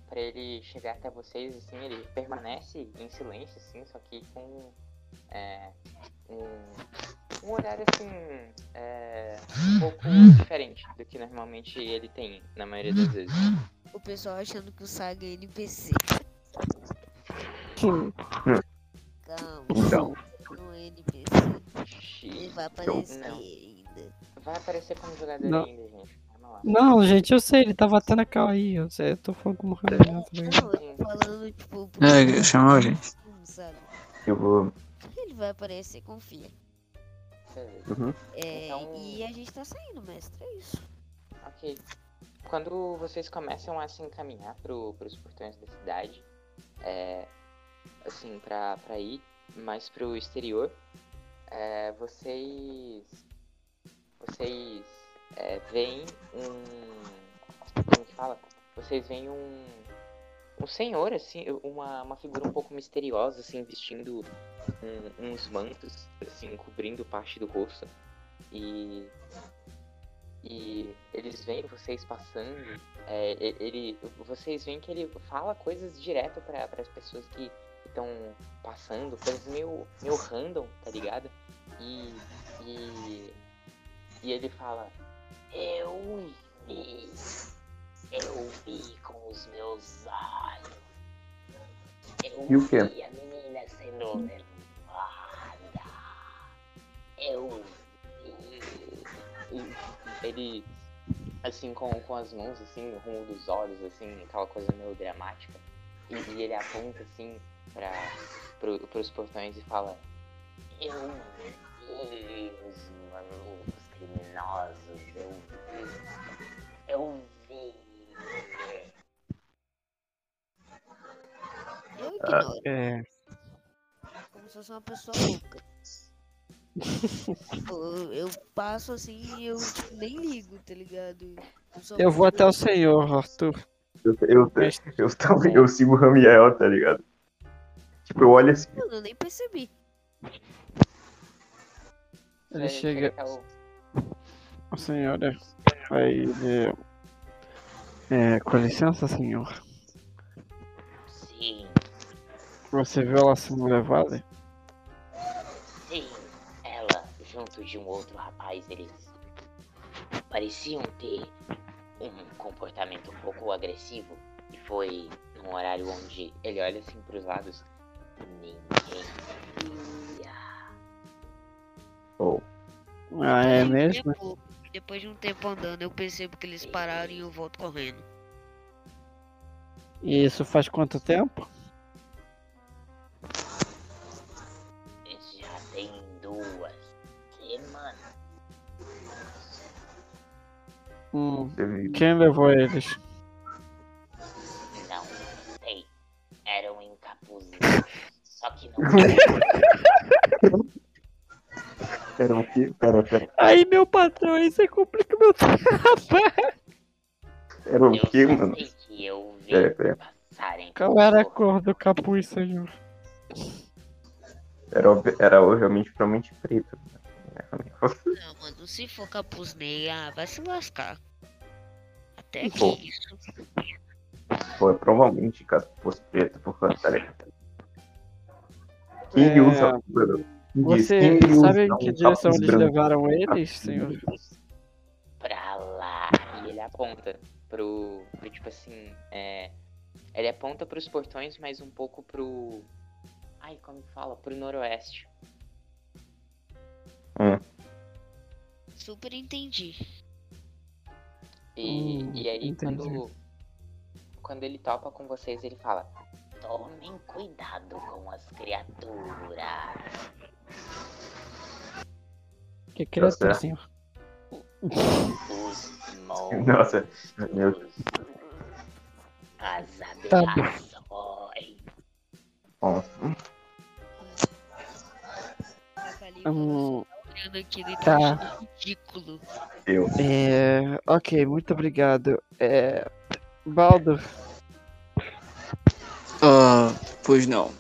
Pra ele chegar até vocês, assim, ele permanece em silêncio, assim, só que com é, um, um horário assim. É, um pouco diferente do que normalmente ele tem, na maioria das vezes.
o pessoal achando que o Saga é NPC.
Hum,
Calma,
Então.
não é NPC.
Xiii.
vai aparecer
Não.
ainda.
Vai aparecer como jogador
Não.
ainda, gente. Calma lá.
Não, gente, eu sei, ele tava até na cal aí. Eu, sei, eu tô falando como Ramiel, tá ligado?
Não, eu tô falando, tipo,
É, chamou, gente.
sabe?
Eu vou.
Ele vai aparecer, confia.
Uhum.
É,
Então-
E a gente tá saindo, mestre, é isso.
Ok. Quando vocês começam a se encaminhar pro, pros portões da cidade, é, assim, pra, pra ir mais pro exterior, é, vocês. Vocês é, veem um. Como que fala? Vocês veem um. Um senhor, assim, uma, uma figura um pouco misteriosa, assim, vestindo um- uns mantos, assim, cobrindo parte do rosto. E e eles veem vocês passando, é, ele, vocês veem que ele fala coisas direto para as pessoas que estão passando, coisas meio, meio random, tá ligado? E, e, e ele fala, eu vi, eu vi com os meus olhos, eu
E o quê?
vi a menina sendo levada, eu vi. <laughs> Ele, assim, com, com as mãos, assim, no rumo dos olhos, assim, aquela coisa meio dramática. E, e ele aponta, assim, pra, pro, pros portões e fala: Eu vi os malucos criminosos, eu vi. Eu vi.
Eu ignoro,
É.
como se fosse uma pessoa louca. Tipo, eu, eu passo assim e eu tipo, nem ligo, tá ligado? só
Eu vou até o senhor, Arthur.
Eu, eu, eu, tava- eu sigo o Ramiel, tá ligado? Tipo, eu olho assim.
Mano, eu nem percebi.
Ele chega. A senhora vai. É, é, com licença, senhor. Você viu ela sendo levada?
sim, ela junto de um outro rapaz, eles pareciam ter um comportamento um pouco agressivo e foi num horário onde ele olha assim pros lados. Ninguém via.
Oh,
Ah, é mesmo?
depois de um tempo andando, eu percebo que eles pararam e eu volto correndo.
E isso faz quanto tempo? Hum, quem levou eles?
Não sei. Eram encapuzados. Só que não. <laughs>
Pera, o quê? Pera, pera.
Aí, meu patrão, aí você complica o meu <laughs> trabalho.
Era o
Eu
quê,
só
mano?
sei que eu vi
Pera, pera.
passarem.
Qual era a cor do capuz, senhor?
Era, era obviamente provavelmente preto. né?
Não, mano, se for capuz negro, ah, vai se lascar. Até que
Pô.
isso.
Pô, provavelmente caso fosse preto, por causa ligado? Quem
É,
usa. mano,
Você
quem
sabe
usa
em que
um
direção
capuz
eles
branco?
levaram eles, senhor?
Pra lá. E ele aponta pro. pro tipo assim. É, ele aponta pros portões, mas um pouco pro. Ai, como que fala? Pro noroeste.
Super entendi.
E,
Hum,
e aí
entendi.
quando. Quando ele topa com vocês, ele fala. Tomem cuidado com as criaturas.
Que criatura, senhor?
Os monstros.
Nossa, meu Deus.
As
Tá bom.
aberrações.
Bom,
Hum,
tá olhando aquilo e
tá.
tá ridículo.
eu.
é, ok, muito obrigado. É, Baldo,
Ah, pois não.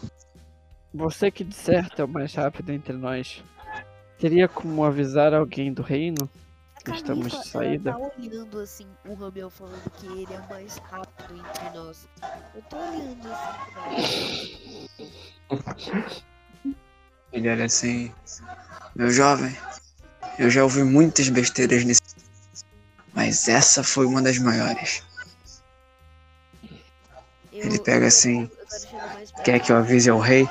você que de certo é o mais rápido entre nós, teria como avisar alguém do reino?
A
Estamos de saída.
Ela tá olhando assim, o Ramel falando que ele é o mais rápido entre nós. Eu tô olhando assim pra
Ele era assim. Meu jovem, eu já ouvi muitas besteiras nesse. Mas essa foi uma das maiores.
eu,
Ele pega assim. Quer que eu avise ao rei?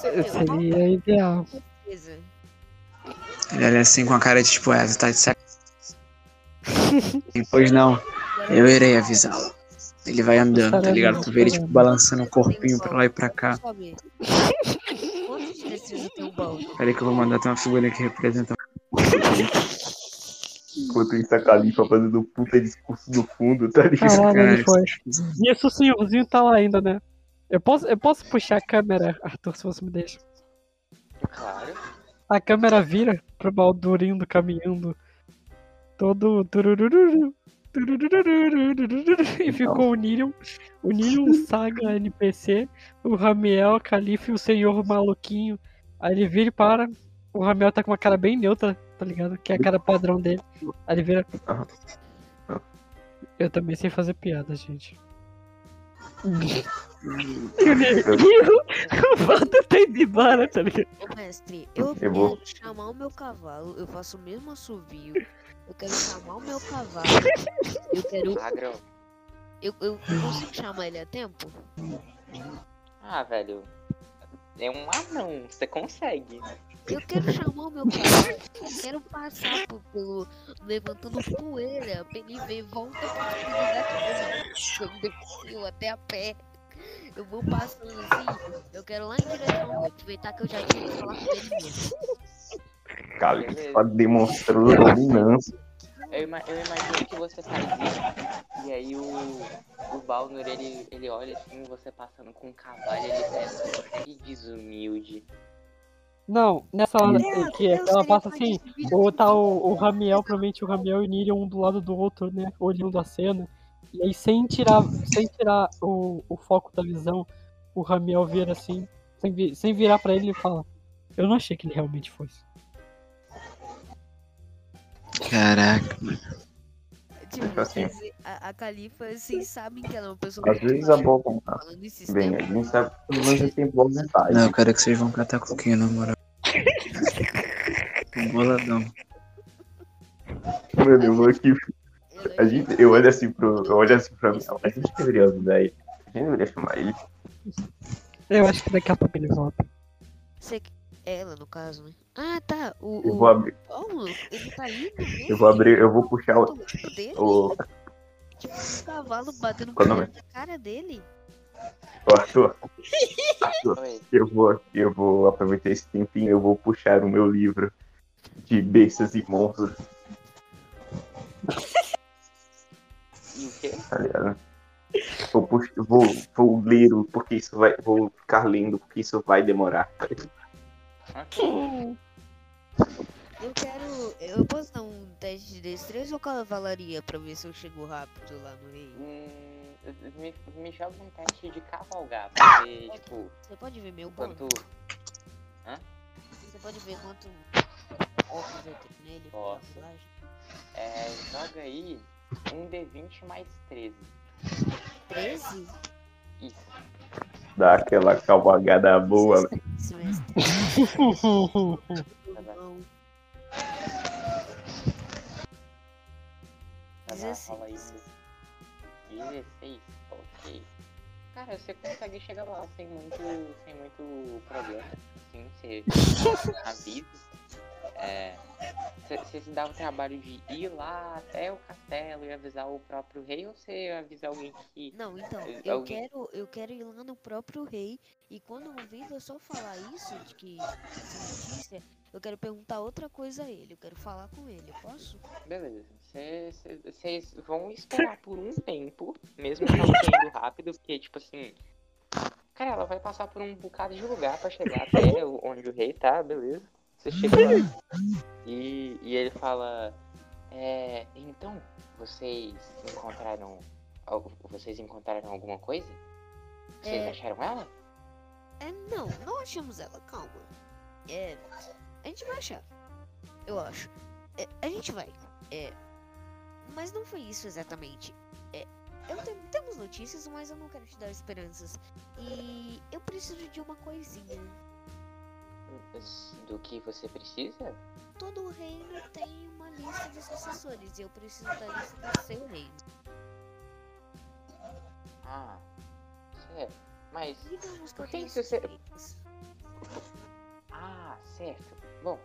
Seria ideal.
Ele olha assim com a cara de tipo, é, tá de sac... Pois não, eu irei avisá-lo. Ele vai andando, tá ligado? Tu vê ele tipo balançando o corpinho pra lá e pra cá.
Sabe? Quantos de destreza tem um?
Peraí que eu vou mandar até uma figurinha que representa. <laughs>
Enquanto isso, a Califa fazendo um puta discurso do fundo, tá ligado?
Caralho, ele
Cara,
foi. E esse senhorzinho tá lá ainda, né? Eu posso, eu posso puxar a câmera, Arthur, se você me deixa.
Claro.
A câmera vira pro Baldurindo caminhando todo. turururu, E ficou o Nilion, o Nilion, o Saga, NPC, o Ramiel, a Califa e o Senhor Maluquinho. Aí ele vira e para. O Ramiel tá com uma cara bem neutra, tá ligado? Que é a cara padrão dele. Aí ele vira. Eu também sei fazer piada, gente. E <laughs> o Nilion- o Valdo tá indo embora, tá ligado?
Ô mestre, eu,
Eu vou-
quero chamar o meu cavalo, eu faço o mesmo assovio. Eu quero chamar o meu cavalo. <laughs> Eu quero.
Agro.
Eu, eu consigo chamar ele a tempo?
Ah, velho. É um anão, você consegue.
Eu quero chamar o meu cavalo. Eu quero passar por, pelo. levantando poeira pra ele ver volta pra atividade. Eu até a pé. Eu vou passando assim. Eu quero lá em direção aproveitar que eu já que falar com ele mesmo.
Califa demonstrando dominância.
Eu, eu imagino que você faz isso. E aí o, o Balnor, ele, ele olha assim, você passando com um cavalo, ele pensa, que desumilde.
Não, nessa hora
Meu
que
Deus,
ela passa
pode
assim, ou tá o, o Ramiel, provavelmente o Ramiel e o Nirion um do lado do outro, né? Olhando a cena. E aí sem tirar, sem tirar o, o foco da visão, o Ramiel vira assim, sem, sem virar pra ele e fala. Eu não achei que ele realmente fosse.
Caraca.
Tipo,
Assim.
quer dizer, a, a Califa, vocês sabem que ela é uma pessoa
Às vezes a boa vontade. Bem, a gente sabe que pelo menos tem boa vontade.
Não, eu quero que vocês vão catar coquinho, na moral. <laughs> Boladão.
Mano, eu vou aqui.
Ela
A gente, eu olho assim pro. Eu olho assim pra mim. A gente deveria ajudar ele. A gente deveria chamar ele.
Eu acho que daqui a pouco ele volta.
Você que- Ela, no caso, né? Ah, tá. O,
Eu
o
vou abrir.
Paulo, ele tá mesmo?
Eu vou abrir. Eu vou puxar o.
o dele?
o
Tipo, um cavalo batendo
Qual o
na
nome?
cara dele.
o Arthur. Arthur, eu vou, eu vou aproveitar esse tempinho. Eu vou puxar o meu livro de bestas e monstros,
E o quê?
tá ligado? Vou, vou, vou ler, o- porque isso vai. Vou ficar lendo, porque isso vai demorar.
Eu quero. Eu posso dar um teste de destreza ou cavalaria pra ver se eu chego rápido lá no rei?
Hum, me, me joga um teste de cavalgar, pra ver, tipo,
Você pode ver meu bônus?
quanto.
Você pode ver quanto óculos eu tenho nele?
Posso. É, joga aí um D20 mais 13.
13?
Isso.
Dá aquela cavalgada boa.
Isso, mestre.
Bom.
Não.
Bom, rola aí.
16.
16, ok. Cara, você consegue chegar lá sem muito, sem muito problema. Assim, você <laughs> avisa. É, você, você se dá o trabalho de ir lá até o castelo e avisar o próprio rei ou você avisa alguém que.
Não, então,
Eh,
eu
alguém-
quero, eu quero ir lá no próprio rei e quando o Vitor só falar isso, de que essa notícia, eu quero perguntar outra coisa a ele, eu quero falar com ele, posso?
Beleza. Vocês vão esperar por um tempo, mesmo que ido rápido, porque, tipo assim. Cara, ela vai passar por um bocado de lugar pra chegar até onde o rei tá, beleza? Você chega lá. E, e ele fala. É, então, vocês encontraram. algo- Vocês encontraram alguma coisa? Vocês
É.
acharam ela?
É, não, não achamos ela, calma. É, a gente vai achar, eu acho. É, a gente vai, é, mas não foi isso exatamente. É, eu tenho, temos notícias, mas eu não quero te dar esperanças. E eu preciso de uma coisinha.
Do que você precisa?
Todo reino tem uma lista de sucessores e eu preciso da lista do seu reino.
Ah, certo. Mas
Digamos que eu tenho
você-
suspeitas.
certo. Bom,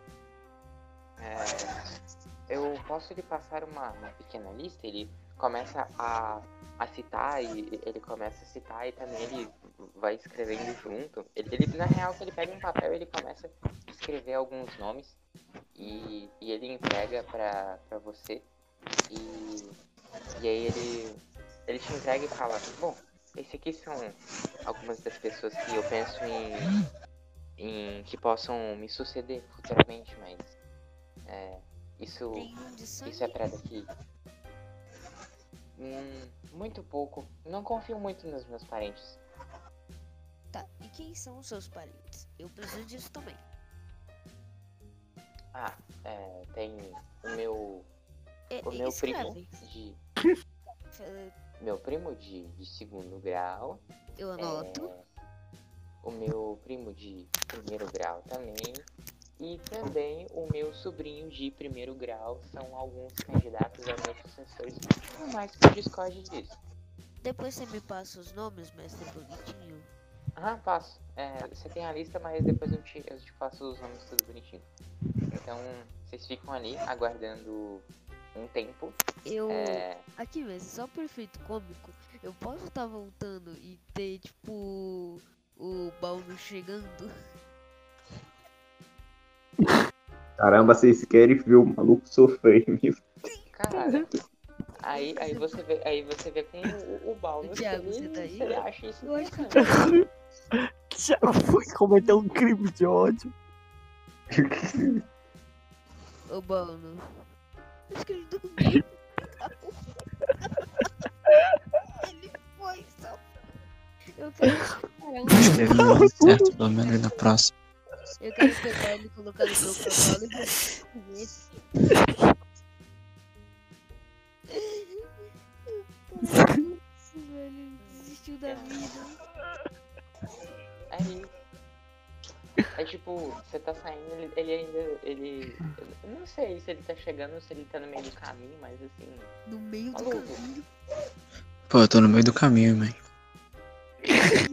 é, eu posso lhe passar uma, uma pequena lista. Ele começa a, a citar e ele começa a citar e também ele vai escrevendo junto. Ele, ele na real, ele pega um papel e ele começa a escrever alguns nomes e, e ele entrega pra, pra você. E, e aí ele, ele te entrega e fala, bom, esse aqui são algumas das pessoas que eu penso em, em que possam me suceder futuramente, mas é, isso, isso é pra daqui. Hum, muito pouco. Não confio muito nos meus parentes.
Tá, e quem são os seus parentes? Eu preciso disso também.
Ah, é, tem o meu,
É,
o meu primo de <coughs> meu primo de, de segundo grau.
Eu anoto.
É, o meu primo de primeiro grau também. E também o meu sobrinho de primeiro grau são alguns candidatos a meus sucessores. Por mais que discorde disso.
Depois você me passa os nomes, mestre bonitinho.
Ah, passo. É, você tem a lista, mas depois eu te, eu te faço os nomes tudo bonitinho. Então, vocês ficam ali aguardando um tempo.
Eu.
É,
Aqui, mestre, só por efeito cômico, eu posso estar voltando e ter, tipo, o Baldo chegando? <laughs>
Caramba, vocês querem ver o maluco sofrer mesmo.
cara. Aí, aí você vê, aí você vê com o, o Baldo se
Thiago, você tá aí?
ele acha isso interessante. <laughs>
Já foi cometer um crime de ódio.
Ô, Baldo. Acho que ele dormiu. ele foi só. Eu quero
ele não deu certo, pelo menos na próxima.
Eu quero pegar ele e colocar no meu cavalo e Nossa, velho, desistiu da vida.
Aí. É tipo, você tá saindo, ele, ele ainda. Ele. eu Não sei se ele tá chegando ou se ele tá no meio do caminho, mas assim.
No meio do
Maluco.
caminho.
Pô, eu tô no meio do caminho, mãe. <laughs>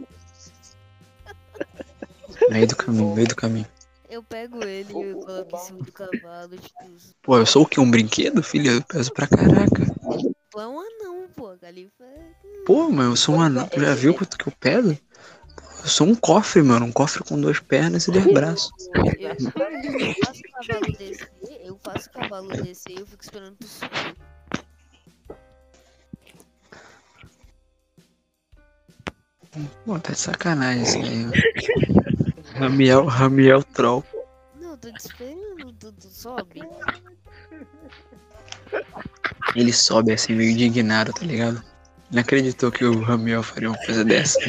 Meio do caminho, meio do caminho.
Eu pego ele e eu coloco em cima do cavalo. Tipo,
Pô, eu sou o quê? Um brinquedo, filho? Eu peso pra caraca.
tu é um anão, pô. Califa é.
Pô, mas eu sou um anão. Tu já viu quanto que eu peso? Eu sou um cofre, mano. Um cofre com duas pernas e dois braços.
Eu, eu faço o cavalo descer, eu faço o cavalo descer e eu fico esperando tu subir.
Pô, tá de sacanagem isso aí. Ramiel, Ramiel Troll.
Não, tô te esperando, tu sobe.
Ele sobe assim, meio indignado, tá ligado? Não acreditou que o Ramiel faria uma coisa dessa. Um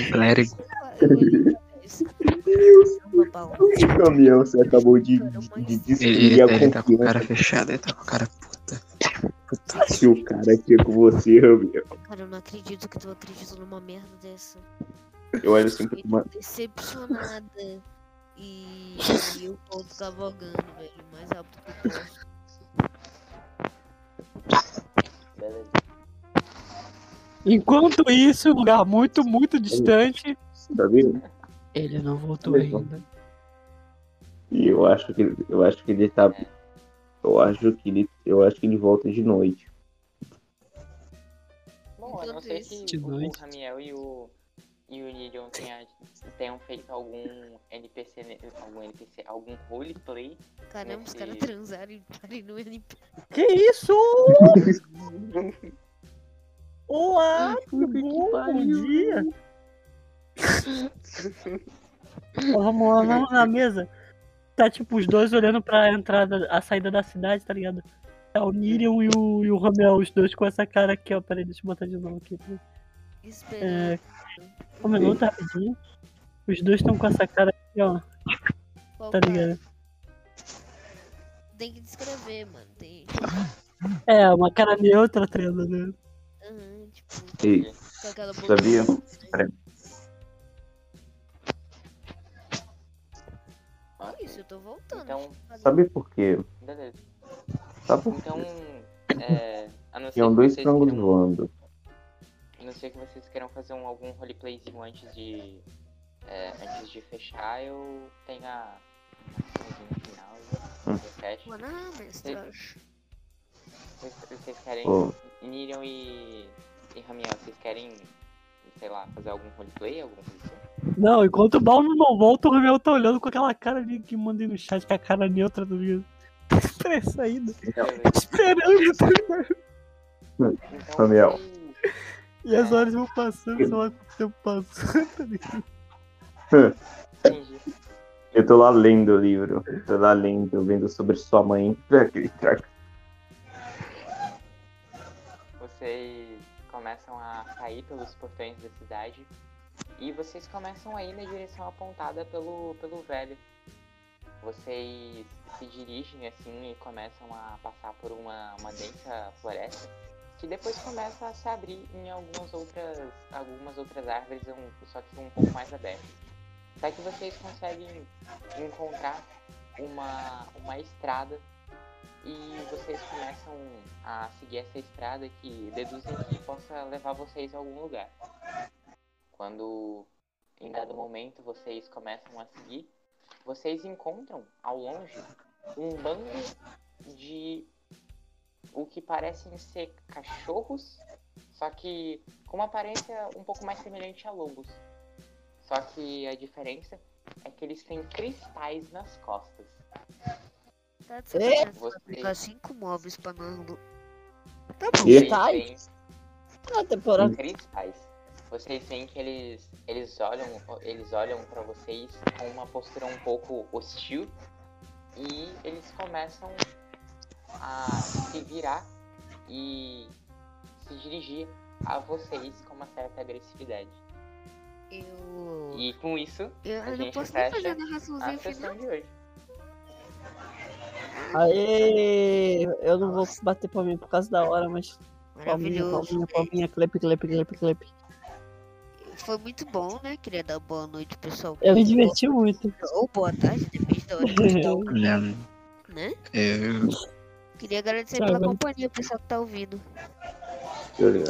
isso. Caramba, Paulo.
Caminhão, você acabou de, de
Ele,
destruir
ele,
a
ele tá com a cara fechada, ele tá com a cara puta.
que o cara tinha com você, Ramiro.
Cara, eu não acredito que tu acredita numa merda dessa.
Eu olho assim,
Fiquei
mano,
decepcionada. E, e eu volto cavalgando, velho, o mais rápido que eu posso.
Beleza.
Enquanto isso, em um lugar muito, muito distante,
tá vendo?
ele não voltou
Beleza.
ainda.
E eu acho que eu acho que ele tá. Eu acho que ele. Eu acho que ele volta de noite.
Bom, a não que
De
o, o. Ramiel e o. E o Nilion tenha, tenham feito algum NPC, algum NPC, algum roleplay.
Caramba, os caras
Nesse-
transaram e parem no NP.
Que isso? <laughs> Olá, tudo bom? Bom dia. Ó, vamos lá, vamos na mesa. Tá tipo os dois olhando pra entrada, a saída da cidade, tá ligado? Tá o Miriam e o, e o Ramel, os dois com essa cara aqui, ó. Peraí, deixa eu botar de novo aqui.
Esperando.
Um minuto rapidinho. Os dois estão com essa cara aqui, ó.
Qual
Tá
cara?
ligado?
Tem que descrever, mano. Tem.
É, uma cara neutra, treinando, né?
Aham, tipo,
E
com aquela boca.
Sabia?
Olha isso, eu tô voltando.
Então,
sabe por quê?
beleza.
Sabe por quê?
Então, é, a não ser
dois
vocês
frangos voando.
A não ser que vocês queiram fazer um, algum roleplayzinho antes de. é, antes de fechar, eu tenho a, no final.
Hum.
17.
Mano, ah, mestre.
Vocês, vocês querem.
Ô.
Nirion e. E Ramiel, vocês querem. Sei lá, fazer algum roleplay, alguma coisa?
Não, enquanto o Balno não volta, o Ramel tá olhando com aquela cara ali que mandei no chat, com a cara neutra do vídeo. Pressa ainda. Esperando, tá ligado?
Então,
Ramiel.
E as horas vão passando, sei lá quanto tempo passou, <laughs> tá?
Entendi. <laughs>
Eu tô lá lendo o livro. Eu tô lá lendo, vendo sobre sua mãe. <laughs>
Vocês começam a sair pelos portões da cidade e vocês começam a ir na direção apontada pelo, pelo velho. Vocês se dirigem assim e começam a passar por uma, uma densa floresta que depois começa a se abrir em algumas outras, algumas outras árvores, só que um pouco mais abertas. Até que vocês conseguem encontrar uma, uma estrada e vocês começam a seguir essa estrada que deduzem que possa levar vocês a algum lugar. Quando em dado momento vocês começam a seguir, vocês encontram ao longe um bando de o que parecem ser cachorros, só que com uma aparência um pouco mais semelhante a lobos. Só que a diferença é que eles têm cristais nas costas.
Tá de sacanagem.
Você-
cinco pra nós. lu- Tá bom.
E?
Cristais?
veem
A temporada.
cristais. Vocês veem que eles eles olham eles olham para vocês com uma postura um pouco hostil e eles começam a se virar e se dirigir a vocês com uma certa agressividade.
Eu.
E com isso,
Eu,
a
eu
gente
posso nem
fecha
fazer a
a
narraçãozinha
sessão
final.
de hoje.
Aê! Eu não vou bater pra mim por causa da hora, mas. Palminha, palminha, palminha, clap, clap, clap, clap.
Foi muito bom, né? Queria dar boa noite, pessoal.
Eu me diverti muito.
Ou boa tarde, depende da hora que tá <laughs> né?
eu,
Queria agradecer
Tá
pela companhia, pessoal que tá ouvindo.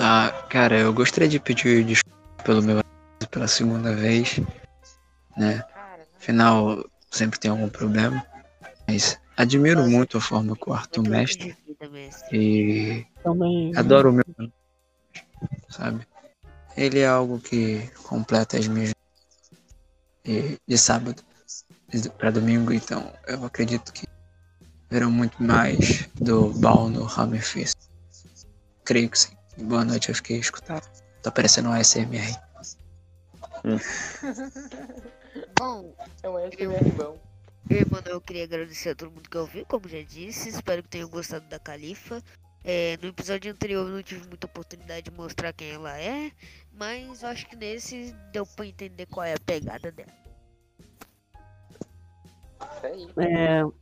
Ah, cara, eu gostaria de pedir desculpa pelo meu pela segunda vez, né? Afinal, sempre tem algum problema. Mas admiro muito a forma que o Arthur mestre. e
Também.
adoro o meu, sabe? Ele é algo que completa as minhas e de sábado para domingo, então eu acredito que verão muito mais do Bal no Hammerfest. Creio que sim. Boa noite, eu fiquei escutado. Tá parecendo um ASMR. <laughs>
Bom,
É um SMR bom.
eu, mano, eu queria agradecer a todo mundo que ouviu, como já disse. Espero que tenham gostado da Califa. É, no episódio anterior eu não tive muita oportunidade de mostrar quem ela é, mas eu acho que nesse deu pra entender qual é a pegada dela.
Isso aí.
É...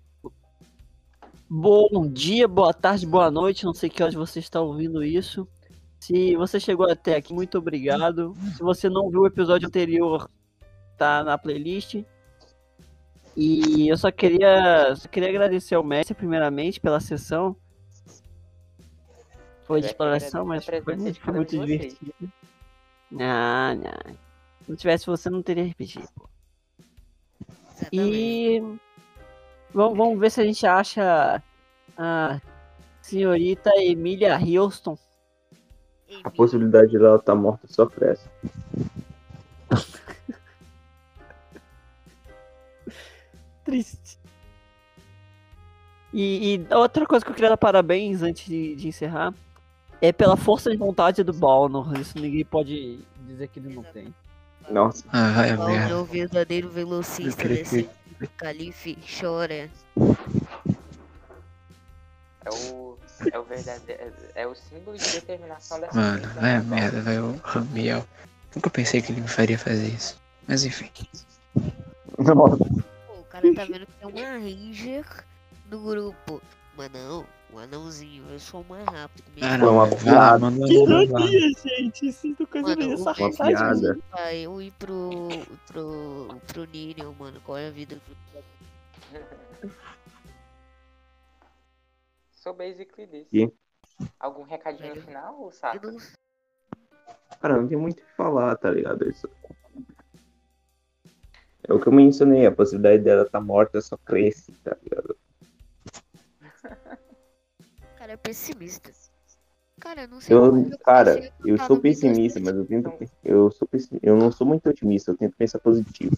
Bom dia, boa tarde, boa noite. Não sei que horas você está ouvindo isso. Se você chegou até aqui, muito obrigado. Se você não viu o episódio anterior, tá na playlist. E eu só queria, só queria agradecer ao mestre, primeiramente, pela sessão. Foi de
Eu
exploração, mas foi, foi muito divertido. Não, não. Se não tivesse você, não teria.
Exatamente.
E vamos, vamos ver se a gente acha a senhorita Emília Houston.
A possibilidade de ela estar morta só pressa. <laughs>
Triste. E, e outra coisa que eu queria dar parabéns antes de, de encerrar é pela força de vontade do Balnor. Isso ninguém pode dizer que ele não tem.
Nossa,
Ah,
é o verdadeiro velocista desse
que-
calife chora.
É o. É o verdadeiro. É o símbolo de determinação dessa
Mano, vai a
atual.
merda, vai o Ramiel. Nunca pensei que ele me faria fazer isso. Mas enfim.
nossa.
Pô, o cara tá vendo que tem uma Ranger no grupo. Mas não, um anãozinho, eu sou o mais rápido. que me
Ah, não,
uma
lá,
piada.
ironia, gente! Sinto coisa
Mano,
meio
o-
Uma
sarcástica.
piada.
Vai eu ir pro. pro. pro Ninion, mano. Qual é a vida do.
So basically this.
E?
Algum recadinho
Velho.
final, saca?
não
Cara, não tem muito o que falar, tá ligado? Isso. É o que eu mencionei, a possibilidade dela estar tá morta só cresce, tá ligado?
Cara, é pessimista. Cara, eu não sei
Eu,
como
cara,
comecei a
eu sou pessimista, mas eu tento. Eu, sou eu não sou muito otimista, eu tento pensar positivo.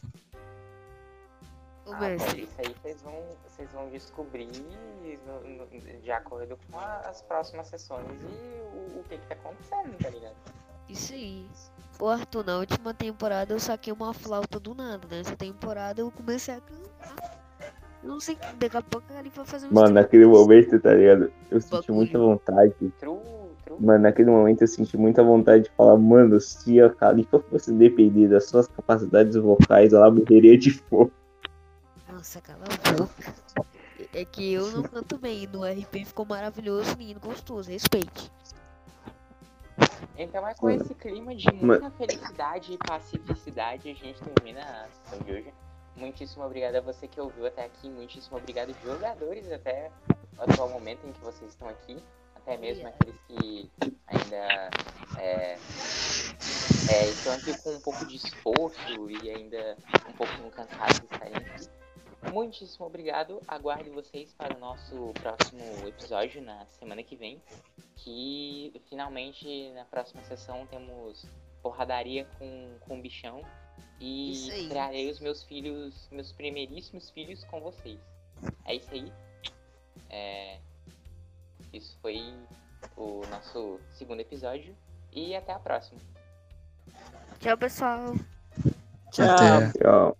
Ah,
mestre,
bom, isso aí vocês vão, vocês vão descobrir no- no- de acordo com a- as próximas sessões e o, o que que tá acontecendo, tá ligado?
isso aí. Ô, Arthur, na última temporada eu saquei uma flauta do nada. Nessa temporada eu comecei a cantar. Eu não sei, daqui a pouco ele vai fazer um
Mano, naquele momento, tá ligado? Eu senti muita vontade. Mano, naquele momento eu senti muita vontade de falar, mano, se a Califa fosse depender das suas capacidades vocais, ela morreria de fome.
Nossa, cala a boca. É que eu não canto bem. No RP ficou maravilhoso, lindo, gostoso. Respeite.
Então é com
Mano.
esse clima de muita felicidade e pacificidade a gente termina a sessão de hoje. Muitíssimo obrigado a você que ouviu até aqui. Muitíssimo obrigado, jogadores, até o atual momento em que vocês estão aqui. Até mesmo aqueles que ainda é, é, estão aqui com um pouco de esforço e ainda um pouquinho cansados de estarem aqui. Muitíssimo obrigado. Aguardo vocês para o nosso próximo episódio na semana que vem. Que finalmente na próxima sessão temos porradaria com, com o bichão. E trarei os meus filhos, meus primeiríssimos filhos com vocês. É isso aí. É, isso foi o nosso segundo episódio. E até a próxima.
Tchau, pessoal.
Tchau.
Até.
Tchau.